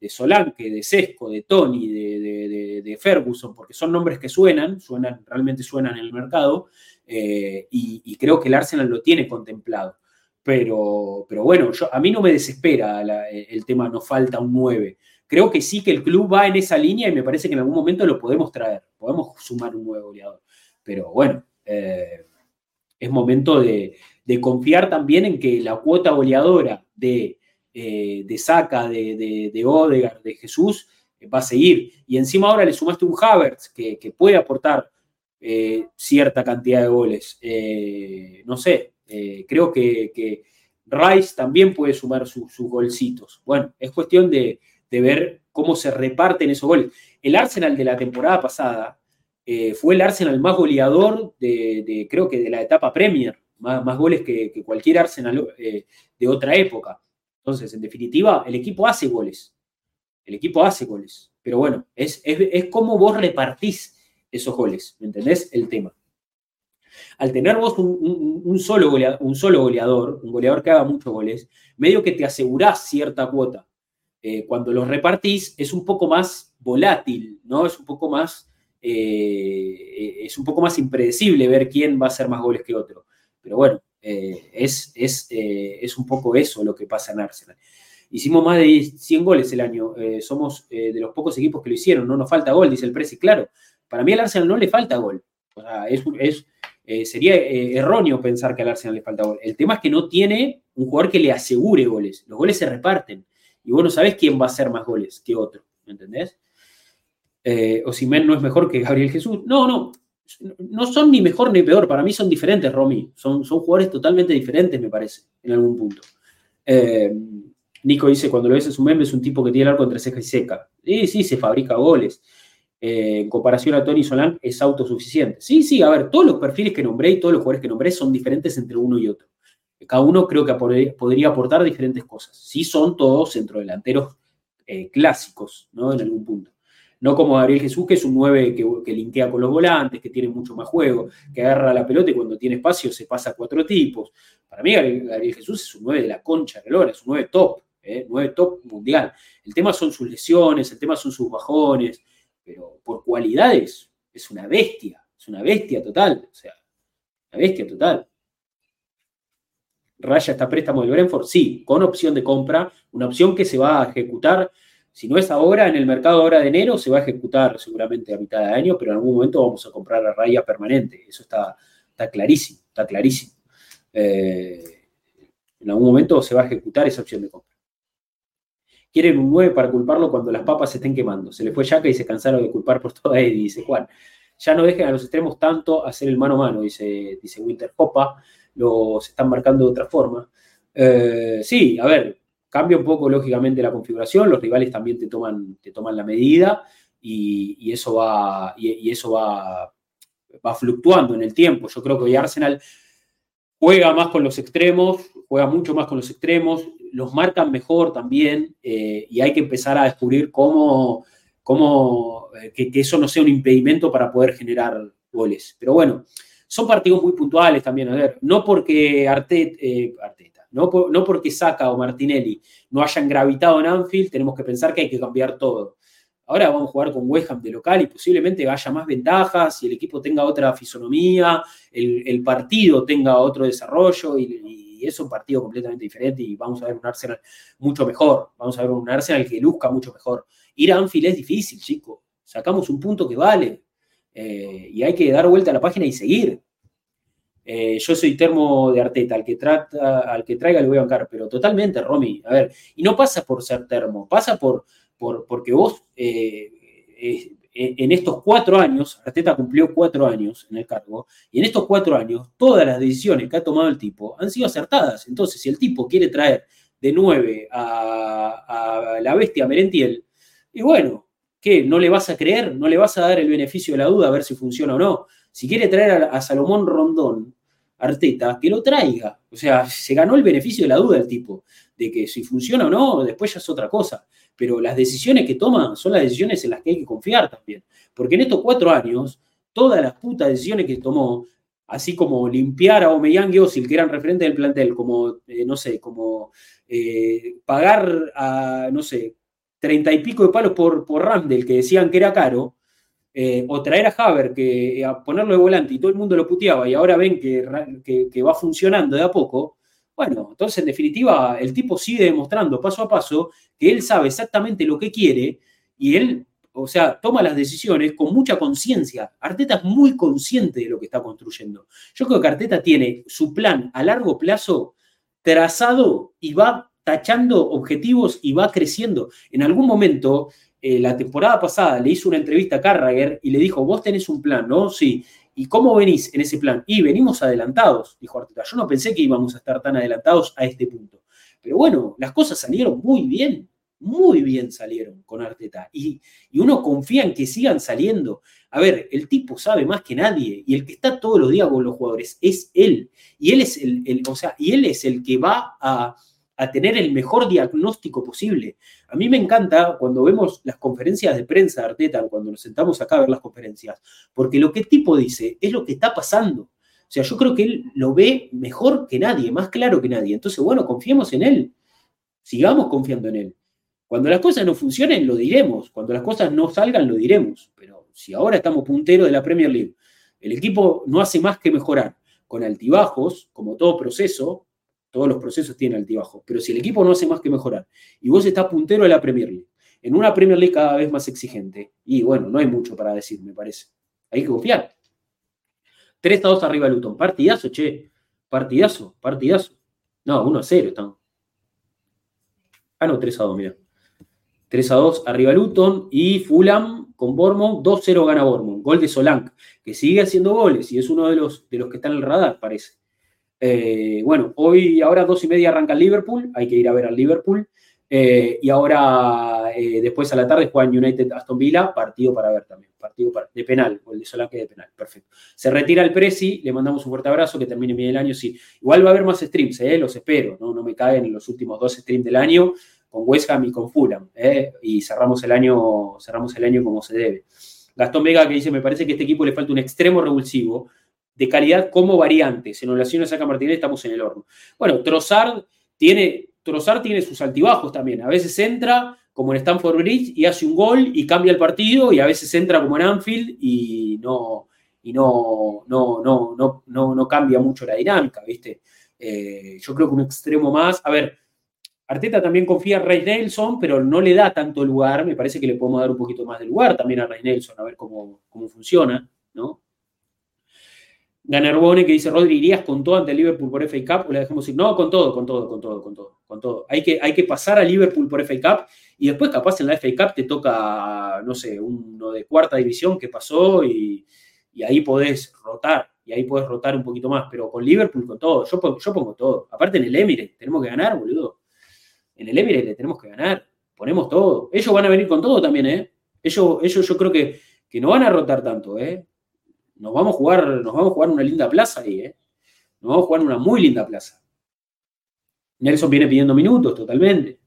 de Solanke, de Sesco, de Tony, de, Ferguson, porque son nombres que suenan, suenan, realmente suenan en el mercado, eh, y, creo que el Arsenal lo tiene contemplado. Pero, pero bueno, a mí no me desespera el tema no falta un 9. Creo que sí que el club va en esa línea y me parece que en algún momento lo podemos traer, podemos sumar un nuevo goleador. Pero bueno, eh, es momento de, confiar también en que la cuota goleadora de, eh, de Saca, de, de, de de Jesús, va a seguir. Y encima ahora le sumaste un Havertz que, puede aportar eh, cierta cantidad de goles. no sé, eh, creo que, Rice también puede sumar sus golcitos. Bueno, es cuestión de, ver cómo se reparten esos goles. El Arsenal de la temporada pasada eh, fue el Arsenal más goleador de, creo que de la etapa Premier, más, goles que, cualquier Arsenal eh, de otra época. Entonces, en definitiva, el equipo hace goles. El equipo hace goles. Pero bueno, es, es, es como vos repartís esos goles. ¿Me entendés? El tema. Al tener vos un, solo goleador, un solo goleador, un goleador que haga muchos goles, medio que te asegurás cierta cuota. Eh, cuando los repartís es un poco más volátil, ¿no? Es un poco más, eh, es un poco más impredecible ver quién va a hacer más goles que otro. Pero bueno, eh, es, es, es, un poco eso lo que pasa en Arsenal. Hicimos más de 100 goles el año, somos de los pocos equipos que lo hicieron, no nos falta gol, dice el Presi. Claro, para mí al Arsenal no le falta gol. O sea, es, eh, sería eh, erróneo pensar que al Arsenal le falta gol. El tema es que no tiene un jugador que le asegure goles. Los goles se reparten. Y vos no sabés quién va a hacer más goles que otro. ¿Me entendés? Eh, Men no es mejor que Gabriel Jesús. No, no. No son ni mejor ni peor. Para mí son diferentes, Romy. Son, son jugadores totalmente diferentes, me parece, en algún punto. Eh, Nico dice, cuando lo ves es un meme, es un tipo que tiene el arco entre ceja y seca. Sí, sí, se fabrica goles. Eh, en comparación a Tony Solán, es autosuficiente. Sí, sí, a ver, todos los perfiles que nombré y todos los jugadores que nombré son diferentes entre uno y otro. Cada uno creo que podría aportar diferentes cosas. Sí son todos centrodelanteros eh, clásicos, ¿no? En algún punto. No como Gabriel Jesús, que es un 9 que, que, linkea con los volantes, que tiene mucho más juego, que agarra la pelota y cuando tiene espacio se pasa a cuatro tipos. Para mí, Gabriel, Jesús es un 9 de la concha de lora, es un 9 top, ¿eh? 9 top mundial. El tema son sus lesiones, el tema son sus bajones, pero por cualidades es una bestia, es una bestia total, o sea, una bestia total. Raya está préstamo del Brentford, sí, con opción de compra, una opción que se va a ejecutar, si no es ahora, en el mercado ahora de enero, se va a ejecutar seguramente a mitad de año, pero en algún momento vamos a comprar a Raya permanente, eso está, está clarísimo, está clarísimo. Eh, en algún momento se va a ejecutar esa opción de compra. Quieren un 9 para culparlo cuando las papas se estén quemando. Se les fue Yaca y se cansaron de culpar por [laughs] toda Eddie, dice Juan. Ya no dejen a los extremos tanto hacer el mano a mano, dice, dice Winter Copa. Los están marcando de otra forma. Eh, sí, a ver, cambia un poco lógicamente la configuración. Los rivales también te toman, te toman la medida y, eso, va, y, eso va, va fluctuando en el tiempo. Yo creo que hoy Arsenal juega más con los extremos, juega mucho más con los extremos, los marcan mejor también eh, y hay que empezar a descubrir cómo, cómo eh, que, eso no sea un impedimento para poder generar goles. Pero bueno, son partidos muy puntuales también. A ver, no porque Arteta, eh, Arteta no, no porque Saca o Martinelli no hayan gravitado en Anfield, tenemos que pensar que hay que cambiar todo. Ahora vamos a jugar con West Ham de local y posiblemente haya más ventajas y el equipo tenga otra fisonomía, el, partido tenga otro desarrollo y es un partido completamente diferente y vamos a ver un Arsenal mucho mejor, vamos a ver un Arsenal que luzca mucho mejor. Ir a Anfield es difícil, chico, sacamos un punto que vale eh, y hay que dar vuelta a la página y seguir. Eh, yo soy termo de Arteta, al que, trata, traiga le voy a bancar, pero totalmente, Romy. A ver, y no pasa por ser termo, pasa por, por porque vos eh, en estos cuatro años, Arteta cumplió cuatro años en el cargo, y en estos cuatro años todas las decisiones que ha tomado el tipo han sido acertadas. Entonces, si el tipo quiere traer de nueve a, la bestia Merentiel, y bueno, ¿qué? ¿No le vas a creer? ¿No le vas a dar el beneficio de la duda a ver si funciona o no? Si quiere traer a, Salomón Rondón, Arteta, que lo traiga. O sea, se ganó el beneficio de la duda el tipo, de que si funciona o no, después ya es otra cosa pero las decisiones que toma son las decisiones en las que hay que confiar también. Porque en estos cuatro años, todas las putas decisiones que tomó, así como limpiar a Omeyang y Osil, que eran referentes del plantel, como, eh, no sé, como eh, pagar a, no sé, treinta y pico de palos por, por que decían que era caro, eh, o traer a Haber, que a ponerlo de volante y todo el mundo lo puteaba y ahora ven que, que va funcionando de a poco, bueno, entonces en definitiva el tipo sigue demostrando paso a paso que él sabe exactamente lo que quiere y él, o sea, toma las decisiones con mucha conciencia. Arteta es muy consciente de lo que está construyendo. Yo creo que Arteta tiene su plan a largo plazo trazado y va tachando objetivos y va creciendo. En algún momento, eh, la temporada pasada, le hizo una entrevista a Carragher y le dijo, vos tenés un plan, ¿no? Sí. ¿Y cómo venís en ese plan? Y venimos adelantados, dijo Arteta. Yo no pensé que íbamos a estar tan adelantados a este punto. Pero bueno, las cosas salieron muy bien, muy bien salieron con Arteta. Y, uno confía en que sigan saliendo. A ver, el tipo sabe más que nadie y el que está todos los días con los jugadores es él. Y él es el, el o sea, y él es el que va a, a tener el mejor diagnóstico posible. A mí me encanta cuando vemos las conferencias de prensa de Arteta, cuando nos sentamos acá a ver las conferencias, porque lo que el tipo dice es lo que está pasando. O sea, yo creo que él lo ve mejor que nadie, más claro que nadie. Entonces, bueno, confiemos en él. Sigamos confiando en él. Cuando las cosas no funcionen, lo diremos. Cuando las cosas no salgan, lo diremos. Pero si ahora estamos punteros de la Premier League, el equipo no hace más que mejorar con altibajos, como todo proceso, todos los procesos tienen altibajos. Pero si el equipo no hace más que mejorar y vos estás puntero de la Premier League, en una Premier League cada vez más exigente, y bueno, no hay mucho para decir, me parece. Hay que confiar. 3 a 2 arriba Luton. Partidazo, che. Partidazo, partidazo. No, 1 a 0 están. Ah, no, 3 a 2, mira. 3 a 2 arriba Luton y Fulham con Bournemouth, 2-0 gana Bournemouth. Gol de Solank, que sigue haciendo goles y es uno de los, de los que están en el radar, parece. Eh, bueno, hoy, ahora dos y media arranca el Liverpool, hay que ir a ver al Liverpool. Eh, y ahora, eh, después a la tarde, juegan United Aston Villa, partido para ver también, partido de penal, o el de Solanke de penal, perfecto. Se retira el Prezi, le mandamos un fuerte abrazo, que termine bien el año, sí. Igual va a haber más streams, los espero, ¿no? no me caen en los últimos dos streams del año, con West Ham y con Fulham, y cerramos el, año, cerramos el año como se debe. Gastón Vega que dice, me parece que a este equipo le falta un extremo revulsivo, de calidad como variante. Si nos la saca Martínez, estamos en el horno. Bueno, Trossard tiene, Trossard tiene sus altibajos también. A veces entra como en Stanford Bridge y hace un gol y cambia el partido, y a veces entra como en Anfield y no, y no, no, no, no, no, no cambia mucho la dinámica, ¿viste? Eh, yo creo que un extremo más. A ver, Arteta también confía en Rey Nelson, pero no le da tanto lugar. Me parece que le podemos dar un poquito más de lugar también a Rey Nelson, a ver cómo, cómo funciona. Ganerbone que dice, Rodri, ¿irías con todo ante Liverpool por FA Cup? O le dejamos decir, no, con todo, con todo, con todo, con todo, con todo. Hay que, hay que pasar a Liverpool por FA Cup y después capaz en la FA Cup te toca, no sé, uno de cuarta división que pasó y, ahí podés rotar, y ahí podés rotar un poquito más, pero con Liverpool con todo, yo, yo pongo todo. Aparte en el Emirates tenemos que ganar, boludo. En el Emirates le tenemos que ganar, ponemos todo. Ellos van a venir con todo también, ¿eh? Ellos, ellos yo creo que, que no van a rotar tanto, ¿eh? Nos vamos a jugar, nos vamos a jugar una linda plaza ahí, ¿eh? Nos vamos a jugar una muy linda plaza. Nelson viene pidiendo minutos totalmente.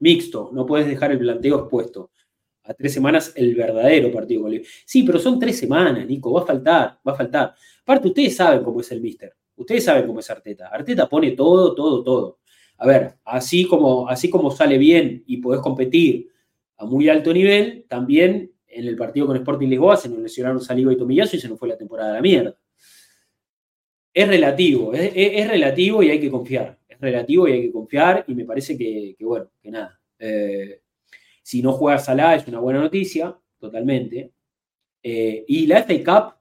Mixto, no puedes dejar el planteo expuesto. A tres semanas el verdadero partido Sí, pero son tres semanas, Nico, va a faltar, va a faltar. Aparte, ustedes saben cómo es el Mister. Ustedes saben cómo es Arteta. Arteta pone todo, todo, todo. A ver, así como, así como sale bien y podés competir a muy alto nivel, también en el partido con Sporting Lisboa se nos lesionaron Saliba y Tomillazo y se nos fue la temporada de la mierda. Es relativo, es, relativo y hay que confiar. Es relativo y hay que confiar y me parece que, bueno, que nada. Eh, si no juega Salah es una buena noticia, totalmente. Eh, y la FA Cup,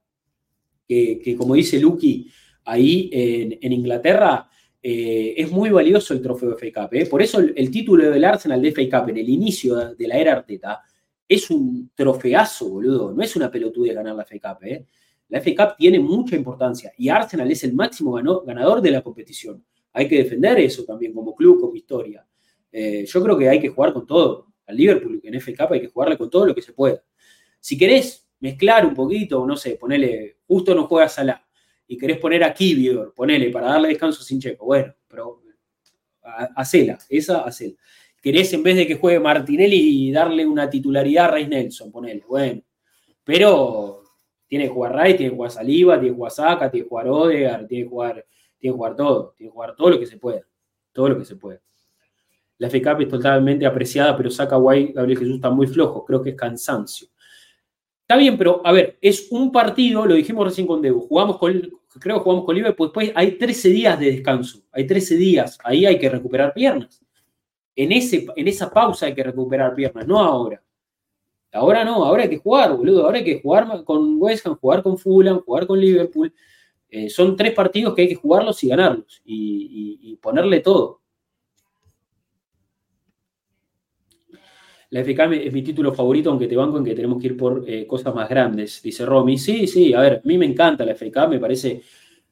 que, como dice Lucky ahí en, Inglaterra, eh, es muy valioso el trofeo de FA Cup. Por eso el, el, título del Arsenal de FA Cup en el inicio de la era Arteta es un trofeazo, boludo. No es una de ganar la FA Cup, ¿eh? La FA Cup tiene mucha importancia y Arsenal es el máximo ganador de la competición. Hay que defender eso también como club, como historia. Eh, yo creo que hay que jugar con todo. Al Liverpool en FA Cup hay que jugarle con todo lo que se pueda. Si querés mezclar un poquito, no sé, ponele, justo no juega Salah y querés poner a Kivior, ponele, para darle descanso sin checo, bueno, pero hacela, esa hacela querés en vez de que juegue Martinelli y darle una titularidad a Reis Nelson, ponele, bueno. Pero tiene que jugar Rice, tiene que jugar Saliba, tiene que jugar Saka, tiene que jugar Odegaard, tiene que jugar, tiene jugar todo, tiene que jugar todo lo que se pueda, todo lo que se pueda. La FCAP es totalmente apreciada, pero Saka Guay, Gabriel Jesús está muy flojo, creo que es cansancio. Está bien, pero a ver, es un partido, lo dijimos recién con Debo, jugamos con, creo que jugamos con Liverpool, después hay 13 días de descanso, hay 13 días, ahí hay que recuperar piernas en, ese, en esa pausa hay que recuperar piernas, no ahora. Ahora no, ahora hay que jugar, boludo. Ahora hay que jugar con West Ham, jugar con Fulham, jugar con Liverpool. Eh, son tres partidos que hay que jugarlos y ganarlos y, ponerle todo. La FK es mi título favorito, aunque te banco en que tenemos que ir por eh, cosas más grandes, dice Romy. Sí, sí, a ver, a mí me encanta la FK, me parece.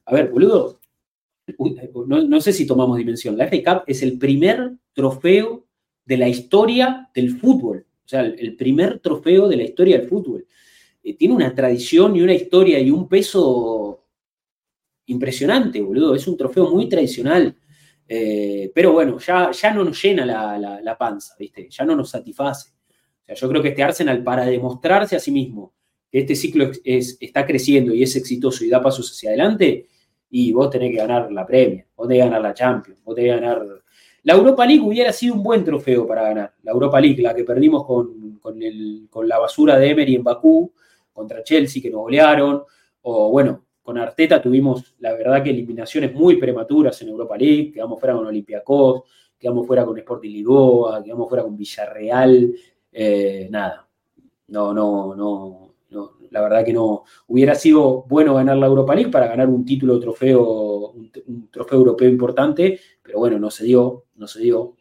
A ver, boludo, no, sé si tomamos dimensión. La FA Cup es el primer trofeo de la historia del fútbol. O sea, el primer trofeo de la historia del fútbol. Eh, tiene una tradición y una historia y un peso impresionante, boludo. Es un trofeo muy tradicional. Eh, pero bueno, ya, ya no nos llena la, panza, ¿viste? Ya no nos satisface. Yo creo que este Arsenal, para demostrarse a sí mismo que este ciclo está creciendo y es exitoso y da pasos hacia adelante, y vos tenés que ganar la Premier, vos tenés que ganar la Champions, vos tenés que ganar... La Europa League hubiera sido un buen trofeo para ganar. La Europa League, la que perdimos con, con, la basura de Emery en Bakú, contra Chelsea, que nos golearon, o bueno, con Arteta tuvimos, la verdad, que eliminaciones muy prematuras en Europa League, quedamos fuera con Olympiacos, quedamos fuera con Sporting Lisboa, quedamos fuera con Villarreal, eh, nada, no, no, no, La verdad que no. Hubiera sido bueno ganar la Europa League para ganar un título, trofeo, un, trofeo europeo importante, pero bueno, no se dio, no se dio.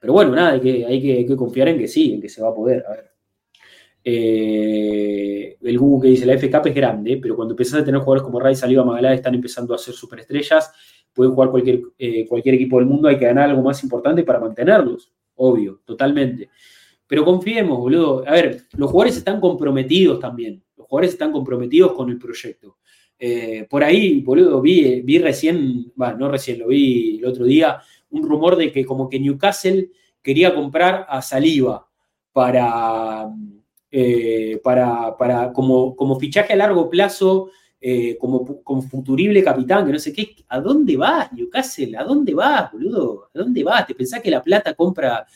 Pero bueno, nada, hay que, confiar en que sí, en que se va a poder. Eh, el Google que dice la FK es grande, pero cuando empiezas a tener jugadores como Ray Saliba Magalá están empezando a ser superestrellas, pueden jugar cualquier, eh, cualquier equipo del mundo, hay que ganar algo más importante para mantenerlos, obvio, totalmente. Pero confiemos, boludo. A ver, los jugadores están comprometidos también. Los jugadores están comprometidos con el proyecto. Eh, por ahí, boludo, vi, vi recién, bueno, no recién, lo vi el otro día, un rumor de que como que Newcastle quería comprar a Saliba para, eh, para, para como, como, fichaje a largo plazo, eh, como, como, futurible capitán, que no sé qué. ¿A dónde vas, Newcastle? ¿A dónde vas, boludo? ¿A dónde vas? ¿Te pensás que la plata compra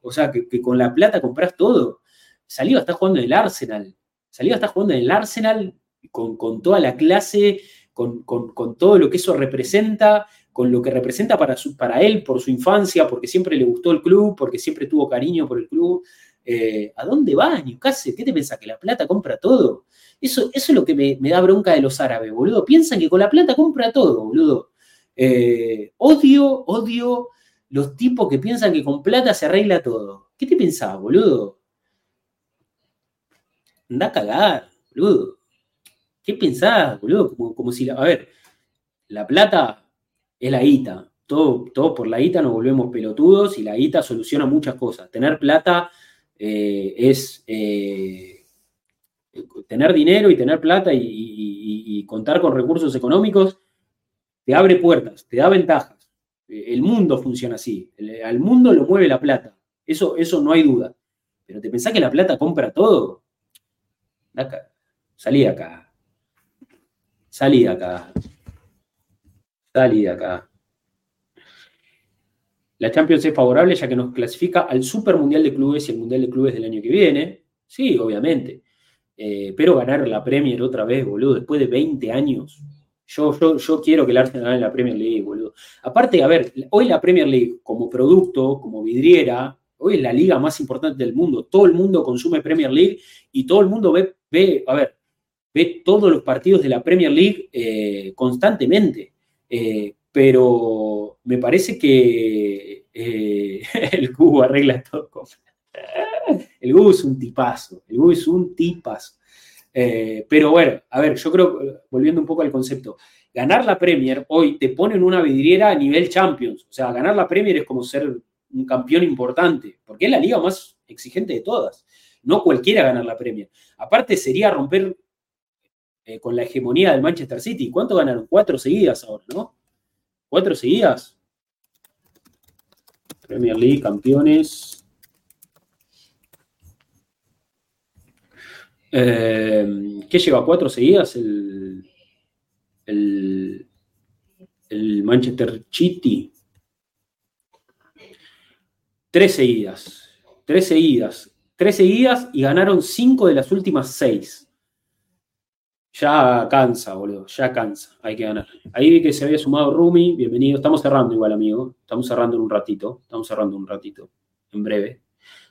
o sea, que, con la plata compras todo. Saliva está jugando en el Arsenal. Saliva está jugando en el Arsenal con, toda la clase, con, todo lo que eso representa, con lo que representa para, para él, por su infancia, porque siempre le gustó el club, porque siempre tuvo cariño por el club. Eh, ¿A dónde vas, Newcastle? ¿Qué te pensás? ¿Que la plata compra todo? Eso, eso es lo que me, da bronca de los árabes, boludo. Piensan que con la plata compra todo, boludo. Eh, odio, odio los tipos que piensan que con plata se arregla todo. ¿Qué te pensás, boludo? Anda a cagar, boludo. ¿Qué pensás, boludo? Como, si, a ver, la plata es la guita. Todo, todo por la guita nos volvemos pelotudos y la guita soluciona muchas cosas. Tener plata eh, es eh, tener dinero y tener plata y contar con recursos económicos te abre puertas, te da ventajas el mundo funciona así. al mundo lo mueve la plata. Eso, eso no hay duda. Pero te pensás que la plata compra todo. Acá. Salí acá. Salí acá. Salí acá. La Champions es favorable ya que nos clasifica al Super Mundial de Clubes y el Mundial de Clubes del año que viene. Sí, obviamente. Eh, pero ganar la Premier otra vez, boludo, después de 20 años, yo, yo, quiero que el Arsenal gane la Premier League, boludo. Aparte, a ver, hoy la Premier League como producto, como vidriera, hoy es la liga más importante del mundo. Todo el mundo consume Premier League y todo el mundo ve, ve a ver, ve todos los partidos de la Premier League eh, constantemente. Eh, pero me parece que eh, [laughs] el Cubo arregla todo. El Cubo es un tipazo, el Cubo es un tipazo. Pero bueno, a ver, yo creo, volviendo un poco al concepto, ganar la Premier hoy te pone en una vidriera a nivel Champions. O sea, ganar la Premier es como ser un campeón importante, porque es la liga más exigente de todas. No cualquiera ganar la Premier. Aparte sería romper eh, con la hegemonía del Manchester City. ¿Cuánto ganaron? Cuatro seguidas ahora, ¿no? Cuatro seguidas. Premier League, campeones. Eh, ¿Qué lleva? ¿Cuatro seguidas? El, el, Manchester City. Tres seguidas. Tres seguidas. Tres seguidas y ganaron cinco de las últimas seis. Ya cansa, boludo. Ya cansa. Hay que ganar. Ahí vi que se había sumado Rumi. Bienvenido. Estamos cerrando igual, amigo. Estamos cerrando en un ratito. Estamos cerrando un ratito. En breve.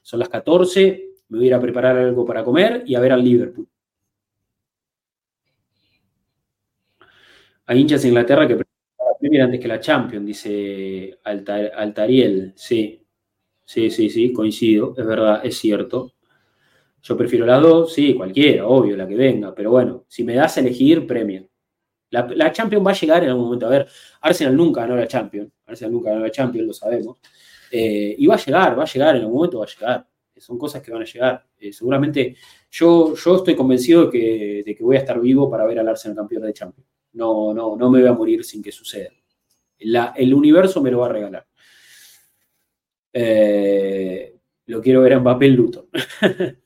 Son las 14 me voy a ir a preparar algo para comer y a ver al Liverpool. Hay hinchas en Inglaterra que prefieren antes que la Champions, dice Altariel. Sí, sí, sí, sí, coincido, es verdad, es cierto. Yo prefiero las dos, sí, cualquiera, obvio, la que venga, pero bueno, si me das a elegir, Premier. La, la Champions va a llegar en algún momento. A ver, Arsenal nunca ganó la Champions, Arsenal nunca ganó la Champions, lo sabemos. Eh, y va a llegar, va a llegar, en algún momento va a llegar son cosas que van a llegar. Eh, seguramente yo, yo estoy convencido de que, voy a estar vivo para ver al Arsenal campeón de Champions. No, no, no me voy a morir sin que suceda. el universo me lo va a regalar. Eh, lo quiero ver en Mbappé Luton. [laughs]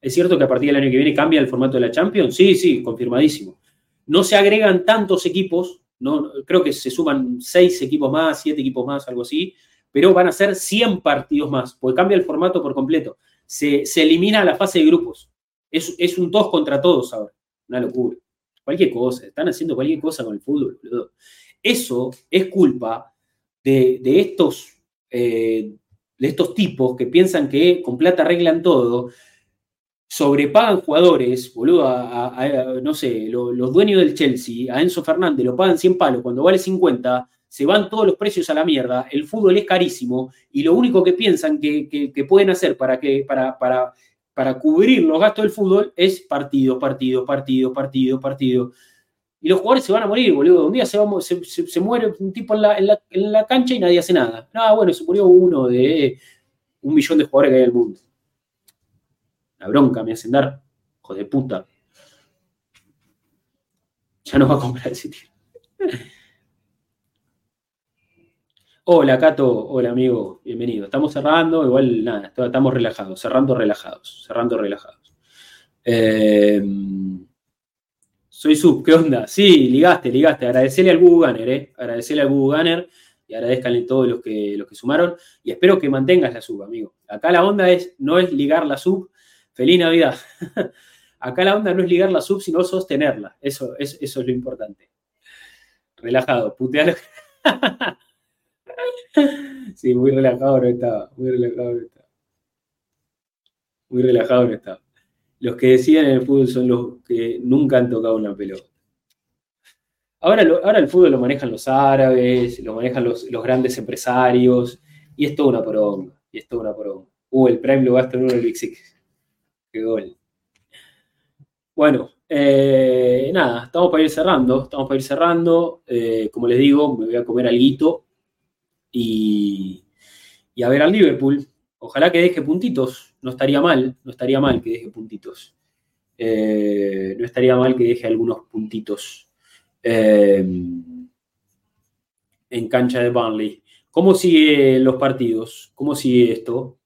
¿Es cierto que a partir del año que viene cambia el formato de la Champions? Sí, sí, confirmadísimo. No se agregan tantos equipos, no, creo que se suman seis equipos más, siete equipos más, algo así, pero van a ser 100 partidos más, porque cambia el formato por completo. Se, elimina la fase de grupos. Es, un todos contra todos ahora. Una locura. Cualquier cosa. Están haciendo cualquier cosa con el fútbol. Eso es culpa de, estos, eh, de estos tipos que piensan que con plata arreglan todo. sobrepagan jugadores, boludo, no sé, los dueños del Chelsea, a Enzo Fernández, lo pagan 100 palos, cuando vale 50, se van todos los precios a la mierda, el fútbol es carísimo y lo único que piensan que, pueden hacer para, que, para, para, para cubrir los gastos del fútbol es partido, partido, partido, partido, partido. Y los jugadores se van a morir, boludo. Un día se, muere un tipo en la, en la, cancha y nadie hace nada. Ah, bueno, se murió uno de un millón de jugadores que hay en el mundo. La bronca me hacen dar, hijo de puta. Ya no va a comprar ese tío. Hola, Cato. Hola, amigo. Bienvenido. Estamos cerrando. Igual, nada, estamos relajados. Cerrando relajados. Cerrando relajados. Eh, soy sub. ¿Qué onda? Sí, ligaste, ligaste. Agradecerle al Google Gunner, ¿eh? Agradecerle al Google Gunner y agradezcanle todos los que, los que sumaron. Y espero que mantengas la sub, amigo. Acá la onda es, no es ligar la sub, Feliz Navidad. [laughs] Acá la onda no es ligar la sub, sino sostenerla. Eso, es, eso es lo importante. Relajado, putealo. [laughs] sí, muy relajado no estaba. Muy relajado no estaba. Muy relajado no estaba. Los que decían en el fútbol son los que nunca han tocado una pelota. Ahora, ahora el fútbol lo manejan los árabes, lo manejan los, grandes empresarios, y es toda una poronga. Y es toda una poronga. Uh, el Prime lo gasta en uno del Big Six. Qué gol. Bueno, eh, nada, estamos para ir cerrando, estamos para ir cerrando. Eh, como les digo, me voy a comer algo y, y a ver al Liverpool. Ojalá que deje puntitos, no estaría mal, no estaría mal que deje puntitos. Eh, no estaría mal que deje algunos puntitos en cancha de Burnley. ¿Cómo sigue los partidos? ¿Cómo sigue esto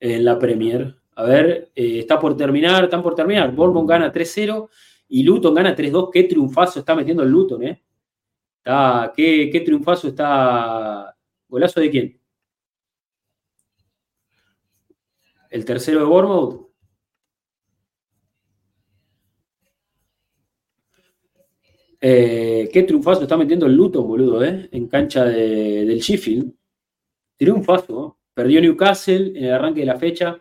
en la Premier? A ver, eh, está por terminar, están por terminar. Bournemouth gana 3-0 y Luton gana 3-2. Qué triunfazo está metiendo el Luton, ¿eh? Qué, qué triunfazo está. ¿Golazo de quién? El tercero de Bournemouth. Eh, qué triunfazo está metiendo el Luton, boludo, ¿eh? En cancha del Sheffield. Triunfazo. Perdió Newcastle en el arranque de la fecha.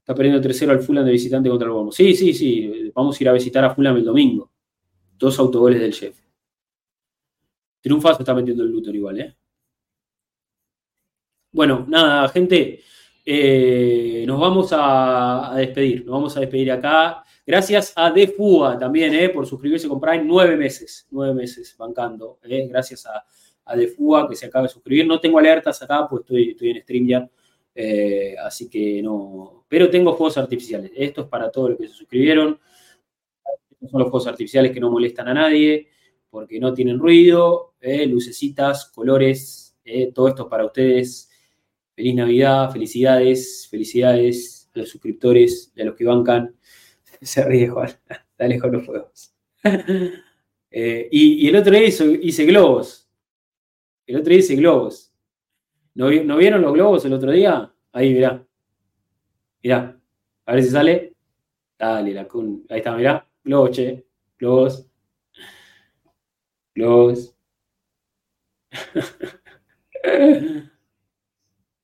Está perdiendo 3-0 al Fulham de visitante contra el Bournemouth. Sí, sí, sí. Vamos a ir a visitar a Fulham el domingo. Dos autogoles del chef. Triunfazo está metiendo el Luton igual, ¿eh? Bueno, nada, gente. Eh, nos vamos a, despedir. Nos vamos a despedir acá. Gracias a Defua también, ¿eh? Por suscribirse con Prime. Nueve meses. Nueve meses bancando. ¿eh? Gracias a, a Defua que se acaba de suscribir. No tengo alertas acá, pues estoy, estoy en StreamYard. Así que no. Pero tengo juegos artificiales. Esto es para todos los que se suscribieron. Estos son los juegos artificiales que no molestan a nadie porque no tienen ruido, lucecitas, colores. Todo esto es para ustedes. Feliz Navidad, felicidades, felicidades a los suscriptores a los que bancan. [laughs] Se ríe Juan, [laughs] dale con los fuegos. [laughs] y, el otro día hice globos. El otro día hice globos. ¿No, vieron los globos el otro día? Ahí, mirá. Mirá. A ver si sale. Dale, la Ahí está, mirá. Globos, che. Globos. Globos.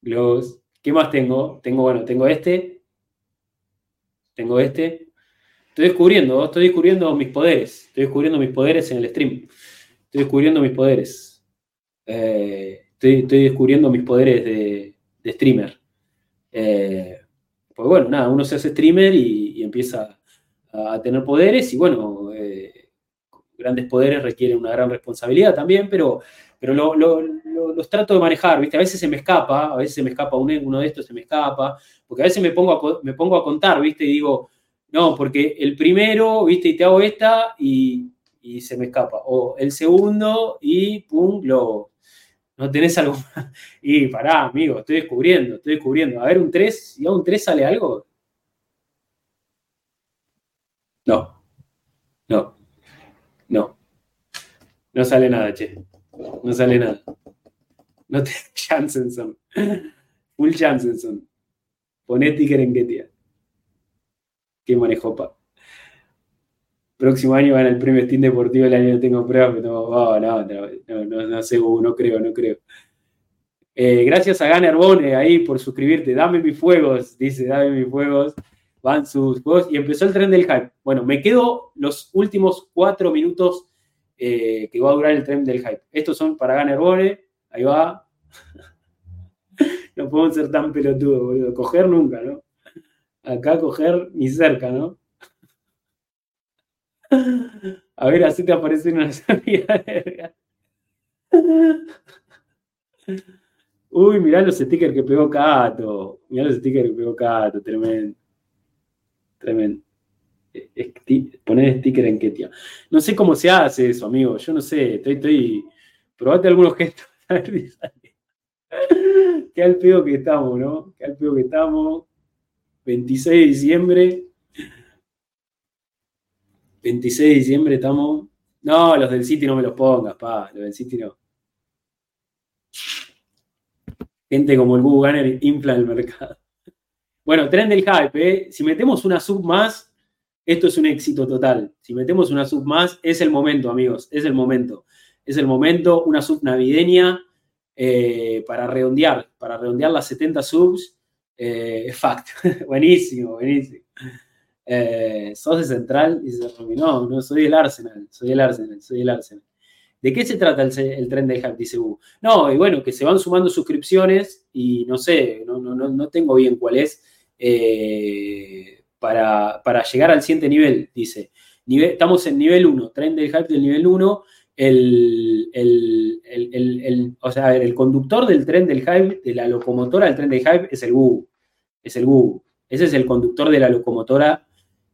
Globos. ¿Qué más tengo? Tengo, bueno, tengo este. Tengo este. Estoy descubriendo, estoy descubriendo mis poderes. Estoy descubriendo mis poderes en el stream. Estoy descubriendo mis poderes. Eh, estoy, descubriendo mis poderes de, streamer. Eh, pues bueno, nada, uno se hace streamer y, empieza a, tener poderes y bueno, eh, grandes poderes requieren una gran responsabilidad también, pero, pero los trato de manejar, ¿viste? A veces se me escapa, a veces se me escapa uno, de estos, se me escapa, porque a veces me pongo a, me pongo a contar, ¿viste? Y digo, no, porque el primero, ¿viste? Y te hago esta y, y se me escapa. O el segundo y pum, lo, ¿No tenés algo? [laughs] Y pará, amigo, estoy descubriendo, estoy descubriendo. A ver, un 3, si a un 3 sale algo. No, no, no. No sale nada, che. No sale nada. No te [laughs] Jansenson. Full Jansenson. Ponete Kerengetia. Qué manejo, pa próximo año van el premio Steam Deportivo, el año no tengo pruebas, pero no, no, no, no, sé, no creo, no creo. Eh, gracias a Gunner Bone ahí por suscribirte. Dame mis fuegos, dice, dame mis fuegos. van sus juegos y empezó el tren del hype. Bueno, me quedo los últimos cuatro minutos eh, que va a durar el tren del hype. Estos son para Gunner Bore, ahí va. [laughs] no podemos ser tan pelotudos, boludo. Coger nunca, ¿no? Acá coger ni cerca, ¿no? [laughs] A ver, así te aparecen una [laughs] salida. Uy, mirá los stickers que pegó Cato. Mirá los stickers que pegó Cato, tremendo. Tremendo. Poner sticker en Ketia. No sé cómo se hace eso, amigo. Yo no sé. Estoy, estoy. Probate algunos gestos. [laughs] Qué al pedo que estamos, ¿no? Qué al pedo que estamos. 26 de diciembre. 26 de diciembre estamos. No, los del City no me los pongas, pa. Los del City no. Gente como el Google Gunner infla el mercado. Bueno, tren del hype, ¿eh? Si metemos una sub más, esto es un éxito total. Si metemos una sub más, es el momento, amigos. Es el momento. Es el momento, una sub navideña eh, para redondear, para redondear las 70 subs. Eh, fact. [laughs] buenísimo, buenísimo. Eh, sos de Central se no, no, soy el Arsenal, soy el Arsenal, soy el Arsenal. ¿De qué se trata el, tren del hype? Dice U. No, y bueno, que se van sumando suscripciones y no sé, no, no, no tengo bien cuál es, eh, para, llegar al siguiente nivel, dice. estamos en nivel 1, tren del hype del nivel 1, el, o sea, el conductor del tren del hype, de la locomotora del tren del hype, es el Google. Es el Google. Ese es el conductor de la locomotora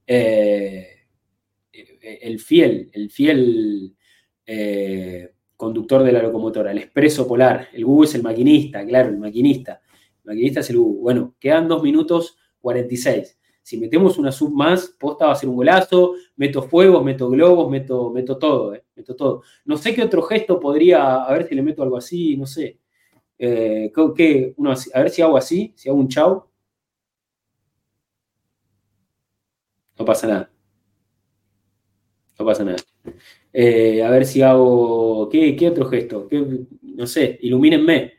eh, el fiel, el fiel eh, conductor de la locomotora, el expreso polar. El Google es el maquinista, claro, el maquinista. El maquinista es el Google. Bueno, quedan dos minutos 46. Si metemos una sub más, posta va a ser un golazo, meto fuegos, meto globos, meto, meto todo, eh, meto todo. No sé qué otro gesto podría, a ver si le meto algo así, no sé. ¿qué, uno, a ver si hago así, si hago un chau. No pasa nada. No pasa nada. Eh, a ver si hago. ¿Qué, otro gesto? no sé, ilumínenme.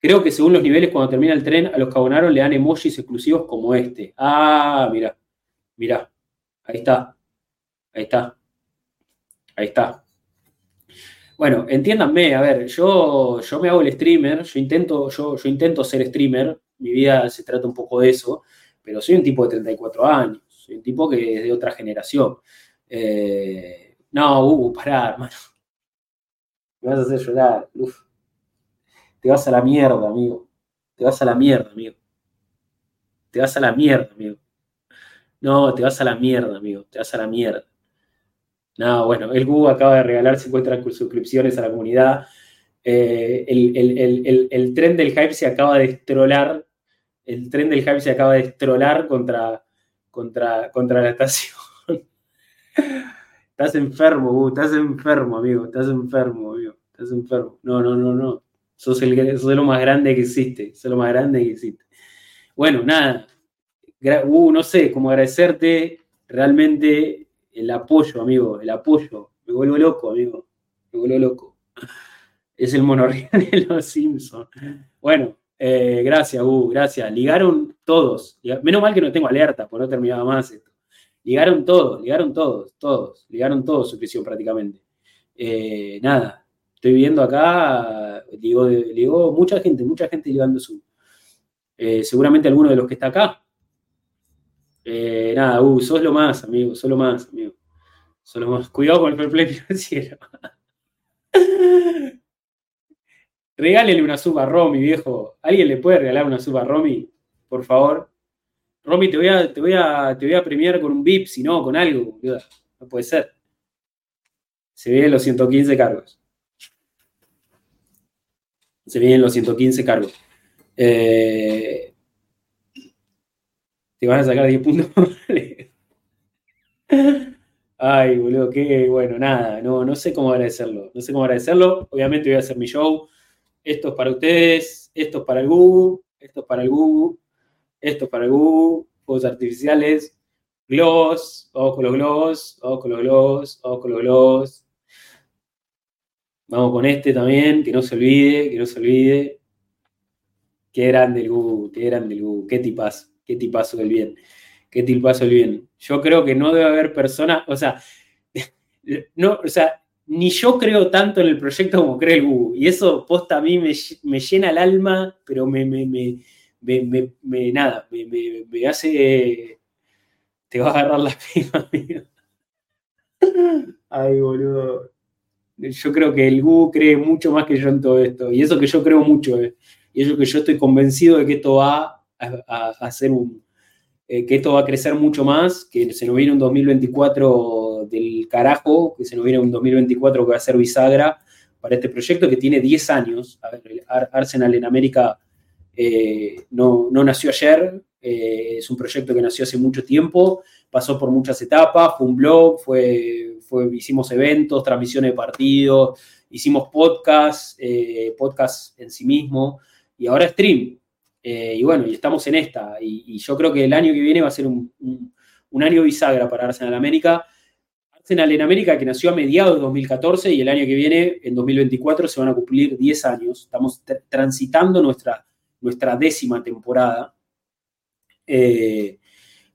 Creo que según los niveles, cuando termina el tren, a los que abonaron le dan emojis exclusivos como este. Ah, mira. Mira. Ahí está. Ahí está. Ahí está. Bueno, entiéndanme, a ver, yo, yo me hago el streamer, yo intento, yo, yo intento ser streamer, mi vida se trata un poco de eso, pero soy un tipo de 34 años. Soy un tipo que es de otra generación. Eh, no, Hugo, pará, hermano. Me vas a hacer llorar. Uf. Te vas a la mierda, amigo. Te vas a la mierda, amigo. Te vas a la mierda, amigo. No, te vas a la mierda, amigo. Te vas a la mierda. No, bueno, el Google acaba de regalar 50 suscripciones a la comunidad. Eh, el, tren del hype se acaba de estrolar. El tren del hype se acaba de estrolar contra, contra, contra la estación. [laughs] estás enfermo, estás enfermo, amigo, estás enfermo, amigo, estás enfermo. No, no, no, no. Sos, el, lo más grande que existe, sos lo más grande que existe. Bueno, nada, uh, no sé, cómo agradecerte realmente el apoyo, amigo, el apoyo. Me vuelvo loco, amigo, me vuelvo loco. [laughs] Es el monorriel de los Simpsons. Bueno, eh, gracias, uh, gracias. Ligaron todos. Menos mal que no tengo alerta, por no terminaba más esto. Ligaron todos, ligaron todos, todos, ligaron todos su prisión prácticamente. Eh, nada, estoy viendo acá, digo, digo, mucha gente, mucha gente ligando su. Eh, seguramente alguno de los que está acá. nada, uh, sos lo más, amigo, sos lo más, amigo. Sos lo más. Cuidado con el fair play financiero. Regálele una sub a Romy, viejo. ¿Alguien le puede regalar una sub a Romy? Por favor. Romy, te voy a, te voy a, te voy a premiar con un VIP, si no, con algo. No puede ser. Se vienen los 115 cargos. Se vienen los 115 cargos. Eh, te van a sacar 10 puntos. [laughs] Ay, boludo, qué bueno, nada, no, no sé cómo agradecerlo. No sé cómo agradecerlo. Obviamente voy a hacer mi show esto es para ustedes, esto es para el Google, esto es para el Google, esto es para el Google, juegos artificiales, globos, vamos con los globos, vamos con los globos, vamos con los globos. Vamos con este también, que no se olvide, que no se olvide. Qué grande el Google, qué grande el Google, qué tipazo, qué tipazo del bien. qué tilpazo el bien. Yo creo que no debe haber personas, o sea, [laughs] no, o sea, ni yo creo tanto en el proyecto como cree el Google. Y eso posta a mí me, llena el alma, pero me, me, me nada, me, hace. Te va a agarrar la [laughs] prima, amigo. Ay, boludo. Yo creo que el Google cree mucho más que yo en todo esto. Y eso que yo creo mucho. Eh. Y eso que yo estoy convencido de que esto va a, hacer un. Eh, que esto va a crecer mucho más, que se nos viene un 2024 del carajo, que se nos viene un 2024 que va a ser bisagra para este proyecto que tiene 10 años. A Arsenal en América eh, no, no, nació ayer, es un proyecto que nació hace mucho tiempo, pasó por muchas etapas, fue un blog, fue, fue, hicimos eventos, transmisiones de partidos, hicimos podcast, eh, podcast en sí mismo, y ahora stream. Eh, y bueno, y estamos en esta. Y, yo creo que el año que viene va a ser un, año bisagra para Arsenal América. Arsenal en América, que nació a mediados de 2014 y el año que viene, en 2024, se van a cumplir 10 años. Estamos transitando nuestra, nuestra décima temporada. Eh,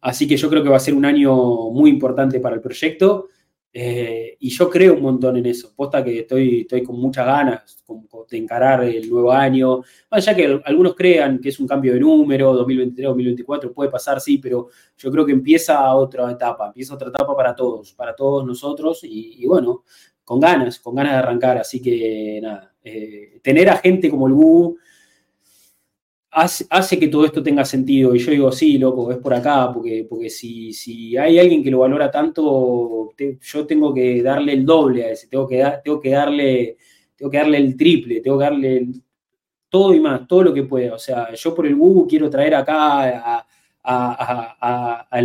así que yo creo que va a ser un año muy importante para el proyecto. Eh, y yo creo un montón en eso. Posta que estoy, estoy con muchas ganas de encarar el nuevo año. ya que algunos crean que es un cambio de número, 2023, 2024, puede pasar, sí, pero yo creo que empieza otra etapa, empieza otra etapa para todos, para todos nosotros. Y, bueno, con ganas, con ganas de arrancar. Así que nada, eh, tener a gente como el Gu hace, que todo esto tenga sentido. Y yo digo, sí, loco, es por acá, porque, porque si, si hay alguien que lo valora tanto, yo tengo que darle el doble a ese, tengo que, tengo que, darle, tengo que darle el triple, tengo que darle todo y más, todo lo que pueda. O sea, yo por el Google quiero traer acá a,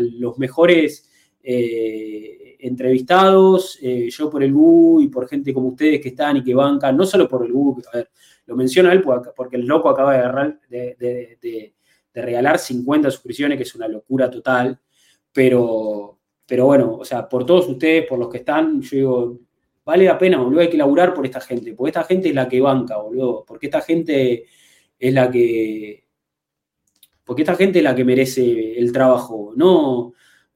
los mejores eh, entrevistados, eh, yo por el Google y por gente como ustedes que están y que bancan, no solo por el Google, a ver, lo menciona él porque el loco acaba de, regalar 50 suscripciones, que es una locura total. Pero, pero bueno, o sea, por todos ustedes, por los que están, yo digo, vale la pena, boludo, hay que laburar por esta gente, porque esta gente es la que banca, boludo, porque esta gente es la que, porque esta gente es la que merece el trabajo, no,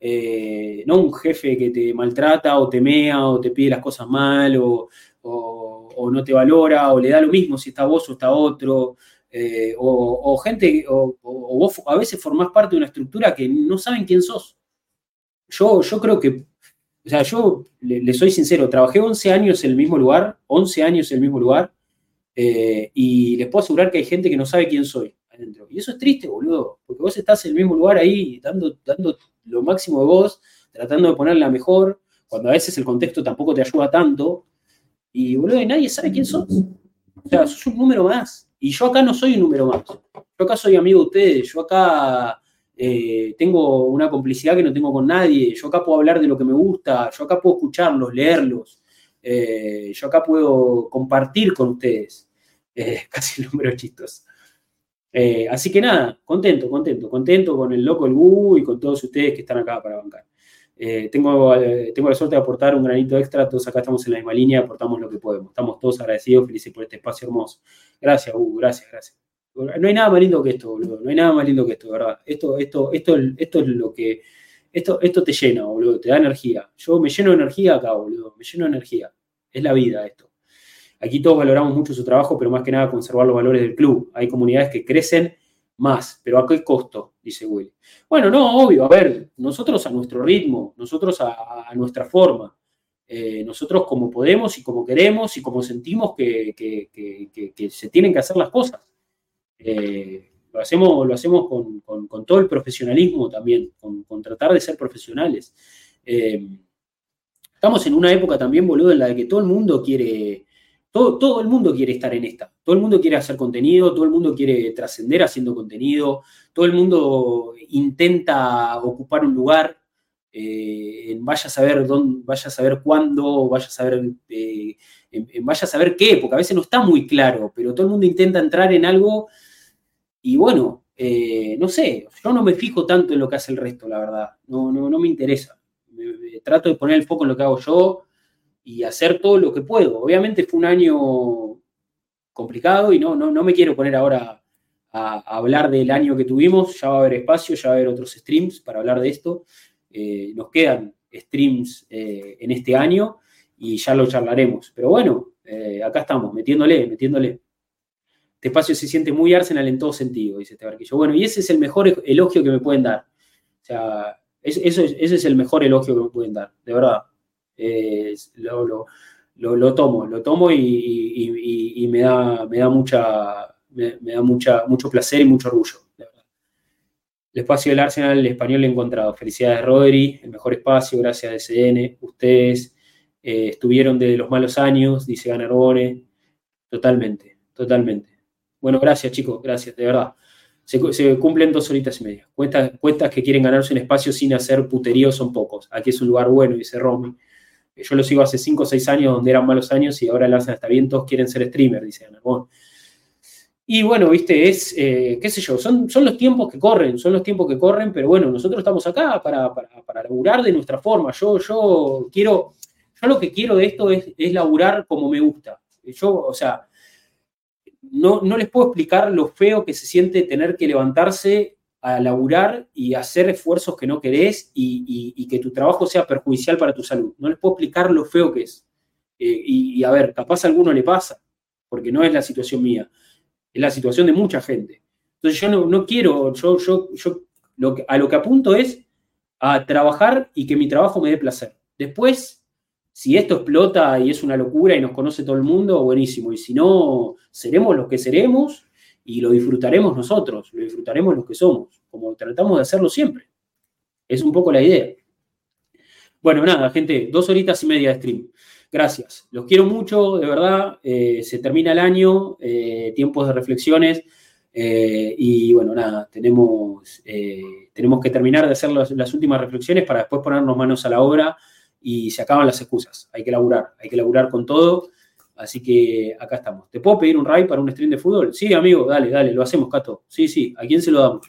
eh, no un jefe que te maltrata o te mea o te pide las cosas mal o, o, no te valora, o le da lo mismo si está vos o está otro, eh, o, gente, o, vos a veces formás parte de una estructura que no saben quién sos. Yo, yo creo que, o sea, yo le, soy sincero, trabajé 11 años en el mismo lugar, 11 años en el mismo lugar, eh, y les puedo asegurar que hay gente que no sabe quién soy adentro. Y eso es triste, boludo, porque vos estás en el mismo lugar ahí, dando lo máximo de vos, tratando de ponerla mejor, cuando a veces el contexto tampoco te ayuda tanto, y, boludo, nadie sabe quién sos. O sea, sos un número más. Y yo acá no soy un número más. Yo acá soy amigo de ustedes. Yo acá eh, tengo una complicidad que no tengo con nadie. Yo acá puedo hablar de lo que me gusta. Yo acá puedo escucharlos, leerlos. Eh, yo acá puedo compartir con ustedes. Eh, [laughs] casi el número chistos. así que nada, contento, contento, contento con el loco, el Gu y con todos ustedes que están acá para bancar. Eh, tengo, eh, tengo la suerte de aportar un granito extra, todos acá estamos en la misma línea, aportamos lo que podemos. Estamos todos agradecidos, felices por este espacio hermoso. Gracias, Hugo, gracias, gracias. No hay nada más lindo que esto, boludo. No hay nada más lindo que esto, ¿verdad? Esto, esto, esto, esto es lo que. Esto, esto te llena, boludo, te da energía. Yo me lleno de energía acá, boludo. Me lleno de energía. Es la vida esto. Aquí todos valoramos mucho su trabajo, pero más que nada conservar los valores del club. Hay comunidades que crecen más, pero ¿a qué costo? Dice Willy. Bueno, no, obvio, a ver, nosotros a nuestro ritmo, nosotros a, nuestra forma, eh, nosotros como podemos y como queremos y como sentimos que, se tienen que hacer las cosas. Eh, lo hacemos, lo hacemos con, todo el profesionalismo también, con, tratar de ser profesionales. Eh, estamos en una época también, boludo, en la que todo el mundo quiere, todo, el mundo quiere estar en esta. Todo el mundo quiere hacer contenido, todo el mundo quiere trascender haciendo contenido, todo el mundo intenta ocupar un lugar. Eh, vaya a saber dónde, vaya a saber cuándo, vaya a saber, eh, vaya a saber qué, porque a veces no está muy claro, pero todo el mundo intenta entrar en algo y bueno, eh, no sé, yo no me fijo tanto en lo que hace el resto, la verdad, no, no, no me interesa. trato de poner el foco en lo que hago yo, y hacer todo lo que puedo. Obviamente fue un año complicado y no, no, no me quiero poner ahora hablar del año que tuvimos. Ya va a haber espacio, ya va a haber otros streams para hablar de esto. Eh, nos quedan streams eh, en este año y ya lo charlaremos. Pero bueno, eh, acá estamos, metiéndole, metiéndole. Este espacio se siente muy Arsenal en todo sentido, dice este barquillo. Bueno, y ese es el mejor elogio que me pueden dar. O sea, ese es el mejor elogio que me pueden dar, de verdad. Lo, tomo, lo tomo y, me, da, me da mucha, me, da mucha, mucho placer y mucho orgullo. El espacio del Arsenal, el español lo he encontrado. Felicidades, Rodri, el mejor espacio, gracias a SN. Ustedes eh, estuvieron de los malos años, dice Ganarbone. Totalmente, totalmente. Bueno, gracias, chicos, gracias, de verdad. Se, cumplen dos horitas y media. Cuentas, cuentas que quieren ganarse un espacio sin hacer puterío son pocos. Aquí es un lugar bueno, dice Romy. Yo lo sigo hace cinco o seis años donde eran malos años y ahora el Arsenal está bien, todos quieren ser streamer, dice Ganarbone. Y bueno, viste, es, eh, qué sé yo, son, son los tiempos que corren, son los tiempos que corren, pero bueno, nosotros estamos acá para, para, para laburar de nuestra forma. Yo, yo quiero, yo lo que quiero de esto es, es laburar como me gusta. Yo, o sea, no, no les puedo explicar lo feo que se siente tener que levantarse a laburar y hacer esfuerzos que no querés y, que tu trabajo sea perjudicial para tu salud. No les puedo explicar lo feo que es. Eh, y, a ver, capaz a alguno le pasa, porque no es la situación mía es la situación de mucha gente. Entonces yo no, quiero, yo, yo, yo lo a lo que apunto es a trabajar y que mi trabajo me dé placer. Después, si esto explota y es una locura y nos conoce todo el mundo, buenísimo. Y si no, seremos los que seremos y lo disfrutaremos nosotros, lo disfrutaremos los que somos, como tratamos de hacerlo siempre. Es un poco la idea. Bueno, nada, gente, dos horitas y media de stream. Gracias. Los quiero mucho, de verdad. Eh, se termina el año, eh, tiempos de reflexiones. Eh, y bueno, nada, tenemos, tenemos que terminar de hacer las, últimas reflexiones para después ponernos manos a la obra y se acaban las excusas. Hay que laburar, hay que laburar con todo. Así que acá estamos. ¿Te puedo pedir un ride para un stream de fútbol? Sí, amigo, dale, dale, lo hacemos, Cato. Sí, sí, ¿a quién se lo damos?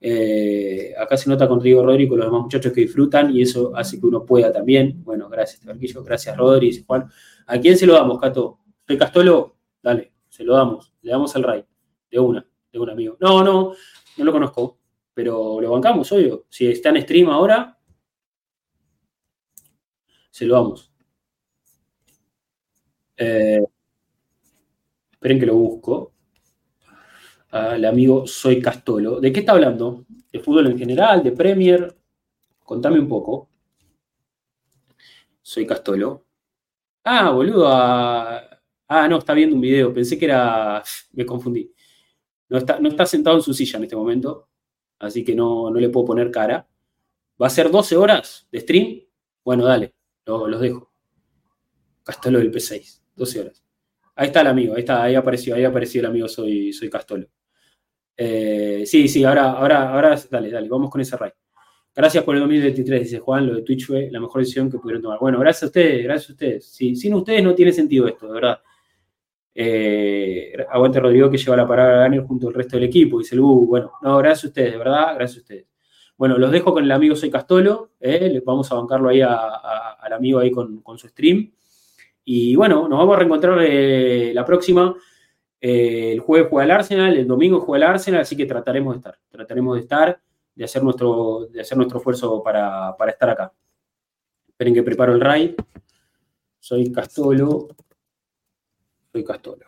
Eh, acá se nota con Rodrigo Rodri con los demás muchachos que disfrutan y eso hace que uno pueda también. Bueno, gracias, Barquillo, gracias, Rodri, Juan. ¿A quién se lo damos, Cato? ¿Soy Castolo? Dale, se lo damos. Le damos al Ray. De una, de un amigo. No, no, no lo conozco, pero lo bancamos, obvio. Si está en stream ahora, se lo damos. Eh, esperen que lo busco al amigo Soy Castolo. ¿De qué está hablando? ¿De fútbol en general? ¿De Premier? Contame un poco. Soy Castolo. Ah, boludo. Ah, no, está viendo un video. Pensé que era. Me confundí. No está, no está sentado en su silla en este momento. Así que no, no le puedo poner cara. ¿Va a ser 12 horas de stream? Bueno, dale. los dejo. Castolo del P6. 12 horas. Ahí está el amigo, ahí está, ahí apareció, ahí apareció el amigo Soy, soy Castolo. Eh, sí, sí, ahora, ahora, ahora, dale, dale, vamos con ese raid. Gracias por el 2023, dice Juan, lo de Twitch fue la mejor decisión que pudieron tomar. Bueno, gracias a ustedes, gracias a ustedes. sin ustedes no tiene sentido esto, de verdad. Eh, aguante Rodrigo que lleva la parada a Daniel junto al resto del equipo, dice Lu. Bueno, no, gracias a ustedes, de verdad, gracias a ustedes. Bueno, los dejo con el amigo Soy Castolo, eh, vamos a bancarlo ahí al amigo ahí con, su stream. Y bueno, nos vamos a reencontrar la próxima. Eh, el jueves juega el Arsenal, el domingo juega el Arsenal, así que trataremos de estar, trataremos de estar, de hacer nuestro, de hacer nuestro esfuerzo para, estar acá. Esperen que preparo el raid. Soy Castolo. Soy Castolo.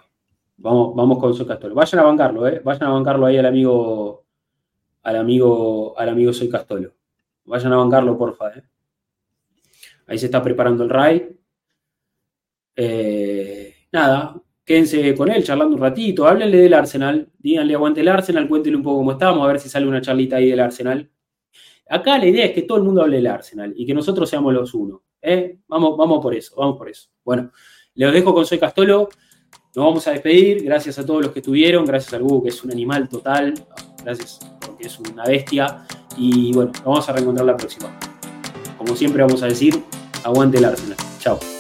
Vamos, vamos con Soy Castolo. Vayan a bancarlo, ¿eh? Vayan a bancarlo ahí al amigo, al amigo, al amigo Soy Castolo. Vayan a bancarlo, porfa, ¿eh? Ahí se está preparando el raid. Eh, nada, quédense con él charlando un ratito, háblenle del Arsenal, díganle aguante el Arsenal, cuéntenle un poco cómo estamos, a ver si sale una charlita ahí del Arsenal. Acá la idea es que todo el mundo hable del Arsenal y que nosotros seamos los uno. ¿eh? Vamos, vamos por eso, vamos por eso. Bueno, les dejo con Soy Castolo. Nos vamos a despedir. Gracias a todos los que estuvieron. Gracias al Hugo, que es un animal total. Gracias porque es una bestia. Y bueno, nos vamos a reencontrar la próxima. Como siempre, vamos a decir: aguante el Arsenal. Chao.